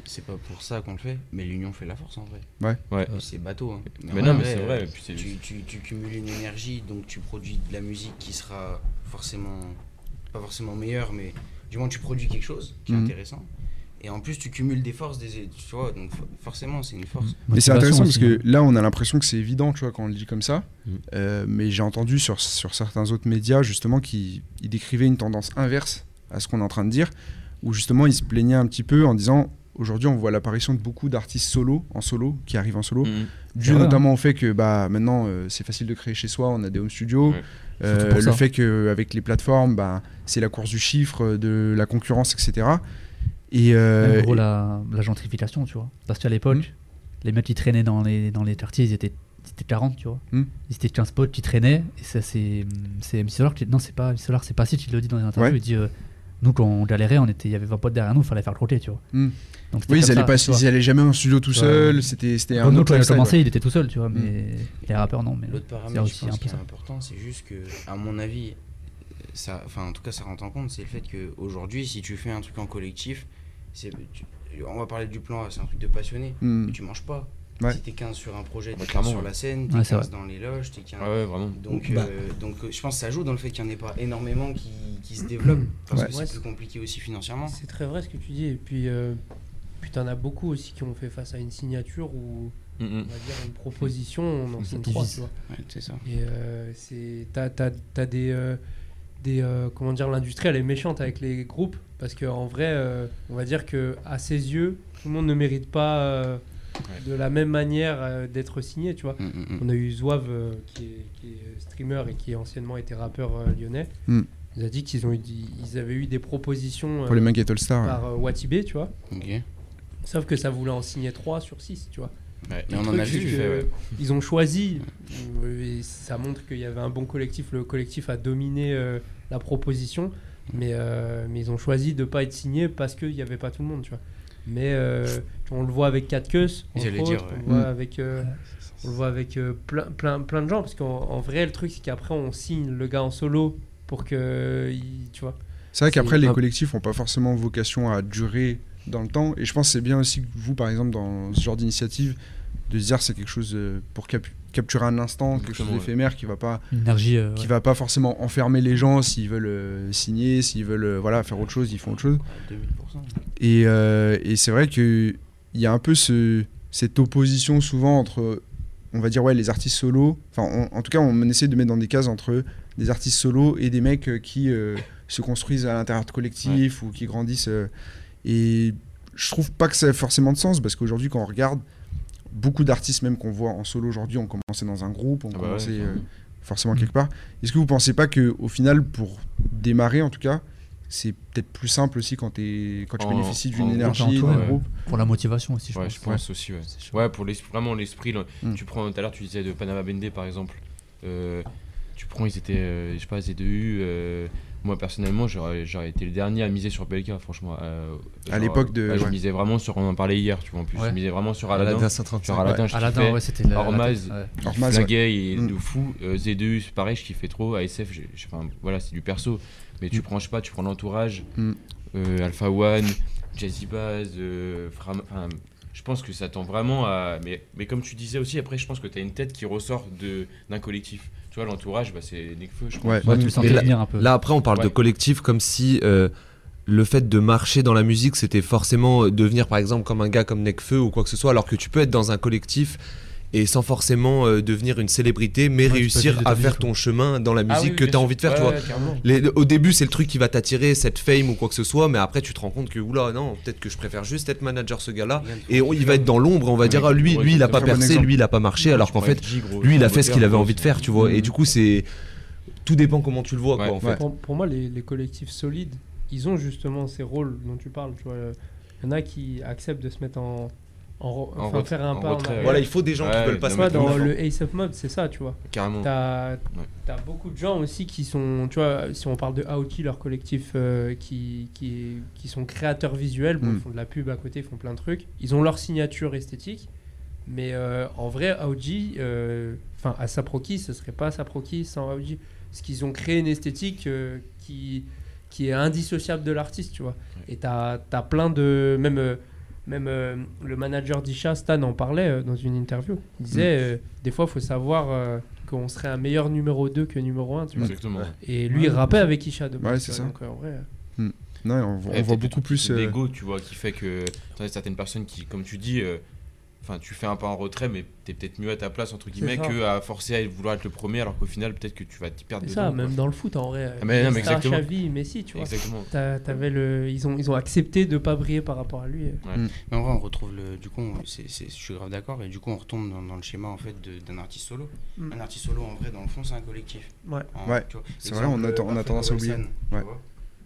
C'est pas pour ça qu'on le fait, mais l'union fait la force en vrai. Ouais. Ouais. C'est bateau. Hein. Mais non, mais c'est euh, vrai. c'est- tu, tu, tu cumules une énergie, donc tu produis de la musique qui sera forcément, pas forcément meilleure, mais du moins tu produis quelque chose qui est Mhm. intéressant. Et en plus, tu cumules des forces, des, tu vois, donc fo- forcément, c'est une force. Mais c'est intéressant parce que hein. là, on a l'impression que c'est évident, tu vois, quand on le dit comme ça. Mm. Euh, mais j'ai entendu sur, sur certains autres médias, justement, qui ils décrivaient une tendance inverse à ce qu'on est en train de dire, où justement, ils se plaignaient un petit peu en disant aujourd'hui, on voit l'apparition de beaucoup d'artistes solo, en solo, qui arrivent en solo, Mhm. dû notamment au fait que bah, maintenant, euh, c'est facile de créer chez soi, on a des home studios. Ouais. Euh, le ça. fait qu'avec les plateformes, bah, c'est la course du chiffre, de la concurrence, etc. Et, euh, Même gros, et- la, la gentrification, tu vois. Parce qu'à l'époque, Mm. les mecs qui traînaient dans les, dans les quartiers, ils étaient, ils étaient 40, tu vois. Mm. Ils étaient 15 potes qui traînaient. Et ça, c'est. C'est MC Solar qui. Non, c'est pas MC Solar, c'est pas si, il le dit dans les interviews. Ouais. Il dit. euh, nous, quand on galérait, on était, il y avait 20 potes derrière nous, il fallait faire croquer, tu vois. Mm. Donc, oui, ils allaient, ça, pas, tu vois. ils allaient jamais en studio tout Ouais. seul, c'était c'était un Comme nous, autre quand il a commencé, ouais. il était tout seul, tu vois. Mais les rappeurs, non. Mais L'autre paramètre, je aussi pense, qui est important, c'est juste que, à mon avis, ça, enfin, en tout cas, ça rentre en compte, c'est le fait qu'aujourd'hui, si tu fais un truc en collectif, tu- on va parler du plan, A, c'est un truc de passionné, Mm. mais tu manges pas. Ouais. Si t'es 15 sur un projet, t'es Ouais, 15 clairement, sur la scène, t'es Ouais, c'est 15 dans les loges, t'es 15... Ah ouais, vraiment. Donc, Bah. euh, donc euh, je pense que ça joue dans le fait qu'il n'y en ait pas énormément qui, qui se développent, parce Ouais. que c'est plus compliqué aussi financièrement. C'est très vrai ce que tu dis. Et puis, euh, puis t'en as beaucoup aussi qui ont fait face à une signature ou Mhm. on va dire une proposition, on en signe trois, tu vois. Ouais, c'est ça. Et euh, c'est t'as, t'as, t'as des euh, des euh, comment dire l'industrie elle est méchante avec les groupes parce que en vrai euh, on va dire que à ses yeux tout le monde ne mérite pas euh, de la même manière euh, d'être signé tu vois. Mm, mm, mm. On a eu Zouave euh, qui, est, qui est streamer et qui anciennement était rappeur euh, lyonnais. Il a dit qu'ils ont eu, des- ils avaient eu des propositions Pour les euh, Manguette All Star. par euh, Watibé, tu vois. Sauf que ça voulait en signer 3 sur 6, tu vois. Ouais, Le et on en a vu. que fait, ouais. Ils ont choisi, et ça montre qu'il y avait un bon collectif. Le collectif a dominé euh, la proposition, mais, euh, mais ils ont choisi de pas être signés parce qu'il n'y avait pas tout le monde, tu vois. Mais euh, on le voit avec 4 queues, J'allais entre dire, autres, ouais. on le voit avec, euh, on le voit avec euh, plein, plein, plein de gens, parce qu'en en vrai, le truc, c'est qu'après, on signe le gars en solo pour que, il, tu vois. C'est vrai qu'après, les collectifs n'ont pas forcément vocation à durer dans le temps. Et je pense que c'est bien aussi que vous, par exemple, dans ce genre d'initiative, de se dire c'est quelque chose euh, pour cap- capturer un instant, quelque chose ouais. d'éphémère qui va pas Une énergie. euh, qui ouais. va pas forcément enfermer les gens s'ils veulent euh, signer, s'ils veulent euh, voilà faire autre chose, ils font autre chose. Ouais, 2000%. Et, euh, et c'est vrai que il y a un peu ce, cette opposition souvent entre, on va dire ouais, les artistes solos. Enfin, en tout cas, on essaie de mettre dans des cases entre des artistes solos et des mecs qui euh, se construisent à l'intérieur de collectifs ou qui grandissent. euh, et je trouve pas que ça ait forcément de sens parce qu'aujourd'hui, quand on regarde, beaucoup d'artistes même qu'on voit en solo aujourd'hui ont commencé dans un groupe, ont Ah bah ouais, commencé euh, forcément quelque part. Est-ce que vous pensez pas que au final, pour démarrer en tout cas, c'est peut-être plus simple aussi quand, t'es- quand tu En- bénéficies d'une énergie d'un ouais. groupe? Pour la motivation aussi, je ouais, pense. je pense aussi, ouais. Ouais, pour vraiment l'esprit. là. Mm. Tu prends, tout à l'heure, tu disais de Panama Bende par exemple. Euh, tu prends, ils étaient, euh, je sais pas, Z2U. euh, moi personnellement, j'aurais été le dernier à miser sur Belka, franchement. euh, À l'époque de- ouais, Je ouais. misais vraiment sur, on en parlait hier, tu vois, en plus. Ouais. Je misais vraiment sur Aladdin. Aladdin 135. Sur Aladdin, je Aladdin, ouais, c'était la- Ormaz. ouais. Ormaz, ouais. est Mm. de fou. Euh, Z2U, c'est pareil, je kiffais trop. ASF, j'ai- j'ai- enfin, voilà, c'est du perso. Mais tu Mm. prends, je sais pas, tu prends l'entourage, Mm. euh, Alpha One, Jazzy Baz, euh, Fram- enfin, je pense que ça tend vraiment à. Mais, mais comme tu disais aussi, après, je pense que tu as une tête qui ressort de- d'un collectif. Tu vois, l'entourage, bah, c'est Nekfeu, je crois. Ouais. Ouais, tu le Mais sentais là- venir un peu. Là, après, on parle de collectif comme si euh, le fait de marcher dans la musique, c'était forcément euh, devenir, par exemple, comme un gars comme Necfeu ou quoi que ce soit, alors que tu peux être dans un collectif et sans forcément euh, devenir une célébrité, mais Ouais, réussir à faire ton chemin dans la musique Ah oui, que tu as sûr. envie de faire, tu vois. Les- au début, c'est le truc qui va t'attirer, cette fame ou quoi que ce soit, mais après, tu te rends compte que, oula, non, peut-être que je préfère juste être manager ce gars-là. Et on- il va être dans l'ombre, on va dire, ah, lui, lui, il a pas percé, lui, il a pas marché, alors qu'en fait, lui, il a fait ce qu'il avait envie de faire, tu vois. Et du coup, c'est. Tout dépend comment tu le vois, quoi, en fait. Pour moi, les, les collectifs solides, ils ont justement ces rôles dont tu parles. Tu vois, il y en a qui acceptent de se mettre en, en, re- En enfin, ret- faire un en pas en. Voilà, il faut des gens qui veulent pas se mettre dans avant. le Ace of Mob, c'est ça, tu vois. Carrément. T'as as beaucoup de gens aussi qui sont, tu vois, si on parle de Aoki, leur collectif, euh, qui, qui, qui sont créateurs visuels, bon, Mm. ils font de la pub à côté, ils font plein de trucs. Ils ont leur signature esthétique, Mais euh, en vrai, Aoji, euh, enfin, à Saproki, ce serait pas Saproki sans Aoji. Parce qu'ils ont créé une esthétique euh, qui, qui est indissociable de l'artiste, tu vois. Et t'as as plein de. Même, euh, même euh, le manager d'Isha, Stan, en parlait euh, dans une interview. Il disait euh, des fois, il faut savoir euh, qu'on serait un meilleur numéro 2 que numéro 1, tu vois. Exactement. Et lui, il rappait avec Isha de Ouais, c'est ça. Donc, euh, en vrai, Non, on, voit- on Ouais, voit beaucoup plus. euh, l'ego, tu vois, qui fait que certaines personnes qui, comme tu dis, euh, enfin, tu fais un pas en retrait, mais t'es peut-être mieux à ta place entre guillemets que à forcer à vouloir être le premier, alors qu'au final, peut-être que tu vas t'y perdre c'est dedans. ça, même quoi. dans le foot, en vrai. Ah, mais non, mais exactement. Xavi, Messi, tu vois. Exactement. T'avais le, ils, ont, ils ont accepté de pas briller par rapport à lui. Mais en vrai, on retrouve le. Du coup, on- c'est- je suis grave d'accord. Et du coup, on retombe dans, dans le schéma en fait d'un artiste solo. Mm. Un artiste solo, en vrai, dans le fond, c'est un collectif. Ouais. En- Ouais, c'est vrai, on a on a tendance à oublier. Ouais.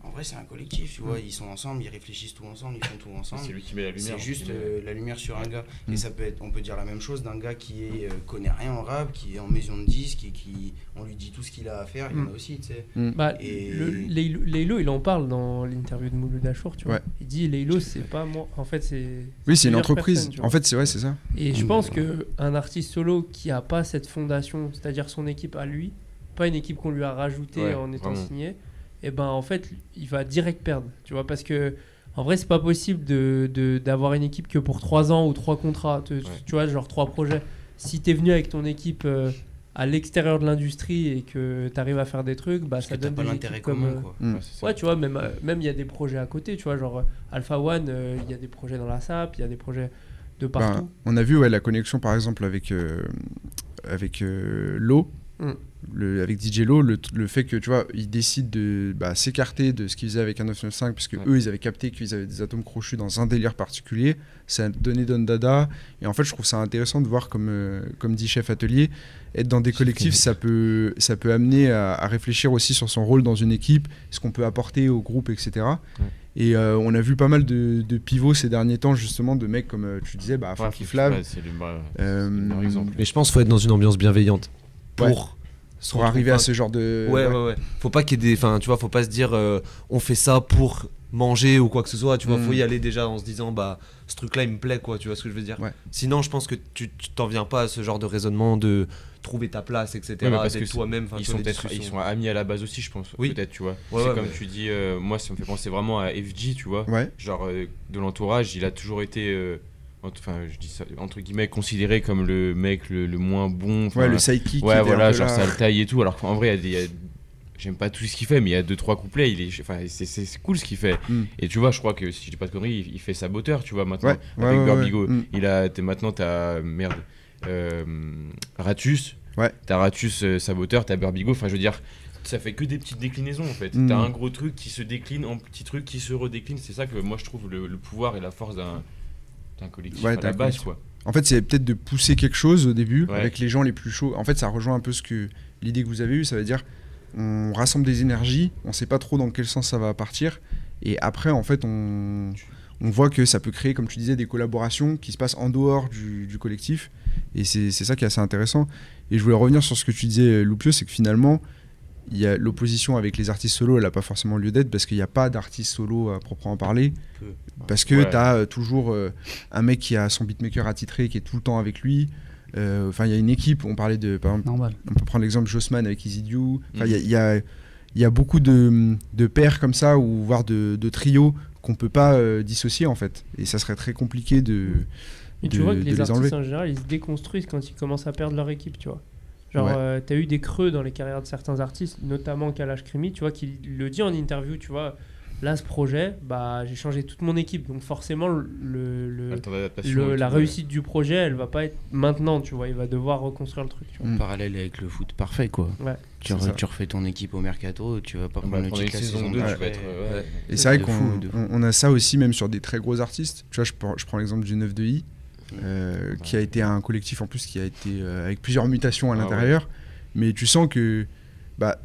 En vrai, c'est un collectif, tu vois. Ils sont ensemble, ils réfléchissent tout ensemble, ils font tout ensemble. C'est lui qui met la lumière. C'est juste euh, la lumière sur un gars. Mm. Et ça peut être, on peut dire la même chose d'un gars qui est, euh, connaît rien en rap, qui est en maison de disques et qui, on lui dit tout ce qu'il a à faire. Il y en a Mm. aussi, tu sais. Bah, Et- Leilo, il en parle dans l'interview de Mouloud Achour, tu vois. Ouais. Il dit Leilo, c'est pas moi. En fait, c'est. Oui, c'est une entreprise. en fait, c'est vrai, c'est ça. Et je Mm. pense que un artiste solo qui a pas cette fondation, c'est-à-dire son équipe à lui, pas une équipe qu'on lui a rajoutée Ouais, en étant vraiment. signé, et ben en fait, il va direct perdre, tu vois, parce que en vrai, c'est pas possible de de- d'avoir une équipe que pour trois ans ou trois contrats, tu, tu vois, genre trois projets. Si t'es venu avec ton équipe euh, à l'extérieur de l'industrie et que t'arrives à faire des trucs, bah Parce ça que donne pas l'intérêt comme, commun, euh, quoi. Mm. Ouais, tu vois, même euh, même il y a des projets à côté, tu vois, genre Alpha One, euh, il y a des projets dans la SAP, il y a des projets de Ben, partout. on a vu ouais, la connexion par exemple avec, euh, avec euh, Lo, Mm. le, avec DJ Lo, le, le fait que tu vois, ils décident de bah, s'écarter de ce qu'ils faisaient avec un 995 puisque Ouais. eux ils avaient capté qu'ils avaient des atomes crochus dans un délire particulier, ça a donné Don Dada et en fait je trouve ça intéressant de voir comme, euh, comme dit Chef Atelier, être dans des collectifs ça peut, ça peut amener à, à réfléchir aussi sur son rôle dans une équipe, ce qu'on peut apporter au groupe etc. Et euh, on a vu pas mal de, de pivots ces derniers temps justement de mecs comme euh, tu disais, bah, Ouais, Flav, ouais, c'est le bah, euh, c'est le meilleur exemple. Mais je pense qu'il faut être dans une ambiance bienveillante pour, Ouais. arriver à ce genre de... Ouais, ouais. ouais, ouais. Faut pas qu'il y ait des. Enfin, tu vois, faut pas se dire euh, on fait ça pour manger ou quoi que ce soit. Tu vois, faut Mm. y aller déjà en se disant bah ce truc-là il me plaît quoi. Tu vois ce que je veux dire Ouais. Sinon, je pense que tu t'en viens pas à ce genre de raisonnement de trouver ta place, etc. Ouais, parce d'être que toi-même. enfin, Ils sont peut-être ils sont amis à la base aussi, je pense. Oui. Peut-être, tu vois. Ouais, c'est ouais, comme mais- tu dis, euh, moi ça me fait penser vraiment à FG, tu vois. Ouais. Genre euh, de l'entourage, il a toujours été, euh, enfin je dis ça entre guillemets, considéré comme le mec le, le moins bon. Ouais, le sidekick. Ouais, voilà, genre là. ça le taille et tout. Alors qu'en vrai, il y a j'aime pas tout ce qu'il fait, mais il y a deux trois couplets, il est, enfin, c'est, cool ce qu'il fait. Mm. Et tu vois, je crois que si je dis pas de conneries, il, il fait saboteur, tu vois maintenant Ouais, avec ouais, Burbigo. ouais. Mm. Il a, t'es, maintenant t'as merde, euh, Ratus. Ouais. T'as Ratus euh, saboteur, t'as Burbigo. Enfin, je veux dire. Ça fait que des petites déclinaisons en fait. Mm. T'as un gros truc qui se décline en petits trucs qui se redéclinent. C'est ça que moi je trouve le, le pouvoir et la force d'un, d'un collectif Ouais, à la base quoi. En fait, c'est peut-être de pousser quelque chose au début Ouais. avec les gens les plus chauds. En fait, ça rejoint un peu ce que l'idée que vous avez eue. Ça veut dire, on rassemble des énergies, on sait pas trop dans quel sens ça va partir, et après, en fait, on, on voit que ça peut créer, comme tu disais, des collaborations qui se passent en dehors du, du collectif, et c'est ça qui est assez intéressant. Et je voulais revenir sur ce que tu disais, Loupio, c'est que finalement, l'opposition avec les artistes solos, elle n'a pas forcément lieu d'être parce qu'il n'y a pas d'artiste solo à proprement parler. Peu. Parce que Ouais. tu as toujours euh, un mec qui a son beatmaker attitré qui est tout le temps avec lui. Euh, Enfin, il y a une équipe, on parlait de. Par exemple, Normal. on peut prendre l'exemple Jossman avec Easy. Enfin, il y a- il y, a, il y a beaucoup de, de paires comme ça, ou voire de, de trios qu'on peut pas euh, dissocier en fait. Et ça serait très compliqué de. Et tu de- vois que les artistes enlever. en général, ils se déconstruisent quand ils commencent à perdre leur équipe, tu vois. Genre, Ouais. euh, t'as eu des creux dans les carrières de certains artistes, notamment Kalash Krimi, tu vois, qui le dit en interview, tu vois. Là, ce projet, bah, j'ai changé toute mon équipe, donc forcément, le, et la réussite du projet, elle va pas être maintenant, tu vois. Il va devoir reconstruire le truc, tu vois. Parallèle avec le foot parfait, quoi. Ouais. Tu, C'est ça. tu refais ton équipe au mercato, tu vas pas prendre le prendre une titre la saison saison 2, tu d'après. vas être. euh, ouais. Et c'est vrai qu'on on- on a ça aussi même sur des très gros artistes. Tu vois, je prends, je prends l'exemple du 9 de I, euh, qui a été un collectif en plus qui a été euh, avec plusieurs mutations à Ah l'intérieur. Mais tu sens que bah,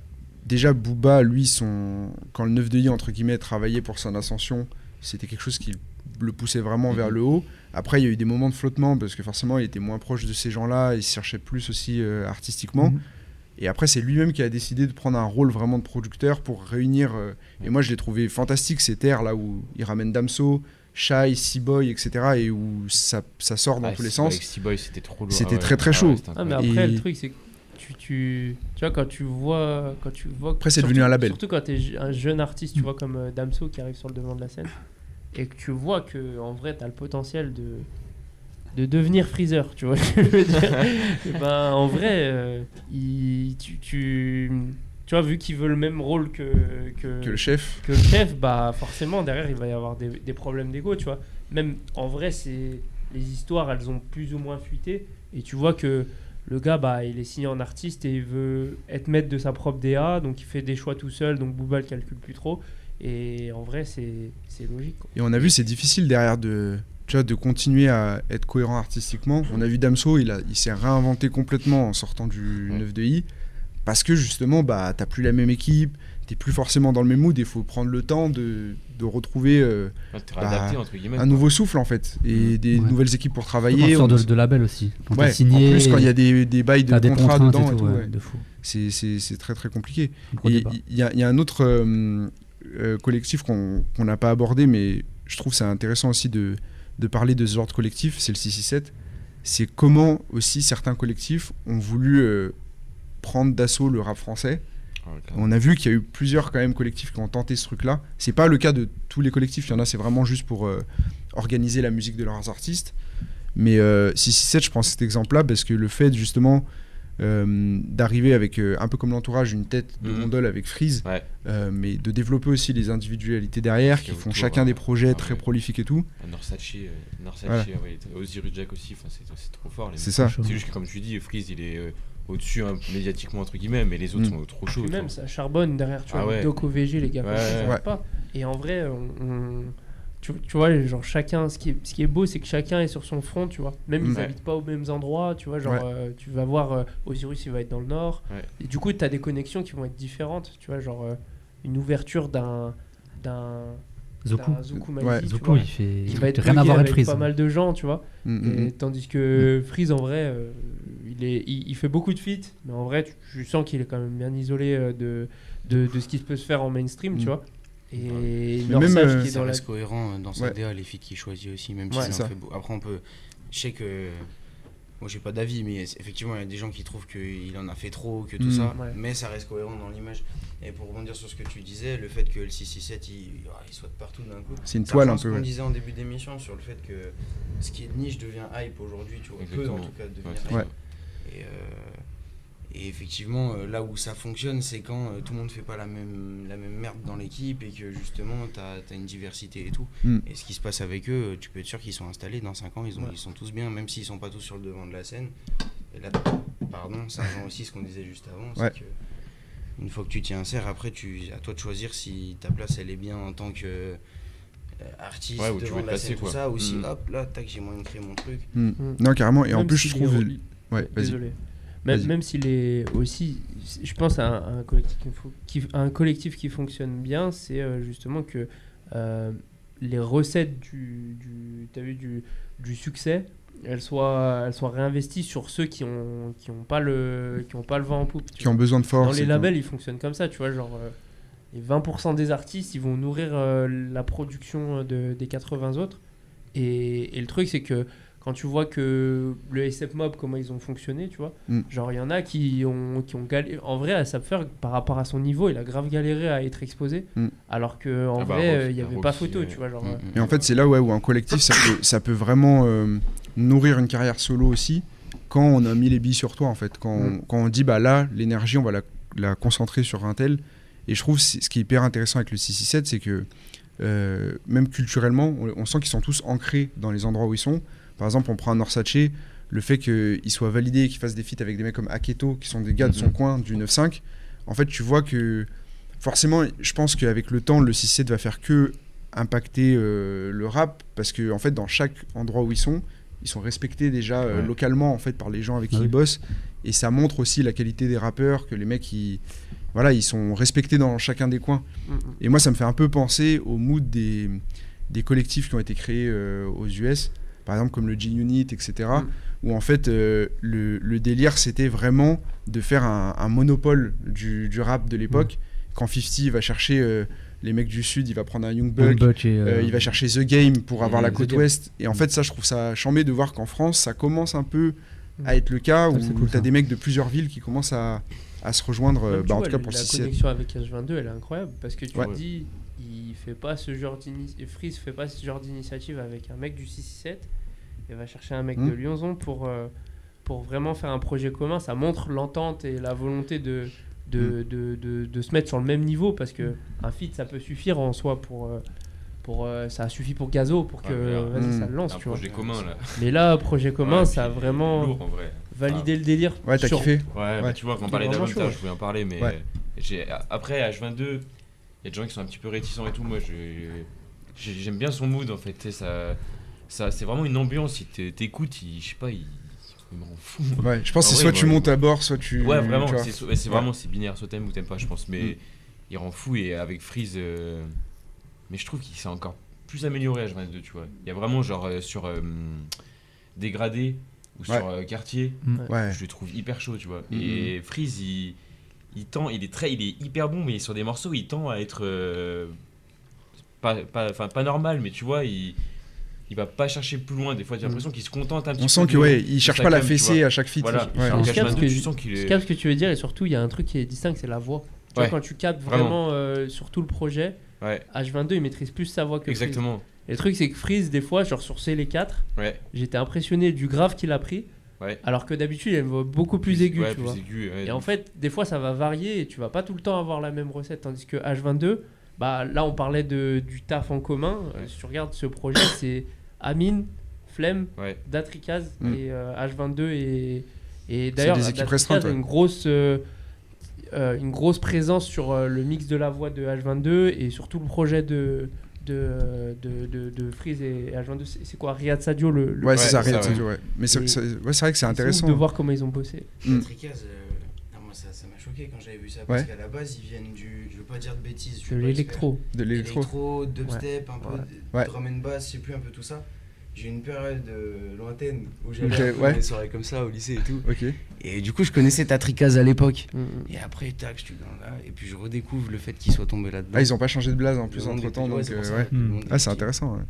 déjà Booba, lui, son, quand le 9 de I, entre guillemets, travaillait pour son ascension, c'était quelque chose qui le poussait vraiment vers Mhm. le haut. Après, il y a eu des moments de flottement parce que forcément, il était moins proche de ces gens-là, il se cherchait plus aussi euh, artistiquement. Mhm. Et après, c'est lui-même qui a décidé de prendre un rôle vraiment de producteur pour réunir. et moi, je l'ai trouvé fantastique, ces terres là où il ramène Damso, Shy, C-Boy, etc. et où ça, ça sort dans Ah, tous les sens. Seaboy, c'était trop lourd. C'était Ah ouais. très, très Ah chaud. Ah, mais après, Et- le truc, c'est que tu, tu, tu vois, quand tu vois. Quand tu vois Après, c'est devenu un label. Surtout quand tu es un jeune artiste, tu vois, comme euh, Damso qui arrive sur le devant de la scène, et que tu vois que en vrai, tu as le potentiel de, de devenir Freezer, tu vois ce que je veux dire Et ben, En vrai, euh, il- tu, tu, tu vois, vu qu'il veut le même rôle que, que, Que le chef. que le chef, bah forcément derrière il va y avoir des, des problèmes d'ego, tu vois. Même en vrai, c'est les histoires, elles ont plus ou moins fuité, et tu vois que le gars, bah il est signé en artiste et il veut être maître de sa propre DA, donc il fait des choix tout seul, donc Booba le calcule plus trop. Et en vrai, c'est c'est logique. quoi. Et on a vu, c'est difficile derrière de, tu vois, de continuer à être cohérent artistiquement. On a vu Damso, il, a, il s'est réinventé complètement en sortant du Ouais. 9 de I. Parce que justement, bah, t'as plus la même équipe, t'es plus forcément dans le même mood, il faut prendre le temps de, de retrouver euh, bah, entre un quoi. nouveau souffle en fait, et des Ouais. nouvelles équipes pour travailler. On- de, de label aussi. Quand Ouais, signé, en plus, quand il y a des, des bails de contrat dedans, et et tout, tout, ouais, ouais. de fou. c'est c'est- c'est très très compliqué. Il y, a- il y a un autre euh, euh, collectif qu'on qu'on n'a pas abordé, mais je trouve c'est intéressant aussi de, de parler de ce genre de collectif, c'est le 667. C'est comment aussi certains collectifs ont voulu euh, prendre d'assaut le rap français. Ah. On a vu qu'il y a eu plusieurs quand même collectifs qui ont tenté ce truc-là. C'est pas le cas de tous les collectifs, il y en a c'est vraiment juste pour euh, organiser la musique de leurs artistes. Mais euh, 667, je prends cet exemple-là parce que le fait justement euh, d'arriver avec euh, un peu comme l'entourage une tête de Mhm. gondole avec Freeze, Ouais. euh, mais de développer aussi les individualités derrière qui font autour, chacun ouais. des projets Ah très ouais. prolifiques et tout. Norsace, euh, Norsace, Voilà. Osiris Jack aussi, c'est trop fort. C'est ça. C'est juste que, comme tu dis, Freeze, il est au-dessus hein, médiatiquement, entre guillemets, mais les autres Mm. sont trop chauds. Même, ça charbonne derrière, tu Ah vois, ouais. Doc OVG, les gars, Ouais, ça ouais. s'arrête Ouais. pas. Et en vrai, on, on- tu, tu vois, genre chacun, ce qui est, ce qui est beau, c'est que chacun est sur son front, tu vois. Même ils habitent pas aux mêmes endroits, tu vois. Genre, Ouais. euh, tu vas voir euh, Osiris, il va être dans le nord. Ouais. Et du coup, tu as des connexions qui vont être différentes, tu vois. Genre, euh, une ouverture d'un. d'un Zoku. Zoku Ouais. Zoku, vois, il fait qui va être rien à voir avec avec Freeze. pas mal de gens, tu vois. Mm, mm, Et mm. tandis que Freeze, en vrai, euh, il, est, il, il fait beaucoup de feats, mais en vrai, tu, tu sens qu'il est quand même bien isolé euh, de, de, de ce qui peut se faire en mainstream, tu Mm. vois. Et Norsace même, euh, qui est Ça dans la... reste cohérent euh, dans sa Ouais. DA, les filles qu'il choisit aussi, même Ouais, si ça. fait beau- Après, on peut. Je sais que. Moi, j'ai pas d'avis, mais effectivement, il y a des gens qui trouvent qu'il en a fait trop, que tout Mm. ça, Ouais. mais ça reste cohérent dans l'image. Et pour rebondir sur ce que tu disais, le fait que le 667 il, ah, il soit de partout d'un coup. C'est une ça toile un peu. qu'on ouais. disait en début d'émission sur le fait que ce qui est de niche devient hype aujourd'hui, tu vois, peut en tout cas devenir Ouais, hype. Et, euh, et effectivement, euh, là où ça fonctionne, c'est quand euh, tout le monde fait pas la même, la même merde dans l'équipe et que justement, tu as, une diversité et tout. Mm. Et ce qui se passe avec eux, tu peux être sûr qu'ils sont installés dans 5 ans, ils, ont, Ouais. ils sont tous bien, même s'ils sont pas tous sur le devant de la scène. Et là, pardon, ça rejoint aussi ce qu'on disait juste avant, c'est Ouais. que une fois que tu t'y insères, après, tu, à toi de choisir si ta place elle est bien en tant que euh, artiste Ouais, devant la placer, scène, tout quoi. ça, ou si Mm. hop, là, tac, j'ai moyen de créer mon truc. Mm. Mm. Non, carrément. Et en plus, je trouve. Ouais. Désolé. Même, même s'il est aussi, je pense à un, à un collectif, qui, un collectif qui fonctionne bien, c'est euh, justement que euh, les recettes du, du, t'as vu, du, du succès, elles soient, elles soient réinvesties sur ceux qui ont, qui ont pas le, qui ont pas le vent en poupe. Qui ont besoin de force. Dans les labels, ils fonctionnent comme ça, tu vois, genre euh, les 20% des artistes, ils vont nourrir euh, la production de, des 80 autres. Et, et le truc, c'est que quand tu vois que le ASAP Mob, comment ils ont fonctionné, tu vois, Mm. genre il y en a qui ont, qui ont galéré. En vrai, ASAP Ferg, par rapport à son niveau, il a grave galéré à être exposé. Mm. Alors que en Ah bah, vrai, il n'y avait Roxy, pas photo, ouais. tu vois. Genre, Mm, euh, mm, Et en fait, c'est là ouais, où un collectif, ça peut, ça peut vraiment euh, nourrir une carrière solo aussi, quand on a mis les billes sur toi, en fait. Quand, on, quand on dit, bah là, l'énergie, on va la, la concentrer sur un tel. Et je trouve, ce qui est hyper intéressant avec le 667, c'est que euh, même culturellement, on, on sent qu'ils sont tous ancrés dans les endroits où ils sont. Par exemple, on prend un Norsace, le fait qu'il soit validé, qu'il fasse des feats avec des mecs comme Aketo, qui sont des gars de son Mhm. coin, du 9-5, en fait, tu vois que forcément, je pense qu'avec le temps, le 6-7 va faire que impacter euh, le rap, parce que en fait, dans chaque endroit où ils sont, ils sont respectés déjà euh, Ouais. localement en fait par les gens avec qui Ah oui. ils bossent, et ça montre aussi la qualité des rappeurs, que les mecs, ils, voilà, ils sont respectés dans chacun des coins. Et moi, ça me fait un peu penser au mood des, des collectifs qui ont été créés euh, aux US, par exemple comme le G-Unit, etc., Mm. où en fait euh, le, le délire c'était vraiment de faire un, un monopole du, du rap de l'époque. Quand 50 va chercher euh, les mecs du sud, il va prendre un Young Young Buck, euh, euh, il va chercher The Game pour avoir Mhm. la The côte ouest. Et en fait, ça, je trouve ça chambé de voir qu'en France, ça commence un peu Mm. à être le cas où Ouais, c'est cool, tu as ça. des mecs de plusieurs villes qui commencent à, à se rejoindre, bah, en tout cas pour la 6 connexion avec H22, elle est incroyable parce que tu Ouais. dis, il fait pas ce genre d'initiative, Freeze fait pas ce genre d'initiative avec un mec du 667, il va chercher un mec Hmm. de Lyonzon pour, euh, pour vraiment faire un projet commun. Ça montre l'entente et la volonté de, Hmm. de, de, de, de se mettre sur le même niveau parce que un feat ça peut suffire en soi pour. euh, pour, euh, ça suffit pour Gazo pour que Ouais, Hmm. ça le lance un tu vois. commun là. mais là projet commun Ouais, ça a vraiment lourd, en vrai. validé le délire Ouais, t'as sur- kiffé Ouais, bah, tu vois, quand on parlait d'Avantage, je voulais en parler, mais Ouais. après H22, il y a des gens qui sont un petit peu réticents et tout. Moi, j'aime bien son mood en fait. tu sais, Ça, ça, c'est vraiment une ambiance. Si t'é- t'écoutes, il- je sais pas, il, il me rend fou. Ouais, je pense que c'est soit tu ouais. montes à bord, soit tu. Ouais, vraiment, c'est vraiment c'est binaire, soit t'aimes ou t'aimes pas, je pense. Mais Mm. il rend fou et avec Freeze, euh, mais je trouve qu'il s'est encore plus amélioré H22, tu vois. Il y a vraiment genre euh, sur euh, dégradé ou Ouais. sur euh, quartier, Ouais. je le trouve hyper chaud, tu vois. Mhm. Et Freeze, il, il tend, il est très, il est hyper bon, mais sur des morceaux, il tend à être euh, pas, pas, enfin, pas normal, mais tu vois, il, il va pas chercher plus loin. Des fois, j'ai l'impression qu'il se contente un petit On peu. sent que ouais, il cherche pas la fessée à chaque feat. Voilà. Ouais. Alors Je capte qu'H22, que- tu sens qu'il Je est. capte ce que tu veux dire et surtout il y a un truc qui est distinct, c'est la voix. Tu vois, quand tu captes Vraiment. vraiment euh, sur tout le projet, Ouais, H22 il maîtrise plus sa voix que Freeze. exactement. Et le truc c'est que Freeze des fois, genre sur C les 4, Ouais. j'étais impressionné du grave qu'il a pris, Ouais. alors que d'habitude il a une voix beaucoup plus aiguë, ouais, tu plus vois. aigu, ouais. Et en fait, des fois ça va varier et tu vas pas tout le temps avoir la même recette, tandis que H22, bah là on parlait de, du taf en commun. Euh. Si tu regardes ce projet, c'est Amine, Flemme, Ouais. Datrikaz Mm. et euh, H22 et, et d'ailleurs Datrikaz a une grosse euh, euh, une grosse présence sur euh, le mix de la voix de H22 et sur tout le projet de de, de, de, de Freeze et H22 c'est quoi Riyad Sadio le, le- Ouais, c'est ça, Riyad Sadio, ouais. Mais c'est ouais, vrai que c'est intéressant. de voir comment ils ont bossé Mm. Tricaz, euh, non, moi ça ça m'a choqué quand j'avais vu ça. Parce Ouais. qu'à la base, ils viennent du. Je veux pas dire de bêtises. de l'électro De l'électro. Électro, dubstep, un peu Ouais. de Ouais. drum and bass, je sais plus un peu tout ça. J'ai eu une période euh, lointaine où j'allais Ok, un peu ouais. dans des soirées comme ça au lycée et tout. Ok. Et du coup, je connaissais Tatrikaz à l'époque. Mm, mm. Et après, tac, je suis dans là. Et puis je redécouvre le fait qu'il soit tombé là-dedans. Ah, ils ont pas changé de blase en plus entre temps, donc euh, ouais. Ah, c'est intéressant. ouais.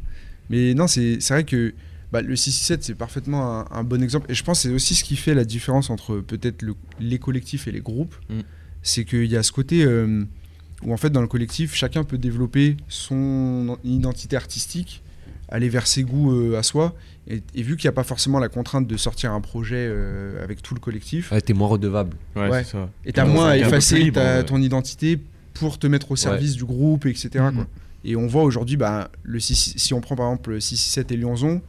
Mais non, c'est c'est vrai que bah, le 667, c'est parfaitement un, un bon exemple. Et je pense que c'est aussi ce qui fait la différence entre peut-être le- les collectifs et les groupes. Mm. C'est qu'il y a ce côté euh, où, en fait, dans le collectif, chacun peut développer son identité artistique, aller vers ses goûts euh, à soi. Et, et vu qu'il n'y a pas forcément la contrainte de sortir un projet euh, avec tout le collectif, Ouais, t'es moins redevable. Ouais, Ouais. c'est ça. et t'as moins à effacer libre, ta- ouais. ton identité pour te mettre au service du groupe, etc. Mhm. quoi. Et on voit aujourd'hui, bah, le 6 si on prend par exemple le 667 et Lyonzon,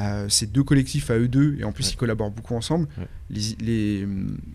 euh, c'est deux collectifs à eux deux, et en plus Ouais. ils collaborent beaucoup ensemble. Ouais. Les, les-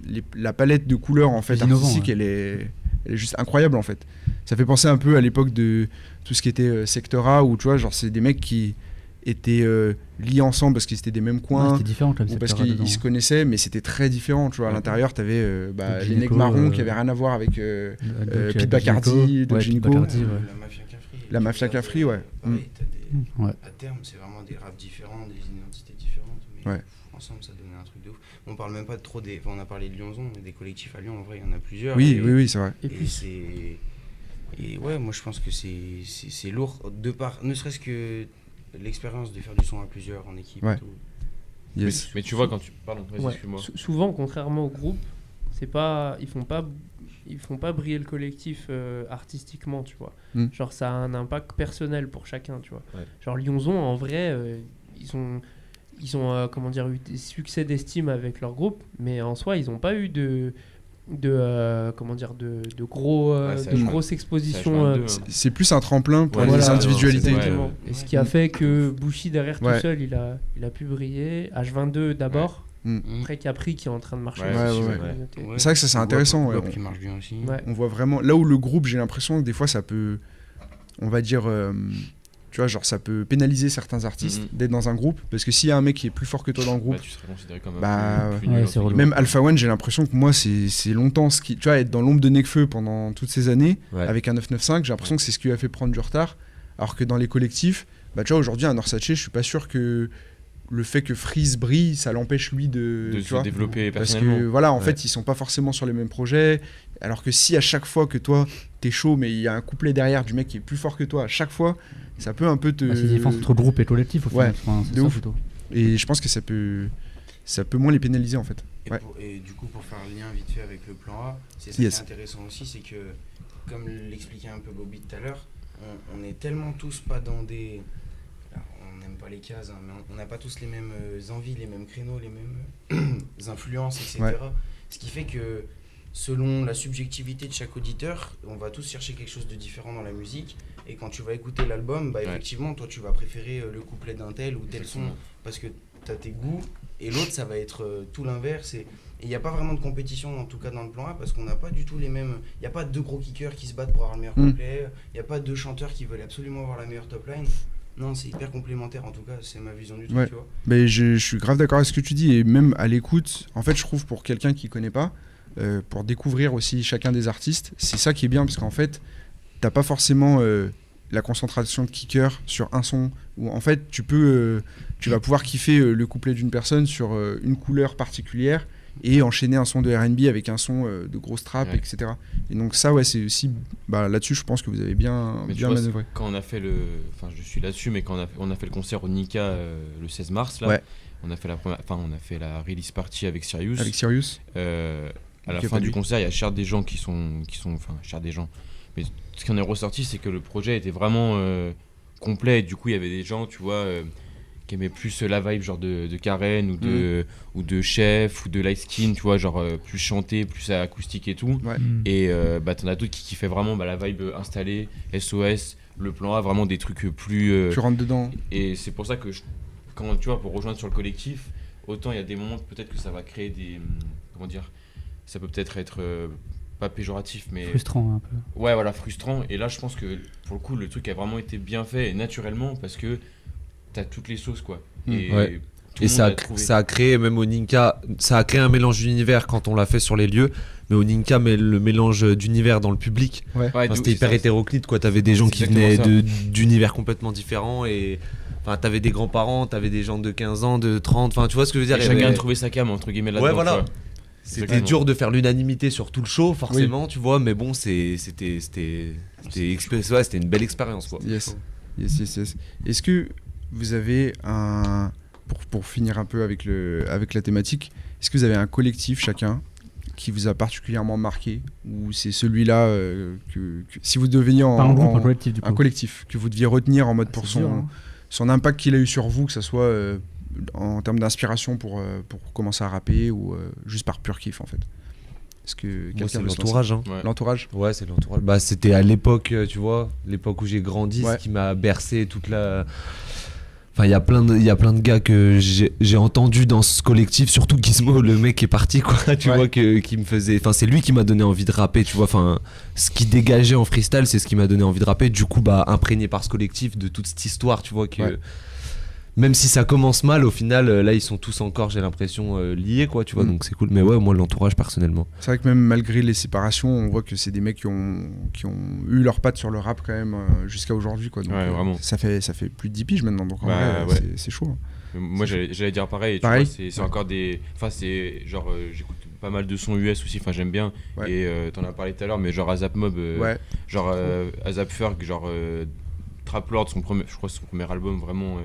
les- la palette de couleurs en fait artistique, ouais. elle, est, elle est juste incroyable en fait. Ça fait penser un peu à l'époque de tout ce qui était euh, Sectora, où tu vois, genre c'est des mecs qui étaient euh, liés ensemble parce qu'ils étaient des mêmes coins. c'était différent comme ou parce qu'ils se connaissaient, mais c'était très différent. Tu vois, à l'intérieur, tu avais bah, Le les mecs gynéco, marrons euh, qui avaient rien à voir avec euh, euh, Pete euh, Bacardi, Gynéco. Bacardi, Euh, ouais. La Mafia Cafri. La Mafia Cafri, ouais. Pareil, t'as des- Ouais. À terme, c'est vraiment des raps différents, des identités différentes. Mais Ouais. pff, ensemble, ça donnait un truc de ouf. On parle même pas de trop des. Enfin, on a parlé de Lyonzon, mais des collectifs à Lyon, en vrai, il y en a plusieurs. Oui, et, oui, oui, c'est vrai. et Et puis c'est. Et ouais, moi je pense que c'est lourd, de part, ne serait-ce que l'expérience de faire du son à plusieurs en équipe. Ouais. et tout. Yes. Mais tu vois, quand tu. Pardon, Ouais. souvent, contrairement au groupe, c'est pas, ils font pas, ils font pas briller le collectif euh, artistiquement, tu vois. Mm. Genre, ça a un impact personnel pour chacun, tu vois. Ouais. Genre Lyonzon, en vrai, euh, ils ont, ils ont, euh, comment dire, eu des succès d'estime avec leur groupe, mais en soi, ils ont pas eu de, de, euh, comment dire, de, de gros, Ouais, de H22, grosses expositions. H22, euh, hein. C'est- plus un tremplin pour Ouais, les voilà, individualités. Et ce qui a fait que Bushi derrière Ouais. tout seul, il a, il a pu briller. H22 d'abord, Mm. après Capri qui est en train de marcher. C'est vrai que ça, c'est intéressant, ouais. Wap qui marche bien aussi. Ouais. On voit vraiment. Là où le groupe, j'ai l'impression que des fois, ça peut. On va dire. euh, tu vois, genre, ça peut pénaliser certains artistes Mhm. d'être dans un groupe. Parce que s'il y a un mec qui est plus fort que toi dans le groupe, Bah, tu serais considéré comme un Bah, plus ouais. Même Alpha One, j'ai l'impression que moi, c'est c'est longtemps ce qui. Tu vois, être dans l'ombre de Nekfeu pendant toutes ces années, Ouais. avec un 995, j'ai l'impression que c'est ce qui lui a fait prendre du retard. Alors que dans les collectifs, bah, tu vois, aujourd'hui, un Orsace, je suis pas sûr que le fait que Freeze brille, ça l'empêche lui de, de se vois, développer parce personnellement. que voilà, en Ouais. fait, ils sont pas forcément sur les mêmes projets. Alors que si à chaque fois que toi t'es chaud, mais il y a un couplet derrière du mec qui est plus fort que toi, à chaque fois, ça peut un peu te. Bah, c'est différence entre groupe et collectif au Ouais, final. Enfin, c'est de ça ouf. plutôt. Et je pense que ça peut, ça peut moins les pénaliser en fait. Et, Ouais. pour- et du coup, pour faire le lien vite fait avec le plan A, c'est ça Yes. qui est intéressant aussi, c'est que, comme l'expliquait un peu Bobby tout à l'heure, on, on est tellement tous pas dans des. N'aime pas les cases, hein, mais on- n'a pas tous les mêmes euh, envies, les mêmes créneaux, les mêmes euh, influences, etc. Ouais. Ce qui fait que, selon la subjectivité de chaque auditeur, on va tous chercher quelque chose de différent dans la musique. Et quand tu vas écouter l'album, bah, Ouais. effectivement, toi, tu vas préférer euh, le couplet d'un tel ou tel son parce que tu as tes goûts et l'autre ça va être euh, tout l'inverse et il n'y a pas vraiment de compétition en tout cas dans le plan A parce qu'on n'a pas du tout les mêmes il n'y a pas deux gros kickers qui se battent pour avoir le meilleur Mm. couplet il n'y a pas deux chanteurs qui veulent absolument avoir la meilleure top line non c'est hyper complémentaire en tout cas c'est ma vision du truc Ouais. tu vois Mais je, je suis grave d'accord avec ce que tu dis et même à l'écoute, en fait, je trouve pour quelqu'un qui connaît pas, euh, pour découvrir aussi chacun des artistes, c'est ça qui est bien parce qu'en fait, t'as pas forcément euh, la concentration de kicker sur un son où en fait tu peux, euh, tu vas pouvoir kiffer le couplet d'une personne sur une couleur particulière et enchaîner un son de R&B avec un son euh, de grosse trap, Ouais. etc. Et donc ça, ouais, c'est aussi, bah, là-dessus, je pense que vous avez bien, Mais bien vois, manœuvré. quand on a fait le enfin je suis là-dessus mais quand on a, on a fait le concert au Nika euh, le 16 mars là Ouais. on a fait la première enfin on a fait la release party avec Sirius Avec Sirius, Euh, à la fin du concert il y a cher des gens qui sont qui sont enfin cher des gens mais ce qui en est ressorti c'est que le projet était vraiment complet et du coup il y avait des gens tu vois qui aimaient plus la vibe genre de, de Karen ou de ou de Chef ou de Light Skin tu vois genre euh, plus chanté plus acoustique et tout Ouais. Mm. et euh, bah, t'en as d'autres qui kiffaient vraiment bah, la vibe installée, SOS, le plan A, vraiment des trucs plus. euh, tu rentres dedans. et c'est pour ça que, je- quand tu vois, pour rejoindre sur le collectif, autant il y a des moments peut-être que ça va créer des. hum, Comment dire Ça peut peut-être être. euh, pas péjoratif, mais. Frustrant un peu. Ouais, voilà, frustrant. Et là, je pense que pour le coup, le truc a vraiment été bien fait et naturellement parce que t'as toutes les sauces, quoi. Mm. Et, Ouais. tout Et le monde ça a, a trouvé. ça a créé, même au Ninka, ça a créé un mélange d'univers quand on l'a fait sur les lieux. Mais au Ninka, mais le mélange d'univers dans le public, Ouais, Enfin, c'était hyper ça. hétéroclite. quoi. T'avais des gens qui venaient d'univers complètement différents. Et enfin, t'avais des grands-parents, t'avais des gens de 15 ans, de 30. Enfin, tu vois ce que je veux dire? Et chacun avait- a trouvé sa cam, entre guillemets, là Ouais, voilà. C'était dur de faire l'unanimité sur tout le show, forcément, tu vois. Mais bon, c'était c'était c'était expé- ouais, c'était une belle expérience. quoi. Yes. Yes, yes, yes. Est-ce que vous avez un. Pour, pour finir un peu avec, le, avec la thématique, est-ce que vous avez un collectif chacun qui vous a particulièrement marqué Ou c'est celui-là euh, que, que- Si vous deveniez en. Pas un groupe, en- un collectif du coup. un collectif que vous deviez retenir en mode Ah, pour son, hein. son impact qu'il a eu sur vous, que ce soit euh, en termes d'inspiration pour, euh, pour commencer à rapper ou euh, juste par pur kiff en fait Est-ce que Moi, quelqu'un c'est l'entourage. hein. Ouais. L'entourage Ouais, c'est l'entourage. Bah, c'était à l'époque, tu vois, l'époque où j'ai grandi, Ouais. ce qui m'a bercé toute la. Enfin, il y a plein de, il y a plein de gars que j'ai j'ai entendu dans ce collectif, surtout Gizmo, le mec qui est parti, quoi. Tu Ouais. vois que qui me faisait. Enfin, c'est lui qui m'a donné envie de rapper, tu vois. Enfin, ce qui dégageait en freestyle, c'est ce qui m'a donné envie de rapper. Du coup, bah, imprégné par ce collectif, de toute cette histoire, tu vois que. Ouais. Même si ça commence mal, au final, euh, là, ils sont tous encore, j'ai l'impression, euh, liés, quoi, tu vois. Mm. Donc c'est cool. Mais ouais, moi, l'entourage, personnellement. C'est vrai que même malgré les séparations, on voit que c'est des mecs qui ont, qui ont eu leurs pattes sur le rap quand même euh, jusqu'à aujourd'hui. Quoi. Donc, Ouais, euh, vraiment. Ça fait, ça fait plus de 10 piges maintenant, donc en Bah, vrai, ouais. c'est- c'est chaud. hein. Moi j'allais j'allais dire pareil, tu Pareil vois, c'est Ouais. encore des. Enfin, c'est genre, euh, j'écoute pas mal de sons US aussi, enfin j'aime bien. Ouais. Et euh, t'en as parlé tout à l'heure, mais genre Azap Mob, euh, Ouais, genre euh, Azap Ferg, genre euh, Trap Lord, son premier, je crois que son premier album, vraiment, euh,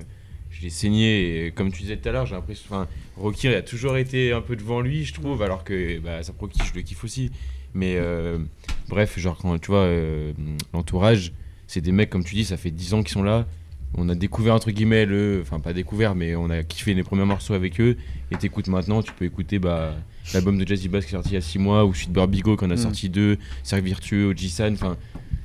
je l'ai saigné. Et comme tu disais tout à l'heure, j'ai l'impression. Enfin, Rocky il a toujours été un peu devant lui, je trouve, alors que bah, Azap Rocky, je le kiffe aussi. Mais euh, bref, genre, quand tu vois, euh, l'entourage, c'est des mecs, comme tu dis, ça fait 10 ans qu'ils sont là. On a découvert entre guillemets le, enfin pas découvert, mais on a kiffé les premiers morceaux avec eux. Et t'écoutes maintenant, tu peux écouter bah, l'album de Jazzy Bass qui est sorti il y a 6 mois, ou Sweet Barbigo qui en a Mm. sorti deux, Cercle Virtueux, Oji-san, enfin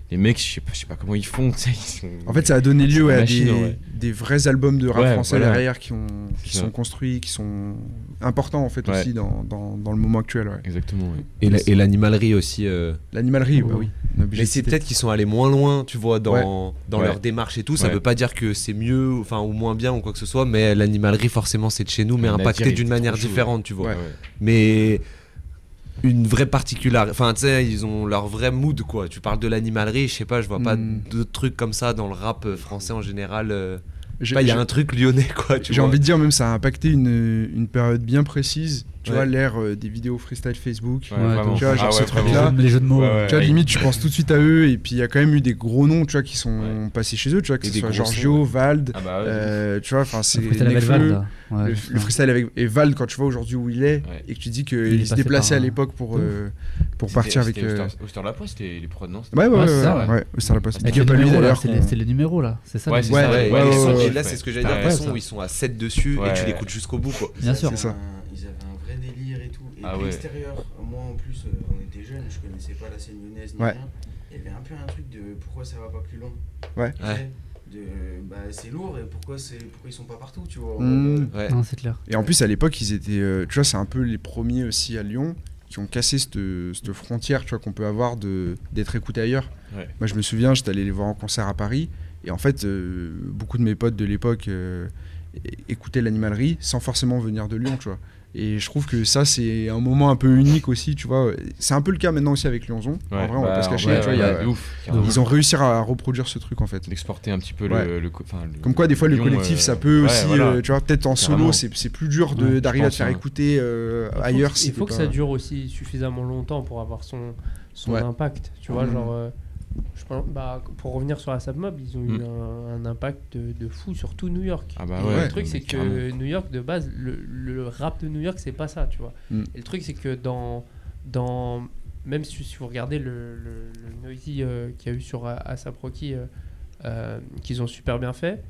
les mecs, je sais pas, je sais pas comment ils font. ils sont- En fait, ça a donné lieu à des, ouais. des vrais albums de rap Ouais, français voilà. derrière qui, ont, qui C'est ça. sont construits, qui sont importants en fait Ouais. aussi dans, dans, dans le moment actuel. ouais. Exactement. ouais. Et la- et l'animalerie aussi. euh, L'animalerie, Ouais. oui. Mais c'est peut-être qu'ils sont allés moins loin, tu vois, dans, Ouais. dans Ouais. leur démarche et tout. Ça Ouais. veut pas dire que c'est mieux enfin, ou moins bien ou quoi que ce soit, mais l'animalerie, forcément, c'est de chez nous, mais impacté d'une manière différente, tu vois. Mais une vraie particularité. Enfin, tu sais, ils ont leur vrai mood, quoi. Tu parles de l'animalerie, je sais pas, je vois pas Hmm. d'autres trucs comme ça dans le rap euh, français en général. euh, il y a un truc lyonnais, quoi. J'ai envie de dire, même ça a impacté une, une période bien précise. Tu Ouais. vois, l'ère euh, des vidéos freestyle Facebook. Ouais, Ouais, vraiment. tu vois, genre Ah ce ouais, truc-là, les, les jeux de mots. Ouais, ouais. Tu vois, limite, tu penses tout de suite à eux. Et puis, il y a quand même eu des gros noms, tu vois, qui sont Ouais. passés chez eux, tu vois, que Et ce soit Giorgio, sons, Vald. Ah bah ouais. euh, tu vois, enfin, c'est le freestyle avec Vald, le, freestyle avec et Vald, quand tu vois aujourd'hui où il est, Ouais. et que tu dis Il qu'il se déplaçait par à l'époque pour, euh, pour partir avec. c'était Oster- Osterlaposte, c'était les prods, non? C'était- Ouais, ouais, Ouais, c'est la poste. C'est les, numéros là, c'est ça Ouais, Ouais, Et là, c'est ce que j'allais dire. Ils sont à 7 dessus et tu l'écoutes jusqu'au bout, quoi. Bien sûr. C'est ça. un- Ils avaient un vrai délire et Ah de ouais. l'extérieur, moi en plus, euh, on était jeunes, je connaissais pas la scène lyonnaise ni Ouais. rien. Il y avait un peu un truc de pourquoi ça va pas plus loin. Ouais. De, bah, c'est lourd et pourquoi, c'est, pourquoi ils sont pas partout, tu vois. Mmh. Ouais. Non, c'est clair. Et en plus, à l'époque, ils étaient. euh, tu vois, c'est un peu les premiers aussi à Lyon qui ont cassé cette, cette frontière, tu vois, qu'on peut avoir de d'être écouté ailleurs. Ouais. Moi, je me souviens, j'étais allé les voir en concert à Paris, et en fait, euh, beaucoup de mes potes de l'époque euh, écoutaient l'animalerie sans forcément venir de Lyon, tu vois. Et je trouve que ça, c'est un moment un peu unique aussi, tu vois. C'est un peu le cas maintenant aussi avec Lyonzon. en vrai, on va bah, pas se cacher, tu vois. y a- ouf, ils ont réussi à reproduire ce truc, en fait. d'exporter un petit peu Ouais. le, le le- Comme quoi, des fois, le Lyon, collectif, euh, ça peut ouais, aussi, voilà. euh, tu vois, peut-être en solo, c'est c'est plus dur d'arriver à te faire hein. écouter euh, Il faut ailleurs. il faut que pas- ça dure aussi suffisamment longtemps pour avoir son, son Ouais. impact. Tu vois, genre, euh, je pense, bah, pour revenir sur la Mob, ils ont eu Mm. un, un impact de, de fou, surtout New York. Ah bah ouais. le truc, c'est que. New York, de base, le, le rap de New York, c'est pas ça, tu vois. Mm. Et le truc, c'est que dans, dans. Même si, si vous regardez le, le, le Noisy euh, qu'il y a eu sur Asap Rocky, euh, euh, qu'ils ont super bien fait,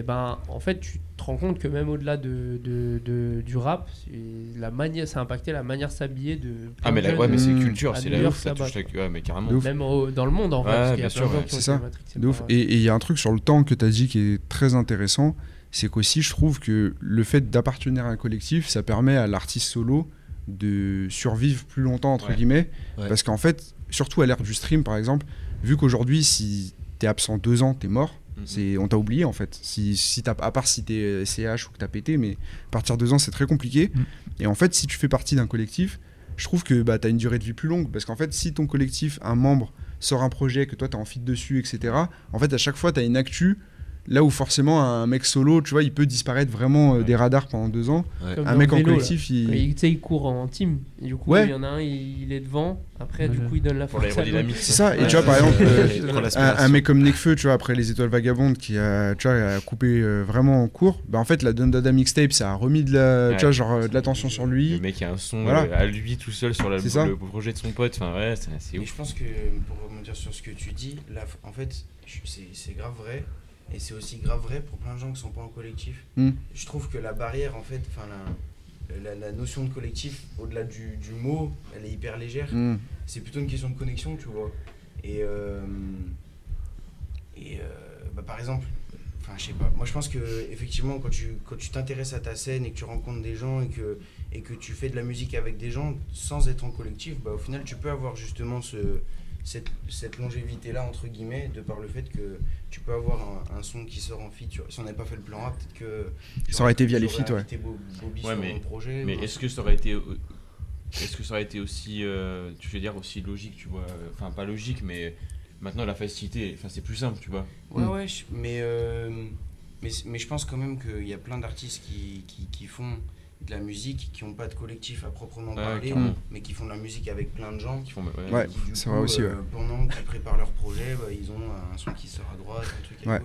et ben en fait, tu te rends compte que même au-delà de, de, de- du rap, la manière, ça a impacté la manière de s'habiller de. Ah plein mais de la, ouais, mais c'est Mm. culture, c'est la ouf, ça touche la- ouais, mais carrément. De ouf. Même au- dans le monde en vrai, Ouais, parce qu'il y bien a plein de sûr, gens ouais. qui ont C'est ça. De ouf. Et et il y a un truc sur le temps que tu as dit qui est très intéressant, c'est qu'aussi je trouve que le fait d'appartenir à un collectif, ça permet à l'artiste solo de survivre plus longtemps, entre Ouais. guillemets. Ouais. Parce qu'en fait, surtout à l'ère du stream par exemple, vu qu'aujourd'hui, si t'es absent deux ans, t'es mort. Mhm. C'est, on t'a oublié en fait. Si, si t'as- à part si t'es CH ou que t'as pété, mais à partir de deux ans, c'est très compliqué. Mhm. Et en fait, si tu fais partie d'un collectif, je trouve que bah, t'as une durée de vie plus longue. Parce qu'en fait, si ton collectif, un membre, sort un projet, que toi t'as en feed dessus, etc., en fait, à chaque fois, t'as une actu. Là où forcément un mec solo, tu vois, il peut disparaître vraiment euh, Ouais. des radars pendant deux ans. Ouais. Un mec le en vélo, là. collectif, il... Il, tu sais, il court en team. Et du coup, Ouais. il y en a un, il, est devant. Après, Ouais, du coup, il donne la force. C'est ça. Et Ouais, tu vois, par exemple, euh, un, mec comme Nekfeu, tu vois, après les Étoiles Vagabondes, qui a, tu vois, a coupé euh, vraiment en court, bah en fait, la Dundada mixtape, ça a remis de la, Ouais. tu vois, genre, de l'attention sur Le lui. mec a un son Voilà. à lui tout seul sur la- C'est ça. le projet de son pote. Enfin ouais, c'est c'est Et ouf. je pense que, pour rebondir sur ce que tu dis, là, en fait, c'est grave vrai. Et c'est aussi grave vrai pour plein de gens qui sont pas en collectif. Mm. Je trouve que la barrière, en fait, enfin, la, la, la notion de collectif, au-delà du, du mot, elle est hyper légère. Mm. C'est plutôt une question de connexion, tu vois. Et, euh, et euh, bah, par exemple, enfin, je sais pas. Moi, je pense que effectivement, quand tu quand tu t'intéresses à ta scène et que tu rencontres des gens et que et que tu fais de la musique avec des gens sans être en collectif, bah, au final, tu peux avoir justement ce cette, cette longévité là entre guillemets de par le fait que tu peux avoir un, un son qui sort en feat tu vois. si on n'avait pas fait le plan A peut-être que Ça aurait été via les feats, ouais. Bobby Ouais, sur mais- mon projet Mais est-ce que ça aurait été, est-ce que ça aurait été aussi, euh, tu veux dire aussi logique, tu vois, enfin pas logique, mais maintenant la facilité, enfin c'est plus simple, tu vois. Ouais, Mm. ouais, mais, euh, mais, mais je pense quand même qu'il y a plein d'artistes qui, qui, qui font de la musique, qui n'ont pas de collectif à proprement parler, carrément. mais qui font de la musique avec plein de gens. Qui font, ouais, c'est vrai aussi, euh, ouais. Pendant qu'ils préparent leur projet, bah, ils ont un son qui sort à droite, un truc à.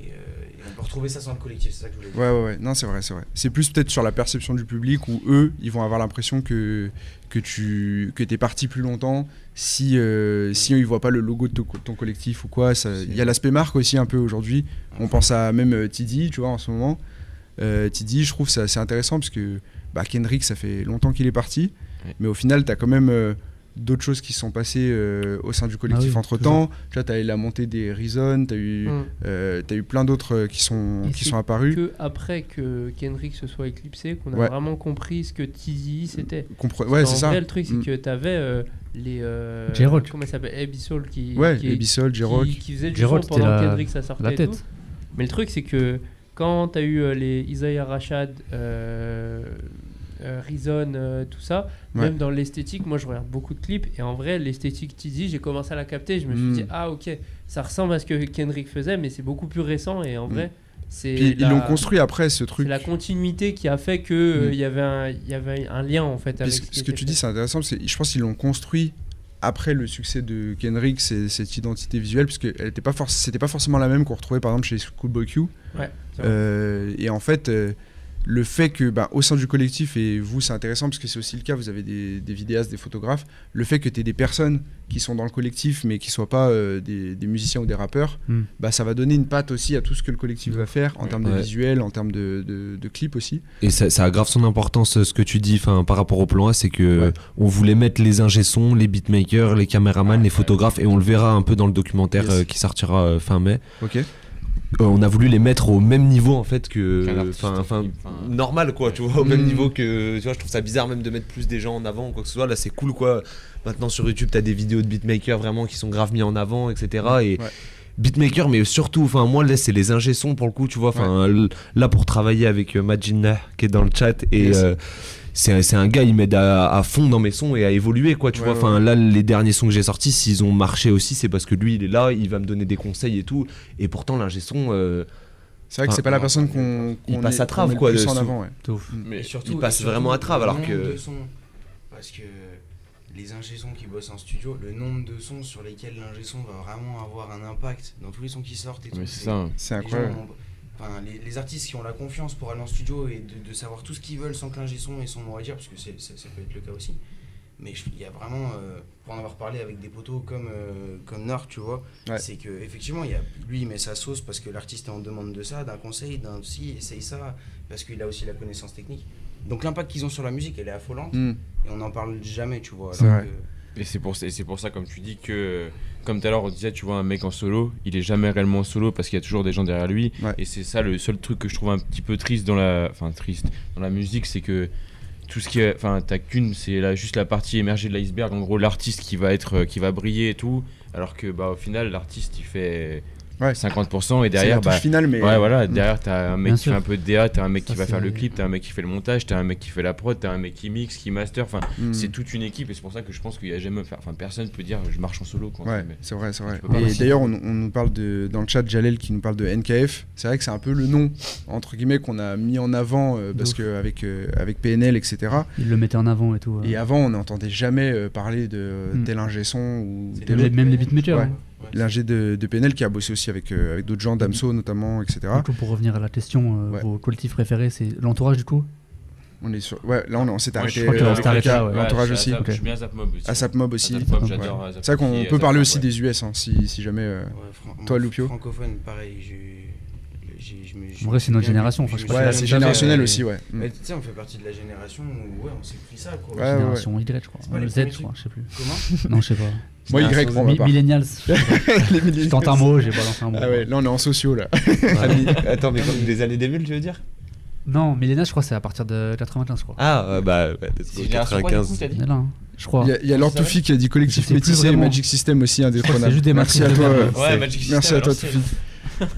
Et, euh, et on peut retrouver ça sans le collectif, c'est ça que je voulais dire. Ouais, ouais, ouais. Non, c'est vrai, c'est vrai. C'est plus peut-être sur la perception du public où eux, ils vont avoir l'impression que, que tu que es parti plus longtemps si, euh, si ils voient pas le logo de ton, ton collectif ou quoi. Il y a l'aspect marque aussi un peu aujourd'hui. On pense à même euh, Tidy, tu vois, en ce moment. Euh, Tidy, je trouve ça assez intéressant parce que bah, Kendrick, ça fait longtemps qu'il est parti. Ouais. Mais au final, tu as quand même euh, d'autres choses qui se sont passées euh, au sein du collectif Ah oui, entre temps. Tu vois, tu as eu la montée des Reason, tu as eu. Hum. Euh, t'as eu plein d'autres euh, qui sont, Et qui c'est sont apparus. que après que Kendrick se soit éclipsé, qu'on a Ouais. vraiment compris ce que Tizi c'était. Compre- ouais, c'est ça. vrai, le truc, c'est Mm. que t'avais euh, les. Euh, J-Rock. Comment il s'appelle Abyssal qui. Ouais, qui, Abyssal, qui, qui faisait du son pendant la- Kendrick ça sortait La et tête. tout. Mais le truc, c'est que quand t'as eu euh, les Isaiah Rashad, euh, euh, Reason, tout ça, Ouais. même dans l'esthétique, moi je regarde beaucoup de clips et en vrai, l'esthétique Tizi, j'ai commencé à la capter. Je me suis Mm. dit, ah ok, ça ressemble à ce que Kendrick faisait, mais c'est beaucoup plus récent et en Mm. vrai, c'est Puis ils la- l'ont construit après ce truc. la continuité qui a fait que Mm. il y avait un, il y avait un lien en fait Puis avec ce, ce, que tu fait. dis, c'est intéressant, parce que je pense qu'ils l'ont construit après le succès de Kendrick, cette identité visuelle, parce que elle était pas c'était pas forcément la même qu'on retrouvait par exemple chez Schoolboy Q. Ouais. Euh, et en fait, euh, le fait que, bah, au sein du collectif, et vous, c'est intéressant parce que c'est aussi le cas, vous avez des, des vidéastes, des photographes, le fait que tu aies des personnes qui sont dans le collectif mais qui soient pas euh, des, des musiciens ou des rappeurs, Hmm. bah, ça va donner une patte aussi à tout ce que le collectif va faire en Ouais. termes de visuel, en termes de, de, de clips aussi. Et ça, ça a grave son importance, ce que tu dis, enfin, par rapport au plan A, c'est que Ouais. on voulait mettre les ingé les beatmakers, les caméramans, les photographes, et on le verra un peu dans le documentaire Yes. euh, qui sortira euh, fin mai. Ok. Euh, on a voulu les mettre au même niveau en fait que, enfin, normal quoi, tu vois, au même Mm. niveau que, tu vois, je trouve ça bizarre même de mettre plus des gens en avant ou quoi que ce soit. Là, c'est cool quoi. Maintenant sur YouTube, t'as des vidéos de beatmakers vraiment qui sont grave mis en avant, etc. Et Ouais. beatmakers, mais surtout, enfin, moi là, c'est les ingé sons pour le coup, tu vois. Enfin, là pour travailler avec euh, Majinna qui est dans le chat et Yes. euh, c'est un- c'est un gars, il m'aide à, à fond dans mes sons et à évoluer, quoi, tu Ouais, vois. ouais, là, les derniers sons que j'ai sortis, s'ils ont marché aussi, c'est parce que lui, il est là, il va me donner des conseils et tout. Et pourtant, l'ingé son, euh, C'est vrai que c'est pas la personne qu'on passe à trave, le quoi, en sous- avant. ouais. De ouf. Mais Et surtout, il passe vraiment à travers, le alors que- sons, parce que les ingé-sons qui bossent en studio, le nombre de sons sur lesquels l'ingé-son va vraiment avoir un impact dans tous les sons qui sortent et tout. Mais c'est ça. hein. C'est incroyable. gens enfin, les, les artistes qui ont la confiance pour aller en studio et de, de savoir tout ce qu'ils veulent sans que l'ingé son ait son mot à dire, parce que ça peut être le cas aussi. Mais il y a vraiment, euh, pour en avoir parlé avec des potos comme, euh, comme Nord, tu vois, Ouais. c'est que effectivement, il y a, lui il met sa sauce parce que l'artiste est en demande de ça, d'un conseil, d'un si, essaye ça, parce qu'il a aussi la connaissance technique. Donc l'impact qu'ils ont sur la musique, elle est affolante Hmm. et on n'en parle jamais, tu vois. Alors Et c'est pour, et pour ça, comme tu dis, que, comme tout à l'heure, on disait, tu vois, un mec en solo, il est jamais réellement solo parce qu'il y a toujours des gens derrière lui. Ouais. Et c'est ça le seul truc que je trouve un petit peu triste dans la, enfin triste dans la musique, c'est que tout ce qui est, enfin, t'as qu'une, c'est là juste la partie émergée de l'iceberg. En gros, l'artiste qui va être, euh, qui va briller et tout, alors que, bah, au final, l'artiste il fait Ouais. 50% et derrière, bah, finale, mais. Ouais, voilà, Mm. derrière, t'as un mec Bien qui sûr. fait un peu de DA, t'as un mec Ça, qui va faire le clip, t'as un mec qui fait le montage, t'as un mec qui fait la prod, t'as un mec qui mixe, qui master, enfin, Hmm. c'est toute une équipe et c'est pour ça que je pense qu'il y a jamais, enfin, personne peut dire je marche en solo, quoi. Ouais, Mais- c'est vrai, c'est vrai. Et d'ailleurs, on, on nous parle de, dans le chat, Jalel qui nous parle de NKF. C'est vrai que c'est un peu le nom, entre guillemets, qu'on a mis en avant euh, parce ouf. qu'avec avec PNL, etc. Ils le mettaient en avant et tout. Et euh. avant, on n'entendait jamais euh, parler de Mm. tel ingé son ou Même les- autre. même les beatmakers. L'ingé de, de PNL qui a bossé aussi avec, euh, avec d'autres gens, Damso notamment, etc. Du coup, pour revenir à la question, euh, Ouais. vos collectifs préférés, c'est l'entourage du coup? On est sur... Ouais, là, on, on s'est arrêté. je crois que euh. L'entourage Ouais, aussi. Azap, ok. Je suis bien Zap Mob aussi. Asap Mob C'est vrai qu'on peut parler aussi ouais. des US, hein, si, si jamais. euh, Ouais, Toi, Lupio Francophone, pareil. me- je En vrai, c'est notre génération, enfin, Ouais, c'est générationnel aussi, ouais. Mais tu sais, on fait partie de la génération où ouais, on s'est pris ça, quoi. Ouais, ouais, Génération Y, je crois. Z, je crois, je sais plus. Comment? Non, je sais pas. Moi, Y, pour ma part. Millennials. Je tente un mot, j'ai balancé un mot. Ah ouais, là, on est en sociaux, là. Attends, mais comme des années d'émule, tu veux dire? Non, Millennials, je crois, c'est à partir de 95, je crois. Ah, euh, bah, C'est génération quoi, du coup, 95. t'as dit On est là, hein, je crois. Il y a, a Lord C'est vrai Toufi qui a dit collectif métissé et. Magic System aussi que indétrônable. c'est juste des Merci à matrices toi. euh. Ouais, Magic System, Merci à toi, à. Toufi.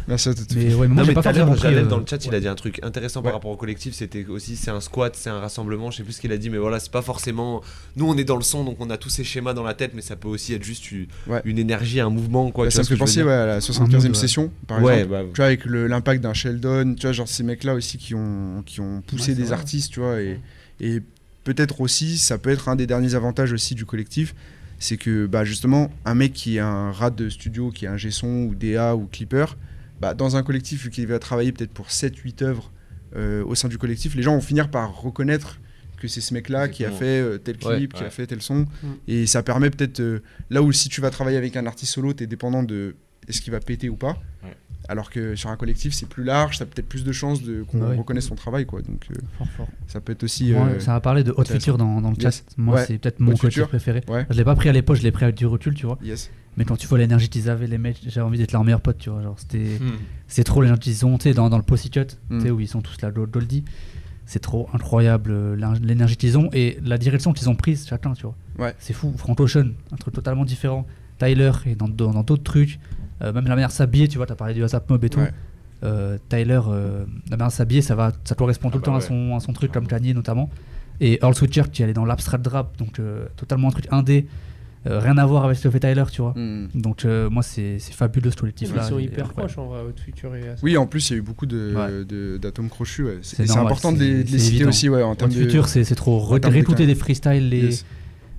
Merci à toi, Toufi. Mais ouais, mais moi, Non, j'ai mais pas tout à l'heure, euh, dans le chat, il a dit un truc intéressant Ouais. par rapport au collectif. C'était aussi, c'est un squat, c'est un rassemblement. Je sais plus ce qu'il a dit, mais voilà, c'est pas forcément. Nous, on est dans le son, donc on a tous ces schémas dans la tête, mais ça peut aussi être juste une, Ouais. une énergie, un mouvement, quoi. Bah, tu ça me fait penser à la Un 75e mood, ouais. session, par Ouais, exemple. bah, Tu vois, avec le- l'impact d'un Sheldon, tu vois, genre ces mecs-là aussi qui ont, qui ont poussé des vrai. artistes, tu vois, et, et peut-être aussi, ça peut être un des derniers avantages aussi du collectif, c'est que bah, justement, un mec qui est un rat de studio, qui est un G-son ou DA ou clipper, bah, dans un collectif, vu qu'il va travailler peut-être pour 7-8 œuvres euh, au sein du collectif, les gens vont finir par reconnaître que c'est ce mec-là qui a fait euh, tel Ouais, clip, qui a ouais. fait tel son, et ça permet peut-être, euh, là où si tu vas travailler avec un artiste solo, tu es dépendant de est-ce qu'il va péter ou pas. Ouais. Alors que sur un collectif, c'est plus large, tu as peut-être plus de chances de, qu'on Bah oui. reconnaisse ton travail. Quoi. Donc euh, Fort, fort. ça peut être aussi. Moi, euh, ça va parler de Hot intéressant. Future dans, dans le Yes. chat. Moi, Ouais. c'est peut-être mon Future. préféré. Ouais, Je l'ai pas pris à l'époque, je l'ai pris avec du recul, tu vois. yes. Mais quand tu vois l'énergie qu'ils avaient, les mecs, j'avais envie d'être leur meilleur pote, tu vois. Genre, c'était. Hmm. C'est trop l'énergie qu'ils ont, tu sais, dans, dans le Pussycut, Mm. tu sais, où ils sont tous là, Doldy. C'est trop incroyable euh, l'énergie qu'ils ont et la direction qu'ils ont prise chacun, tu vois. Ouais. C'est fou. Frank Ocean, un truc totalement différent. Tyler, et dans dans dans d'autres trucs. Euh, même la manière de s'habiller, tu vois, t'as parlé du WhatsApp Mob et tout. Ouais. Euh, Tyler, euh, la manière de s'habiller, ça, va, ça correspond Ah tout le bah temps à, son, à son truc, comme Kanye notamment. Et Earl Switcher qui allait dans l'abstract rap, donc euh, totalement un truc indé, Euh, rien à voir avec ce que fait Tyler, tu vois. Hmm. Donc euh, moi, c'est fabuleux ce collectif Ils sont hyper incroyable. proches en vrai, Future et. Oui, en plus, il y a eu beaucoup de- Ouais. de- d'atomes crochus. ouais. C'est important de les, de les citer évident. aussi, ouais, en termes de. futur, c'est trop. Réécouter des freestyles, les, Yes.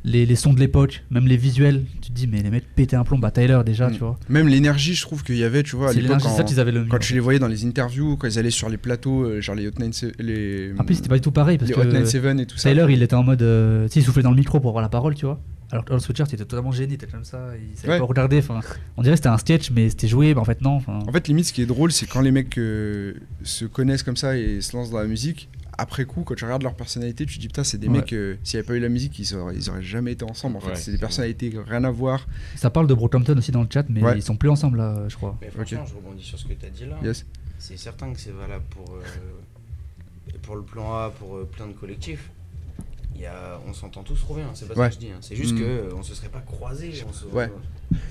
les, les sons de l'époque, même les visuels. Tu te dis, mais les mecs pétaient un plomb. Bah, Tyler, déjà, Mm. tu vois. Même l'énergie, je trouve qu'il y avait, tu vois, à C'est l'époque, l'énergie, c'est ça quand, qu'ils avaient le mieux. quand tu les voyais dans les interviews, quand ils allaient sur les plateaux, euh, genre les Hot 97, les, En plus, c'était pas du tout pareil parce les que Hot 97 et tout ça. Tyler, il était en mode. euh, tu sais, il soufflait dans le micro pour avoir la parole, tu vois. Alors que Earl Sweatshirt, était totalement gêné, il était comme ça, il savait Ouais. pas regarder. Enfin, on dirait que c'était un sketch, mais c'était joué, mais en fait, non. En fait, limite, ce qui est drôle, c'est quand les mecs euh, se connaissent comme ça et se lancent dans la musique. Après coup, quand tu regardes leur personnalité, tu te dis putain, c'est des Ouais. mecs, euh, s'il n'y avait pas eu la musique, ils auraient, ils auraient jamais été ensemble. En fait, Ouais, c'est des personnalités rien à voir. ça parle de Brockhampton aussi dans le chat, mais Ouais. ils sont plus ensemble là, je crois. Mais franchement, je rebondis sur ce que tu as dit là. Yes. C'est certain que c'est valable pour, euh, pour le plan A, pour euh, plein de collectifs. Il y a, on s'entend tous trop bien, c'est pas Ouais. ça que je dis. hein. C'est juste Mm. que euh, on se serait pas croisés. on se- Ouais.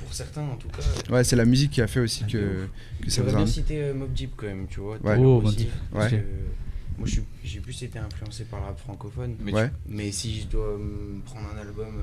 Pour certains, en tout cas. Ouais, c'est la musique qui a fait aussi Ah, que, que ça J'aurais faisait bien cité euh, Mob Deep quand même, tu vois. Ouais. Oh, aussi, parce que Moi, je suis- j'ai plus été influencé par le rap francophone. Mais Ouais. Mais si je dois me prendre un album,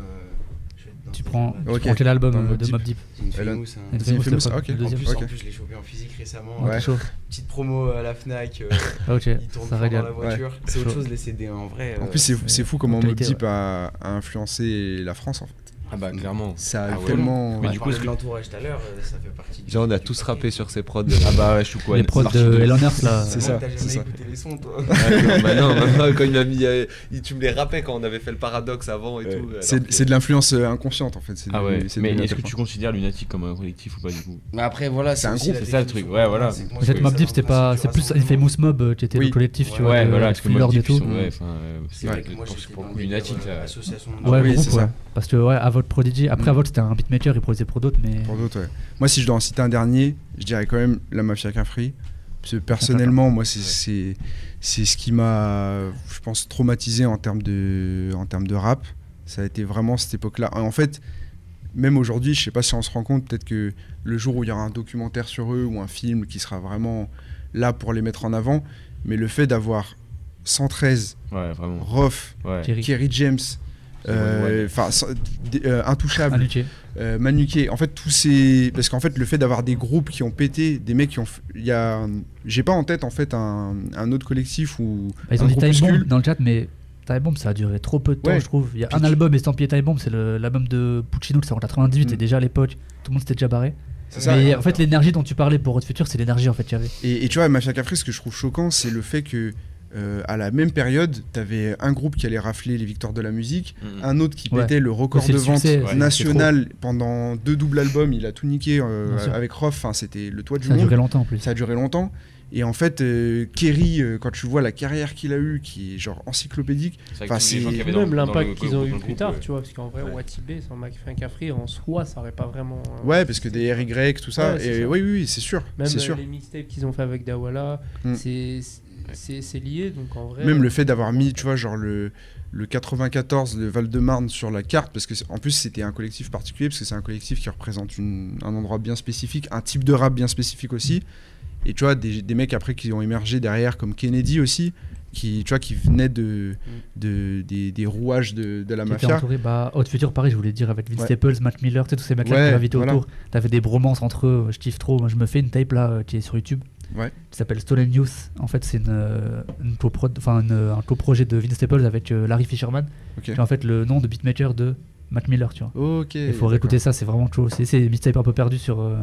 Tu prends, tu Ok. prends quel album euh, de. Mob Deep hein. Ah, ok. le En plus, Ok. en plus, je l'ai chopé en physique récemment. Ouais, chaud. Petite promo à la Fnac. euh, Ah, ok, il tourne ça fort régale. dans la voiture. C'est autre chose les CD en vrai. En euh, plus, c'est c'est fou comment Mob Deep a, a influencé la France en fait. Ah bah clairement. Ça a Ah ouais. tellement. Mais du coup, de que- l'entourage tout à l'heure, euh, ça fait partie du. Genre, on a tous rappé sur ces prods. Ah bah ouais, je suis quoi Les prods de. Elon Earth là. C'est ça, T'as c'est jamais écouté les sons, toi Ouais, bah non, bah, quand il m'a mis. euh, il- tu me les rappais quand on avait fait le paradoxe avant et tout. C'est de l'influence euh, inconsciente en fait. Ah ouais, mais est-ce que tu considères Lunatic comme un collectif ou pas du coup? Mais après, voilà, C'est un groupe, c'est ça, le truc. Ouais, voilà. Je Mob Deep, ça c'était pas. C'est plus rassemblement. Infamous Mob qui était le collectif, tu vois. Ouais, voilà, parce que Mob Deep, C'est c'est vrai que moi, pour, j'étais pour Lunatic Ouais, c'est ça. Parce que, ouais, Avot Prodigy. Après, Mm. Avot, c'était un beatmaker, il produisait pour d'autres, mais. Pour d'autres, ouais. Moi, si je dois en citer un dernier, je dirais quand même la Mafia Cafri. Parce que personnellement, moi, c'est c'est c'est ce qui m'a, je pense, traumatisé en termes de, en termes de rap. Ça a été vraiment cette époque-là. En fait, même aujourd'hui, je sais pas si on se rend compte, peut-être que le jour où il y aura un documentaire sur eux ou un film qui sera vraiment là pour les mettre en avant, mais le fait d'avoir 113, Ouais, vraiment. Rof, Ouais. Kerry. Kerry James, enfin, sans- d- euh, Intouchable, euh, Manuquet, en fait tous ces parce qu'en fait le fait d'avoir des groupes qui ont pété, des mecs qui ont, il y a, j'ai pas en tête en fait un, un autre collectif ou Bah, ils ont dit Time dans le chat, mais Time Bomb ça a duré trop peu de temps, Ouais. je trouve. Il y a Puis un tu- album estampillé Time Bomb, c'est l'album de Puccino sort en 98, Mm. et déjà à l'époque, tout le monde s'était déjà barré. C'est ça. Mais en fait, l'énergie dont tu parlais pour Hot Future, c'est l'énergie en fait qu'il y avait. Et, et tu vois, Mafia Cafri, ce que je trouve choquant, c'est le fait que euh, à la même période, t'avais un groupe qui allait rafler les victoires de la musique, Mhm. un autre qui Ouais. pétait le record de le vente succès, ouais, national pendant deux doubles albums, il a tout niqué euh, avec Rof, enfin, c'était le toit du Ça a monde. duré longtemps en plus. Ça a duré longtemps. Et en fait, euh, Kerry, euh, quand tu vois la carrière qu'il a eue, qui est genre encyclopédique, C'est Même l'impact qu'ils ont eu groupe, plus tard, ouais. tu vois, parce qu'en vrai, Ouais. Watibé sans Cafri en soi, ça aurait pas vraiment. euh, ouais, parce que des RY, tout ça, et ça. oui, oui, oui, c'est sûr, Même c'est euh, sûr. les mixtapes qu'ils ont fait avec Dawala, Mm. c'est c'est c'est lié, donc en vrai. Même le fait d'avoir mis, tu vois, genre le, le 94, le Val-de-Marne sur la carte, parce que en plus c'était un collectif particulier, parce que c'est un collectif qui représente une- un endroit bien spécifique, un type de rap bien spécifique aussi. Et tu vois, des, des mecs après qui ont émergé derrière, comme Kennedy aussi, qui, tu vois, qui venaient de, de, des, des rouages de, de la Qui était mafia. entouré, bah, Hot Future, pareil, je voulais dire, avec Vince Ouais. Staples, Matt Miller, tu sais, tous ces mecs-là Ouais, qui gravitaient voilà. autour. T'avais des bromances entre eux, je kiffe trop. Moi, je me fais une tape là euh, qui est sur YouTube. Ouais. Qui s'appelle Stolen Youth. En fait, c'est une, euh, une une, euh, un coprojet de Vince Staples avec euh, Larry Fisherman, Ok. qui est en fait le nom de beatmaker de Matt Miller, tu vois. Ok. Il faut réécouter ça, c'est vraiment chaud. C'est des mixtapes un peu perdus sur. euh,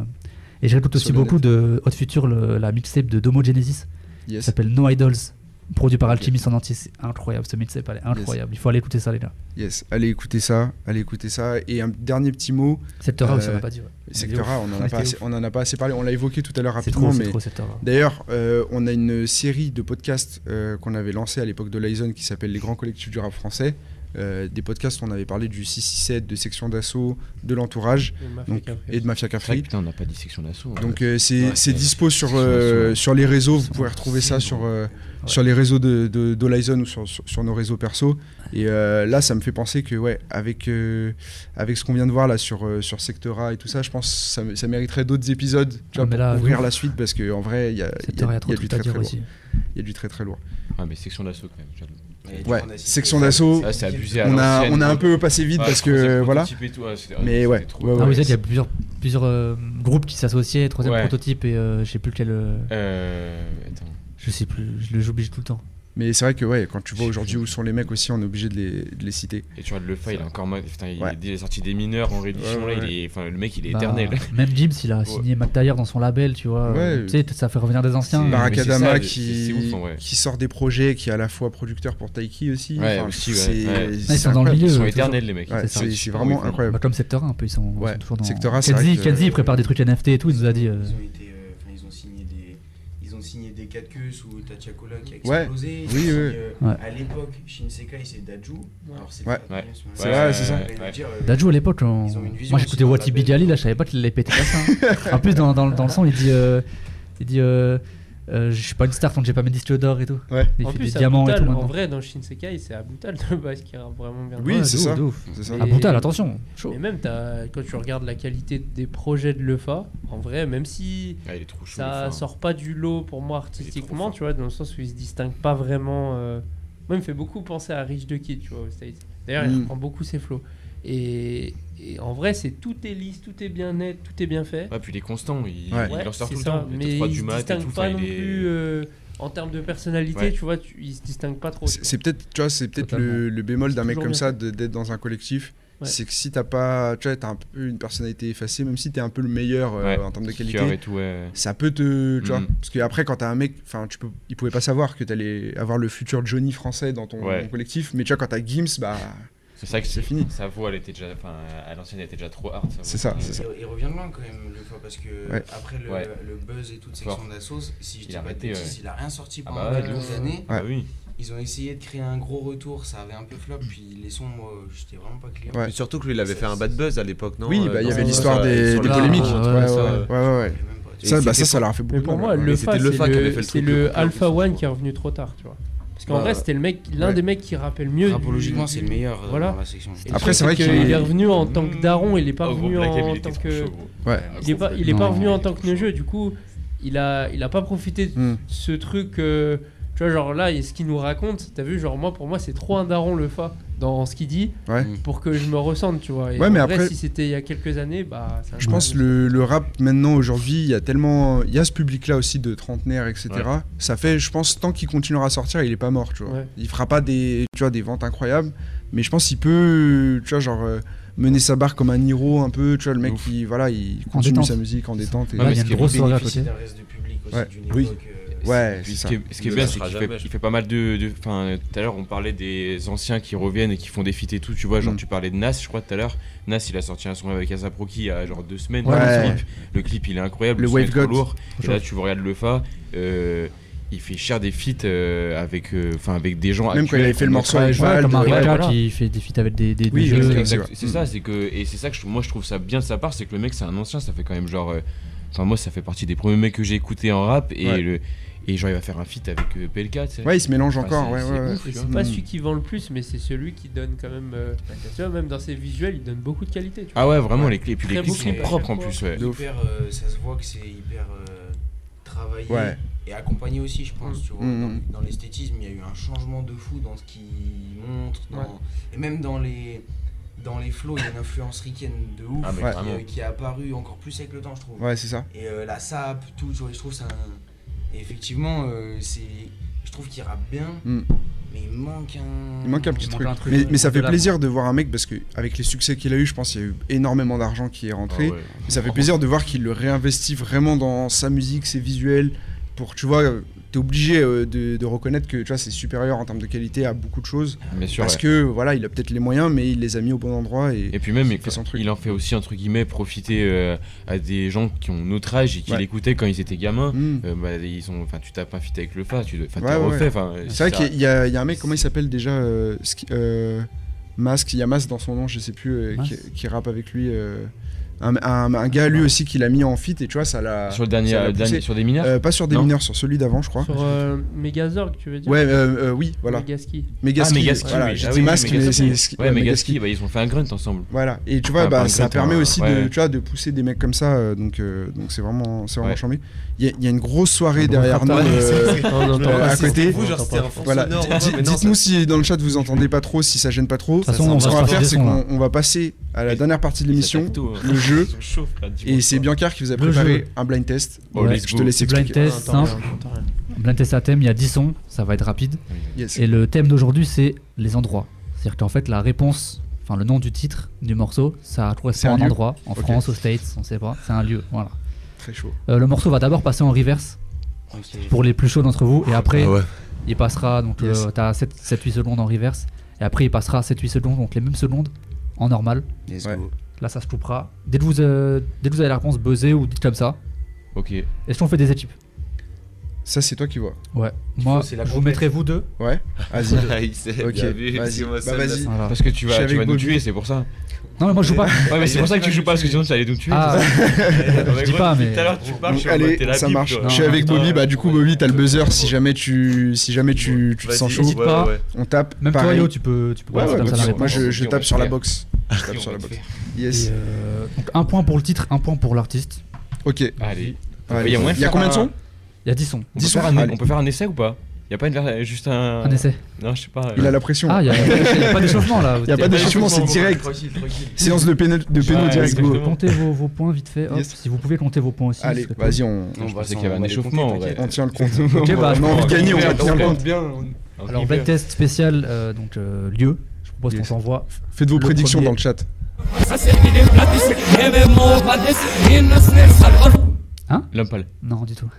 Et je réécoute aussi beaucoup de Hot Future, le- la mixtape de Domo Genesis, qui s'appelle No Idols, produit par Ok. Alchemist en entier. C'est incroyable, ce mixtape, elle est incroyable. Il faut aller écouter ça, les gars. yes. Allez écouter ça, allez écouter ça. Et un dernier petit mot, Sector A aussi, Euh, on n'a pas dit. ouais. Secteur A, on pas assez- ouf. on en a pas assez parlé, on l'a évoqué tout à l'heure rapidement, trop, mais. D'ailleurs, euh, on a une série de podcasts euh, qu'on avait lancé à l'époque de Lyson qui s'appelle Les Grands Collectifs du Rap Français. Euh, des podcasts où on avait parlé du 667, de Section d'Assaut, de l'entourage et de Mafia Cafri. putain, on n'a pas dit section d'assaut. hein. Donc euh, c'est Ouais, dispo sur, euh, sur les réseaux, vous pouvez retrouver ça sur, euh, Ouais. sur les réseaux de, de, ou sur, sur, sur nos réseaux perso. Et euh, là, ça me fait penser que ouais, avec, euh, avec ce qu'on vient de voir là sur, euh, sur Sectora et tout ça, je pense que ça, mériterait d'autres épisodes tu Ah, vois, pour ouf. la suite parce qu'en vrai, il y a, y y y du très très lourd. Il y a du très très lourd. Ouais, mais section d'assaut quand même. Ouais, section d'assaut. Ah, c'est abusé à On a, l'ancienne, on a un peu passé vite Ouais, parce que voilà. tout, ouais, c'était- Mais ouais, trop- ouais, Ah, ouais. vous êtes, il y a plusieurs, plusieurs euh, groupes qui s'associaient, troisième Ouais. prototype et euh, je sais plus lequel. euh, Euh, attends. je sais plus, je le j'oublie tout le temps. Mais c'est vrai que ouais, quand tu vois aujourd'hui où sont les mecs aussi, on est obligé de les, de les citer. Et tu vois, le fa, il est encore mode. Putain, il, Ouais. il est sorti des mineurs en réduction, Ouais, là, ouais. il est, enfin, le mec, il est Bah, éternel. Même Gibbs, il a signé McTayer dans son label, tu vois. Ouais. euh, Tu sais, ça fait revenir des anciens. Barakadama ça, qui, ouf, sort des projets, qui est à la fois producteur pour Taiki aussi. Ouais, Enfin, aussi, ouais, c'est- ouais. c'est ils sont dans le milieu. Ils sont éternels, les mecs. Ouais, C'est vraiment incroyable. Bah, comme Sector 1, un peu, ils sont, toujours dans. Sector A, c'est Kenzie, il prépare des trucs NFT et tout, il nous a dit. euh, Ils ont été, euh, enfin, ils ont signé des, ils ont signé des 4 queues sous Tachiakola qui a Ouais. explosé. Oui, oui. euh, Ouais. À l'époque, Shinsekai c'est Daju. Alors c'est Ouais. C'est vrai, c'est ça. Euh, Dajou à l'époque, on- Ils ont une vision moi j'écoutais Wati. Bidjali, là je savais pas qu'il allait péter comme ça. hein. en plus, dans, dans, dans le son, il dit, euh, il dit euh, Je suis pas une star tant que j'ai pas mes disques d'or et tout. Ouais. Il En plus, des diamants et tout en vrai, dans Shinsekai, c'est Abutal de base qui rappe vraiment bien. Oui, Ouais, c'est de ça. de ça. Brutal, attention, chaud. Et même, quand tu regardes la qualité des projets de Lefa, en vrai, même si Ah, chaud. ça fa. sort pas du lot pour moi artistiquement, tu vois, dans le sens où il se distingue pas vraiment. euh, Moi, il me fait beaucoup penser à Rich the Kid, tu vois, aux States. D'ailleurs, il Mm. reprend beaucoup ses flows. Et, et en vrai, c'est tout est lisse, tout est bien net, tout est bien fait. Ouais, puis il est constant, il, Ouais. il en sort tout le ça, temps. Mais est 3 il du se mat et distingue tout. pas non est- plus euh, en termes de personnalité, Ouais. tu vois, tu, il se distingue pas trop. C'est tu peut-être, tu vois, c'est peut-être le, le bémol d'un mec comme bien ça d'être dans un collectif. Ouais. C'est que si t'as pas, tu vois, t'as un peu une personnalité effacée, même si t'es un peu le meilleur euh, Ouais. en termes de qualité, et tout, ouais. ça peut te, tu vois, Mhm. parce qu'après quand t'as un mec, enfin, tu peux, il pouvait pas savoir que t'allais avoir le futur Johnny français dans ton, Ouais. ton collectif, mais tu vois, quand t'as Gims, bah, C'est ça que C'est fini. Sa voix, elle était déjà. Enfin, à l'ancienne, elle était déjà trop hard. C'est ça, c'est ça. Il, il revient de loin quand même le fois parce que Ouais. après le, Ouais. le buzz et toute section d'assos, si je Il dis a pas de bêtises, ouais. il a rien sorti Ah pendant bah ouais, quelques de ouf. années. Ah oui. Ils ont essayé de créer un gros retour, ça avait un peu flop, puis les sons, moi, j'étais vraiment pas client. Surtout que lui, il avait fait un bad buzz à l'époque, non oui, Euh, bah, il y avait l'histoire des, des le- polémiques. Ah, ouais, ouais, ouais, ça, bah, ça, ça leur a fait beaucoup Mais de pour mal, moi, le c'était Fa, le c'est Fa qui avait le, fait le c'est truc le le plus Alpha One qui est revenu trop tard, tu vois. Parce qu'en Ouais. vrai, c'était le mec, l'un Ouais. des mecs qui rappelle mieux. du- Rapologiquement, c'est le meilleur euh, Voilà. dans la section. Après, c'est vrai qu'il est est- revenu en tant que daron, il est pas gros revenu en tant que. Ouais. Il est pas, il est pas revenu en tant que neigeux, du coup, il a, il a pas profité de Hmm. ce truc. Tu vois, genre là, et ce qu'il nous raconte, t'as vu, genre moi, pour moi, c'est trop un daron le Fa dans ce qu'il dit Ouais. Pour que je me ressente, tu vois. Et Ouais, mais vrai, après- si c'était il y a quelques années, bah. ça Je pense le, le rap maintenant aujourd'hui, il y a tellement, il y a ce public-là aussi de trentenaires, etc. Ouais. Ça fait, je pense, tant qu'il continuera à sortir, il est pas mort, tu vois. Ouais. Il fera pas des, tu vois, des ventes incroyables, mais je pense qu'il peut, tu vois, genre euh, mener sa barre comme un Hiro un peu, tu vois, le mec Ouf. qui, voilà, il continue sa musique en détente. Et... Ouais, mais il y a une grosse de public aussi Ouais. d'une Oui. époque. euh, Ouais, Puis ce qui est, ce qui est Il bien, le c'est qu'il fait, jamais, il fait pas mal de. Enfin, tout à l'heure, on parlait des anciens qui reviennent et qui font des feats et tout. Tu vois, genre, Mm. tu parlais de Nas, je crois, tout à l'heure. Nas, il a sorti un son avec Asaproki il y a genre deux semaines. Ouais. Le, clip, le clip, il est incroyable. Le son Wave God. lourd. Et là, tu regardes le Fa. euh, il fait cher des feats euh, avec, euh, enfin, avec des gens Même quand il avait fait le morceau avec ouais, voilà. qui fait des feats avec des, des, des Oui. Exact, c'est ça, c'est que et c'est ça que je- moi je trouve ça bien de sa part, c'est que le mec c'est un ancien, ça fait quand même genre, enfin moi ça fait partie des premiers mecs que j'ai écouté en rap et Ouais. le et genre il va faire un feat avec euh, PLK, tu sais. Ouais, il se mélange Enfin, encore, c'est- ouais, c'est ouais, ouais. ouf, Et tu c'est vois. pas Mm. celui qui vend le plus, mais c'est celui qui donne quand même. euh, tu vois, même dans ses visuels, il donne beaucoup de qualité. Tu vois. Ah ouais, vraiment Ouais. les clips, puis les Très clips beau sont clip à propres en chaque plus, ouais. De ouf. hyper, euh, ça se voit que c'est hyper euh, travaillé Ouais. et accompagné aussi, je pense. Mm. Tu vois, Mm, dans, mm. dans l'esthétisme, il y a eu un changement de fou dans ce qu'il montre, dans- Ouais. et même dans les dans les flows, il y a une influence ricaine de ouf Ah, mais qui, vraiment. euh, qui est apparue encore plus avec le temps, je trouve. Ouais, c'est ça. Et euh, la sap, tout, tu vois, je trouve ça. un- Et effectivement, euh, c'est, je trouve qu'il rappe bien, Mm. mais il manque un. Il manque un petit truc. un truc, Mais, mais ça fait plaisir de voir un mec parce que avec les succès qu'il a eu, je pense qu'il y a eu énormément d'argent qui est rentré. Ah ouais. Et ça fait plaisir de voir qu'il le réinvestit vraiment dans sa musique, ses visuels. Pour, tu vois, euh, t'es obligé euh, de, de reconnaître que tu vois, c'est supérieur en termes de qualité à beaucoup de choses. Bien sûr. parce ouais. que voilà, il a peut-être les moyens, mais il les a mis au bon endroit. Et, Et puis même, il, fait son truc. il en fait aussi entre guillemets profiter euh, à des gens qui ont notre âge et qui Ouais. l'écoutaient quand ils étaient gamins. Hmm. Euh, bah, ils ont, enfin, tu tapes un feat avec le Fa, tu, enfin, Ouais, refait. C'est vrai qu'il y, a- il y a un mec, comment il s'appelle déjà euh, Ski- euh, Mask, il y a Mask dans son nom, je sais plus, euh, qui rappe avec lui. Un, un- un gars lui aussi qui l'a mis en fit et tu vois ça l'a. Sur le dernier, euh, dernier- sur des mineurs Euh, pas sur des Non mineurs, sur celui d'avant je crois. Sur euh, Megazorg, tu veux dire Ouais, euh, euh, oui, voilà. Megaski. Megaski. Ah, Megaski, voilà, oui. j'ai Ah dit oui, masque, mais Megaski. c'est. Ouais, Megaski, bah, ils ont fait un grunt ensemble. Voilà, et tu vois, Ah, bah, ça grunt, permet un- aussi ouais. de, tu vois, de pousser des mecs comme ça, donc euh, donc c'est vraiment, c'est vraiment Ouais. Il y, a- il y a une grosse soirée derrière nous. euh, On entend Euh, pas. à côté. Vous, genre, Voilà, dites-nous si dans le chat vous entendez pas trop, si ça gêne pas trop. toute façon, on Ce qu'on va faire, c'est qu'on on va passer à la dernière partie de l'émission, hein. le jeu, et c'est. Biancar qui vous a préparé un blind test. Oh, Je te laisse Blind expliquer. test simple. Blind test à thème, il y a 10 sons, ça va être rapide. Et le thème d'aujourd'hui, c'est les endroits. C'est-à-dire qu'en fait, la réponse, enfin le nom du titre du morceau, ça C'est correspond à un endroit, en Ok. France, aux States, on sait pas. C'est un lieu, voilà. Très chaud. Euh, le morceau va d'abord passer en reverse pour les plus chauds d'entre vous, et après, Ah ouais. il passera, donc Yes. euh, t'as 7-8 secondes en reverse, et après, il passera 7-8 secondes, donc les mêmes secondes en normal. Ouais. Là, ça se coupera. Dès que vous, euh, dès que vous avez la réponse, buzzez ou dites comme ça. Ok. Est-ce qu'on fait des équipes Ça, c'est toi qui vois. Ouais. Moi, c'est la je vous mettrai vous deux. Ouais Vas-y. Il s'est Ok, vas-y. Bah. Voilà. Parce que tu vas, tu avec vas nous tuer, c'est pour ça. Non, mais moi, je joue pas. Ouais, mais c'est pour ça que tu joues pas, parce que sinon tu allais nous tuer. Ah, je dis pas, mais. Tout à l'heure, tu parles, je suis en mode, Allez, ça marche. Je suis avec Bobby. Bah, du coup. Bobby, t'as le buzzer. Si jamais tu, si jamais tu, tu te sens chaud, pas. on tape. Même toi. Yo, tu peux, tu peux moi je, tape sur la box. Je tape sur la box. Yes. Euh, donc, un point pour le titre, un point pour l'artiste. Ok. Allez. Allez. Il y a combien de sons Il y a 10 sons. On peut, Dix faire sons un, on peut faire un essai ou pas? Il y a pas une, juste un. Un essai. Non, je sais pas. Il euh, a la pression. Ah, il y a, pas d'échauffement là. Il y a pas d'échauffement, c'est direct. Tranquille, tranquille. Séance de péno, de péno Ouais, direct. Comptez vos, vos points vite fait. hop. Yes. Si vous pouvez compter vos points aussi. Allez, vas-y, on, Non, Je bah, pensais ça, qu'il y avait on un échauffement, on tient le compte. Ok, bah, on a envie de gagner, on tient le on compte. bien. Alors, blind test spécial, euh, donc euh, lieu. Je propose qu'on s'envoie. Faites vos prédictions dans le chat. L'homme pâle. Non, du tout.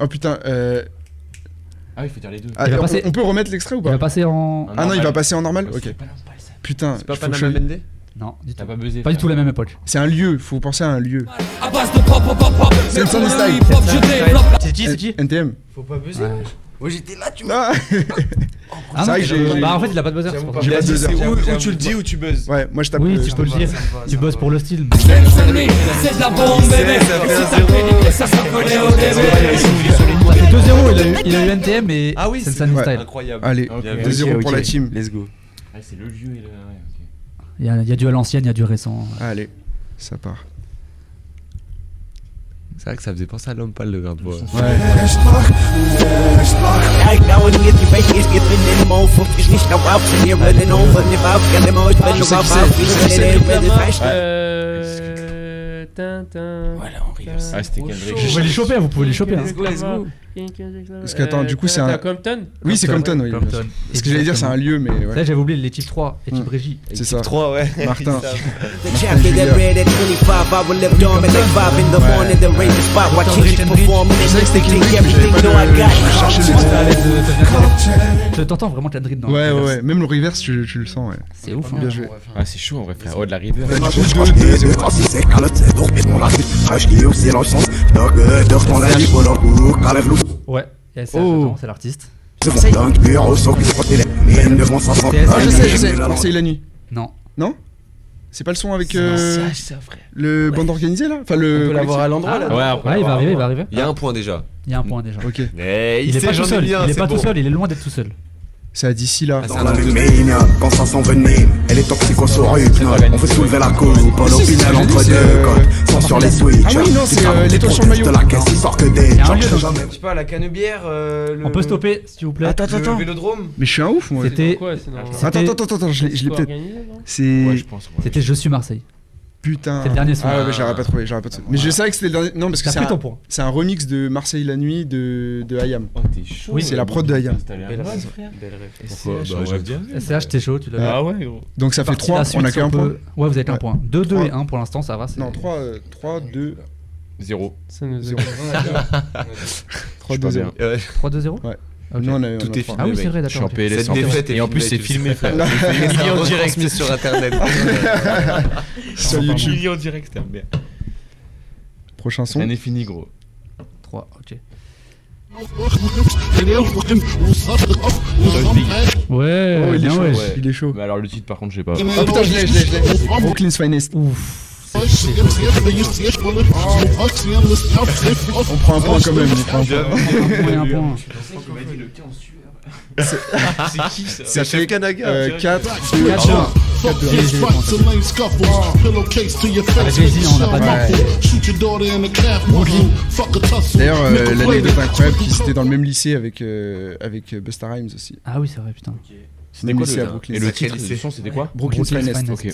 Oh putain, euh, Ah, il faut dire les deux. ah, Il va on, passer- on peut remettre l'extrait ou il va pas passer en. Ah non, il va passer en normal Ouais, Ok. pas. Putain, C'est pas Panama je- Mende Non, du T'as tout. pas buzzé. Pas du tout la même époque. c'est un lieu, faut penser à un lieu. C'est Sunny Style. C'est qui C'est qui NTM. Faut pas buzzer. Ouais. Moi j'étais là, tu vois. Ah Ah non, j'ai- Bah en fait, il a pas de buzzer. c'est j'avoue, tu le dis ou tu buzzes Ouais, moi je tape. Oui, euh, tu je peux le dire. Tu ça me buzz va. pour le style. C'est de la bombe, bébé. Ça s'en connaît au début. Ça fait 2-0, il a eu- NTM et Ah oui, c'est. Style. Incroyable. Allez, Ok, Bien vu. ok, 2-0 pour la team. Let's go. Ah, c'est le vieux et le. il y a du à l'ancienne, il y a du récent. Allez, ça part. C'est vrai que ça faisait penser à l'homme pâle, le grain de voix. Euh. Tintin. Voilà, on rigole. Ah, c'était Kendrick. Vous pouvez les choper, vous pouvez les choper. hein. Let's go, let's go. Parce que, attends, du coup, c'est un- Compton Oui, c'est Compton, oui. Compton. Ce que j'allais dire, c'est un lieu, mais Là, ouais. j'avais oublié les types 3 et type régie. C'est ça. 3, ouais. Martin. The champion that red at 25, I will live dormant at 5 in the morning, then raise the spot. Watch Kendrick, Kendrick Kendrick. perform, and Je à l'aise de t'entends vraiment Kendrick dans Ouais, le ouais. Même le reverse, tu, le sens, ouais. C'est ouf. Bien hein. joué. Ah, c'est chaud en vrai, frère. Oh, de la river. Du coup, 2 2 0 Ouais, et c'est Oh. l'artiste. Ah, je sais, je sais. Marseille la nuit. Non. Non C'est pas le son avec euh, ça, frère. le bande organisée là Enfin, le. On peut l'avoir à l'endroit là. Ouais, après, Ouais, il va arriver, il va arriver. Il y a un point déjà. Il y a un point déjà. Ok. Mais Il est pas tout seul, il est pas tout seul, il est loin d'être tout seul. C'est à d'ici là. Ah, Dans la mémine, quand ça s'envenime, elle est toxico-sur-rythme. On fait soulever la coupe, pas j'ai entre deux codes. Sans sur les. Ah oui, non, c'est, euh, l'étoile monte sur le maillot. De la caisse, il sort que des. Il y a un Genre, lieu dans- jamais. Je sais pas, la canebière. euh, le- On peut stopper, s'il vous plaît. Attends, attends, Le attends. Vélodrome. Mais je suis un ouf, moi. C'était- Attends, Attends, attends, je l'ai peut-être. C'est. Ouais, je pense. ouais. C'était Je suis Marseille. Putain. C'est le dernier son. Ah ouais, mais j'aurais pas trouvé, j'aurais pas trouvé. Mais je savais que c'était le dernier. Non, parce que c'est un, point. c'est un remix de Marseille la nuit de, de Hayam. Oh, t'es chaud. Oui, c'est la prod de Hayam. Belle frère. Pourquoi Bah, j'aime bien. SCH, t'es chaud, tu l'as. Ah ouais, gros. Donc ça fait Partie 3, la on a qu'un point. peut- Ouais, vous avez qu'un point. 2, 2 et Trois. 1 pour l'instant, ça va. Non, 3, 3, 2, Zéro. Ça nous Zéro. 3, 2, 0. Ouais. 3, 2, 0 Ouais. Ok. Nous, on a, a Tout est trois. Ah oui, c'est vrai, en d'accord. ok. PLS Cette en défaite Et en plus, c'est filmé, frère. Millions direct sur internet. Sur YouTube. Millions direct, c'était un merde. Prochain son. Rien n'est fini, gros. 3, ok. Ouais, Oh, il est bien chaud, ouais. Il est chaud. Mais alors le titre par contre je sais pas. Oh putain, je l'ai, je l'ai, je l'ai. Brooklyn's Finest. Ouf. On prend un point quand même. On prend un point. Un point et un point. C'est qui ça Kanaga. euh, 4, 2, 1. Jay-Z, on n'a pas de D'ailleurs, euh, l'anecdote incroyable, qui c'était dans le même lycée avec, euh, avec Busta Rhymes aussi. Ah oui, c'est vrai, putain. C'était Même quoi lycée à le Brooklyn. Et le titre son c'était quoi Finest. Finest. Ok.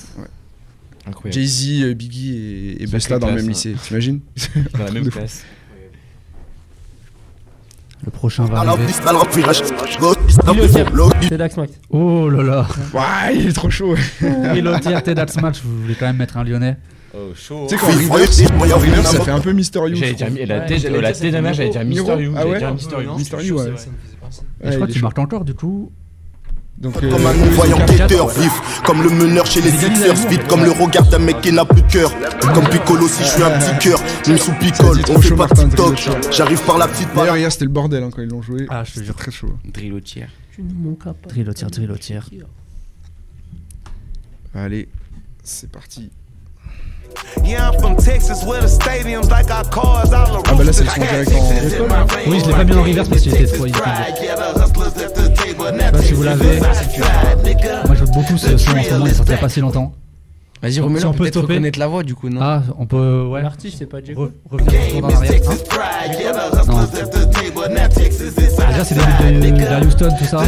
Jay-Z, euh, Biggie et, et Busta dans le même hein. lycée, t'imagines Dans la même De fou. classe. Le prochain va arriver. Max. Oh là là. Ouais, il est trop chaud. Pilotier, That's Match, vous voulez quand même mettre un lyonnais. Oh, chaud. Tu sais reverse, ça fait un peu Mister You. La tête j'allais la dire Miro. Mister You, Ah j'allais ouais dire Mister You. Mister You, ouais. Et Ouais, je crois il est qu'il chaud. marque encore, du coup. Donc, Comme euh, un voyant guetteur vif, comme le meneur chez les Sixers, vite comme le regard d'un mec qui n'a plus de cœur. Comme Piccolo si je suis un petit cœur, même sous dit on fait pas TikTok. J'arrive par la petite D'ailleurs, barre. hier, c'était le bordel hein, quand ils l'ont joué. Ah, je te jure. Très chaud. Drillotière. Drillotier, drillotier. Allez, c'est parti. Yeah, I'm from Texas where the stadiums like our cars all Ah bah là, c'est le son direct en. Oui, je l'ai pas mis en reverse parce qu'il était trop. Pas si vous l'avez. Moi, je vote beaucoup ce son en ce moment, il est sorti il y a pas si longtemps. Vas-y, Si remets-le, on peut reconnaître la voix du coup, non Ah, on peut. Ouais. L'artiste, c'est pas Jacob. Re- revenir hein. Non. Déjà, c'est des de, de Houston, tout ça.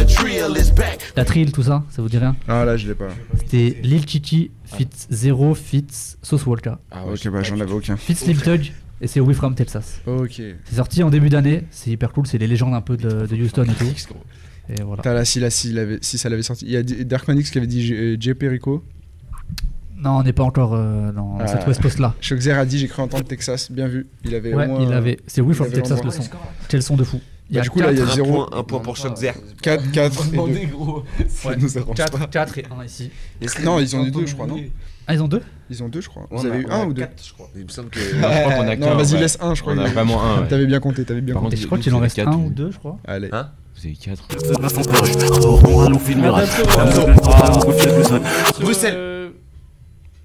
La Trill, tout ça, ça vous dit rien Ah là, je l'ai pas. C'était Lil Chichi, Fit Zero, Fit Sauce Walker. Ah Ok, bah j'en avais aucun. Fit Slim Tug, et c'est We From Texas. Ok. C'est sorti en début d'année, c'est hyper cool, c'est les légendes un peu de, de Houston et tout. Et voilà. T'as là, si, là, si, ça l'avait sorti. Il y a D- Dark Manix qui avait dit euh, Jay Perico. Non, on n'est pas encore euh, dans Ah. cette West Coast là. Shockzer a dit J'ai cru entendre Texas. Bien vu. Il avait Ouais, au moins. il avait. C'est We From avait Texas le son. Quel son de fou. Il y Bah, a du coup, là, il y a Un 0. point, un point pour Shockzer. 4, 4 et 2. Ouais. nous arrange 4, 4 et 1 ici. Non, ils ont eu 2, je crois, non Ah, ils ont deux? Ils ont 2, je crois. Vous avez eu 1 ou 2 Il me semble que. Je crois qu'on a Non, vas-y, ouais. laisse 1, je crois. On a vraiment un. ouais. T'avais bien compté, t'avais bien Par compté. Je crois qu'il en reste un ou deux, je crois. Allez. Vous avez 4. Bruxelles. Euh,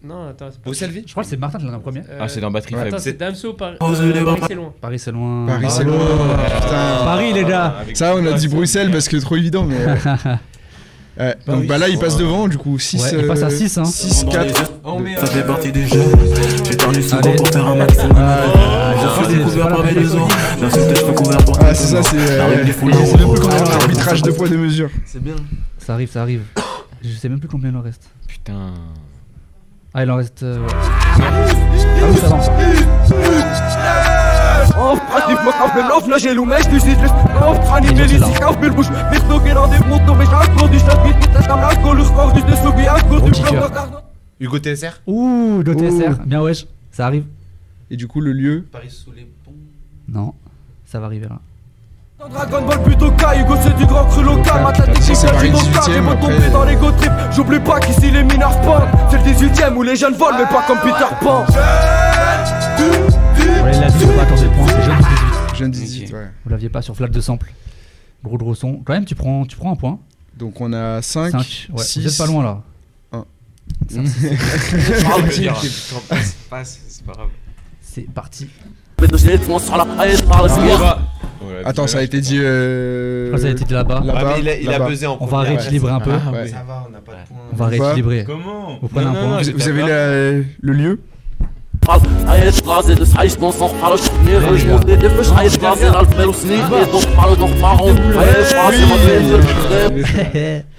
Non, attends, c'est pas. Bruxelles vie Je crois que c'est Martin qui l'a en premier. Euh, Ah, c'est dans Batterie. Faible. Attends, c'est Damso par. Paris, c'est loin. Paris, c'est loin. Paris, c'est Bravo. loin. Putain. Paris, les gars. Ça, on a dit Bruxelles parce que trop évident, mais. Ouais, donc bah là il passe devant du coup 6 Ouais, il passe à 6, hein. 6 4 Ça fait partie des jeux. J'ai souvent Allez. pour faire un maximum. Ah, par couvert pour Ah c'est ça c'est euh, plus voir. arbitrage de poids de mesure. C'est bien. Ça arrive, ça arrive. Je sais même plus combien il en reste. Putain. Ah, il en reste. euh, ouais. Ah oui, ça va. Gros kicker. Hugo TSR Ouh, de TSR. Bien, wesh. Ça arrive. Et du coup le lieu Paris sous les ponts. Non, ça va arriver là. Dragon Ball plutôt Hugo c'est du grand cru local c'est dans 18e, après. tomber dans les go trips J'oublie pas qu'ici les mineurs spawn C'est le 18ème où les jeunes volent mais pas comme Peter Pan Ouais, il l'a dit, faut pas attendre le point. C'est jeune 18. jeune 18 ouais. Vous l'aviez pas sur flat de sample. Gros gros son. Quand même, tu prends, tu prends un point. Donc on a 5 5. Ouais, 6 vous êtes pas loin là. Un. Ça, c'est- Passe, c'est pas grave. C'est parti. Attends, ça a été dit euh... Ça a été dit là-bas. Ah, il a, il a là-bas. buzzé en On va rééquilibrer un peu. Ah, ouais. Ça va, on n'a pas de point. On va rééquilibrer. Comment Vous prenez un point. Vous, vous avez la- le lieu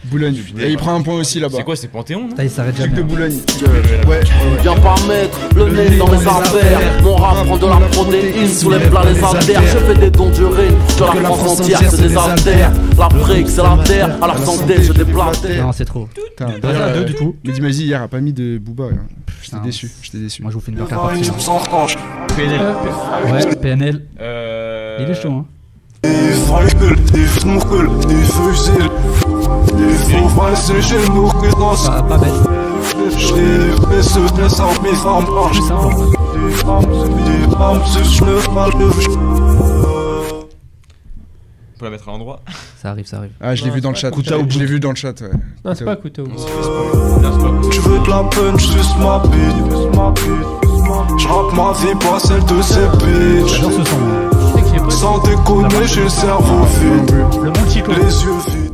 Boulogne. Et il prend un point aussi là-bas. C'est quoi, c'est Panthéon non il s'arrête Truc de jamais. Boulogne. Ouais. Viens pas mettre le nez dans mes affaires Mon rap prend de la protéine sous les plats les artères Je fais des dons d'urine que la France entière c'est des artères L'Afrique c'est la terre à la santé je déblatère Non, c'est trop. Putain, à deux, du coup. Mehdi Maizi hier a pas mis de Booba. hein. J'étais déçu, j'étais déçu. Moi, je vous fais une dernière partie. Je me sens franche PNL. Ouais, PNL. Euh. Il est chaud, hein. Die Fusil Die Vorweise genug genossen Pas, pas bête. Vom Arsch Plus simple en vrai. Die Ramse, die Ramse schnürt mal durch On peut la mettre à l'endroit. Ça arrive, ça arrive. Ah, je l'ai vu dans le chat. Je l'ai- je vu dans le chat, ouais. Non, c'est pas couteau. Tu veux de la peine, j'suce ma bite. J'rappe ma vie, pas celle de ces bitches. Ce que Sans déconner, j'ai le cerveau vide. Le. Les yeux vides.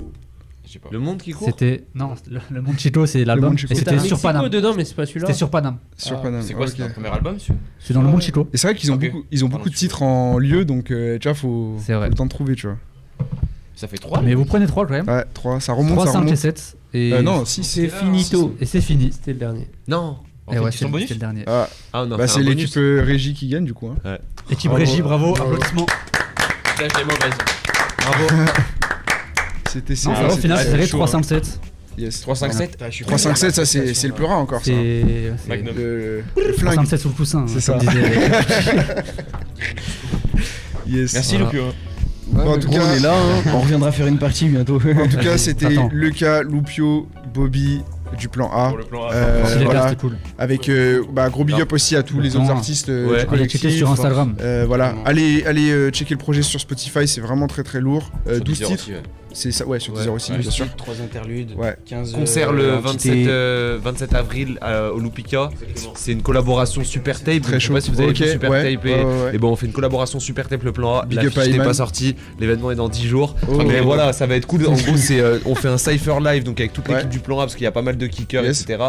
Sais pas. Le monde qui court C'était. Non, le, le Monde Chico, c'est l'album. Monde Et Chico. C'était c'était sur Paname. dedans, mais c'est pas celui-là. C'était sur Paname. Sur Ah, Paname. C'est quoi, c'est un premier album, celui C'est dans le Ah Monde ouais. Chico. Et c'est vrai qu'ils ont, beaucoup, ils ont beaucoup de titres en lieu, donc euh, tu vois, faut, C'est faut le temps de trouver, tu vois. Ça fait 3 Mais vous prenez 3 quand même. Ouais, 3, ça remonte, 3, ça 5 remonte. et 7. Et, Euh, non, 6. C'est finito. et c'est fini. C'était le dernier. Non. Et ouais, c'est c'est bonus c'était le dernier. Ah, Ah, non, bah c'est l'équipe euh, régie qui gagne, du coup. Hein. Équipe Bravo. régie, bravo, Bravo. applaudissements. Les mauvaise. C'était c'est- au c'était- final, c'était c'est chaud, 3, hein. 5, 7. Yes. 3, 5, 7. 3, 5, 7, ça c'est c'est le plus rare encore. ça. C'est. Le, le 3, flingue. 5, 7 sous le coussin. C'est comme ça. Yes. Merci, Voilà. Lupio. Bon, en tout Gros, cas, on est là, hein. on reviendra faire une partie bientôt. En tout cas, c'était Attends. Lucas, Lupio, Bobby du plan A. Pour le plan A. Euh, voilà. cool. Avec euh, bah, gros big Non. up aussi à tous les autres artistes euh, Ouais. du Allez collectif. checker sur Instagram. Euh, voilà, allez, allez euh, checker le projet sur Spotify, c'est vraiment très très lourd. Euh, Sur 12 Deezer titres, aussi, ouais. C'est ça, ouais, sur Ouais. Deezer aussi, Ouais. bien sûr. 3 interludes, Ouais. 15 Concert euh, le entités. 27, euh, 27 avril à- au Lupika. C'est une collaboration super tape. Très je sais chaud. pas si vous avez Ok, vu super ouais, tape. Et, ouais, ouais, ouais. et bon, on fait une collaboration super tape le plan A. Big La fiche n'est pas sortie. L'événement est dans 10 jours. Oh. Mais voilà, ça va être cool. En gros, c'est euh, on fait un cypher live donc avec toute l'équipe Ouais. du plan A parce qu'il y a pas mal de kickers, Yes. etc.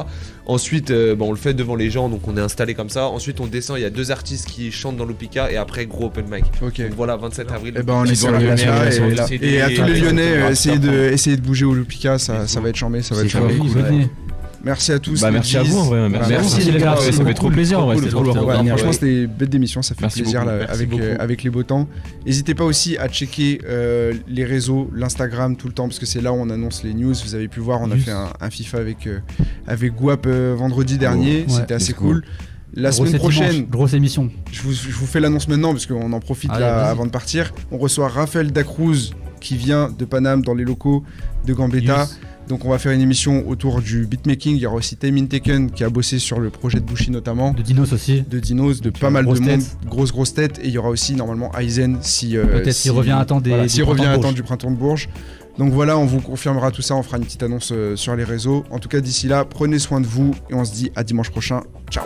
Ensuite, euh, bon, on le fait devant les gens donc on est installé comme ça. Ensuite, on descend. Il y a deux artistes qui chantent dans Lupika et après gros open mic. Ok. Donc voilà, 27 avril. Et ben on est sur la et, à tous les Lyonnais, euh, essayez de, essayez de bouger au Lupika, ça, ça va être chambé, ça va être chambé. Merci à tous. Bah, merci à vous, en vrai, merci. Bah, Merci, les gars, Ouais, ça fait trop plaisir, en vrai, cool, c'était trop trop. Ouais, Ouais, franchement, c'était bête d'émission, ça fait Merci plaisir là, avec, euh, avec les beaux temps. N'hésitez pas aussi à checker euh, les réseaux, l'Instagram tout le temps, parce que c'est là où on annonce les news. Vous avez pu voir, on a Yes. fait un, un FIFA avec, euh, avec Guap euh, vendredi dernier, Ouais. c'était assez cool. La Grosse semaine dimanche, prochaine, Grosse émission. je vous, je vous fais l'annonce maintenant, parce qu'on en profite Allez, là vas-y. avant de partir. On reçoit Raphaël Dacruz qui vient de Paname dans les locaux de Gambetta. Yes. Donc on va faire une émission autour du beatmaking. Il y aura aussi Time Taken qui a bossé sur le projet de Bushi notamment De Dinos aussi. de Dinos, de pas mal de monde, tête. grosse grosse tête, et il y aura aussi normalement Aizen si euh, Peut-être si- s'il revient à temps des- voilà, s'il revient à temps du printemps de Bourges. Donc voilà, on vous confirmera tout ça, on fera une petite annonce euh, sur les réseaux. En tout cas, d'ici là, prenez soin de vous et on se dit à dimanche prochain. Ciao.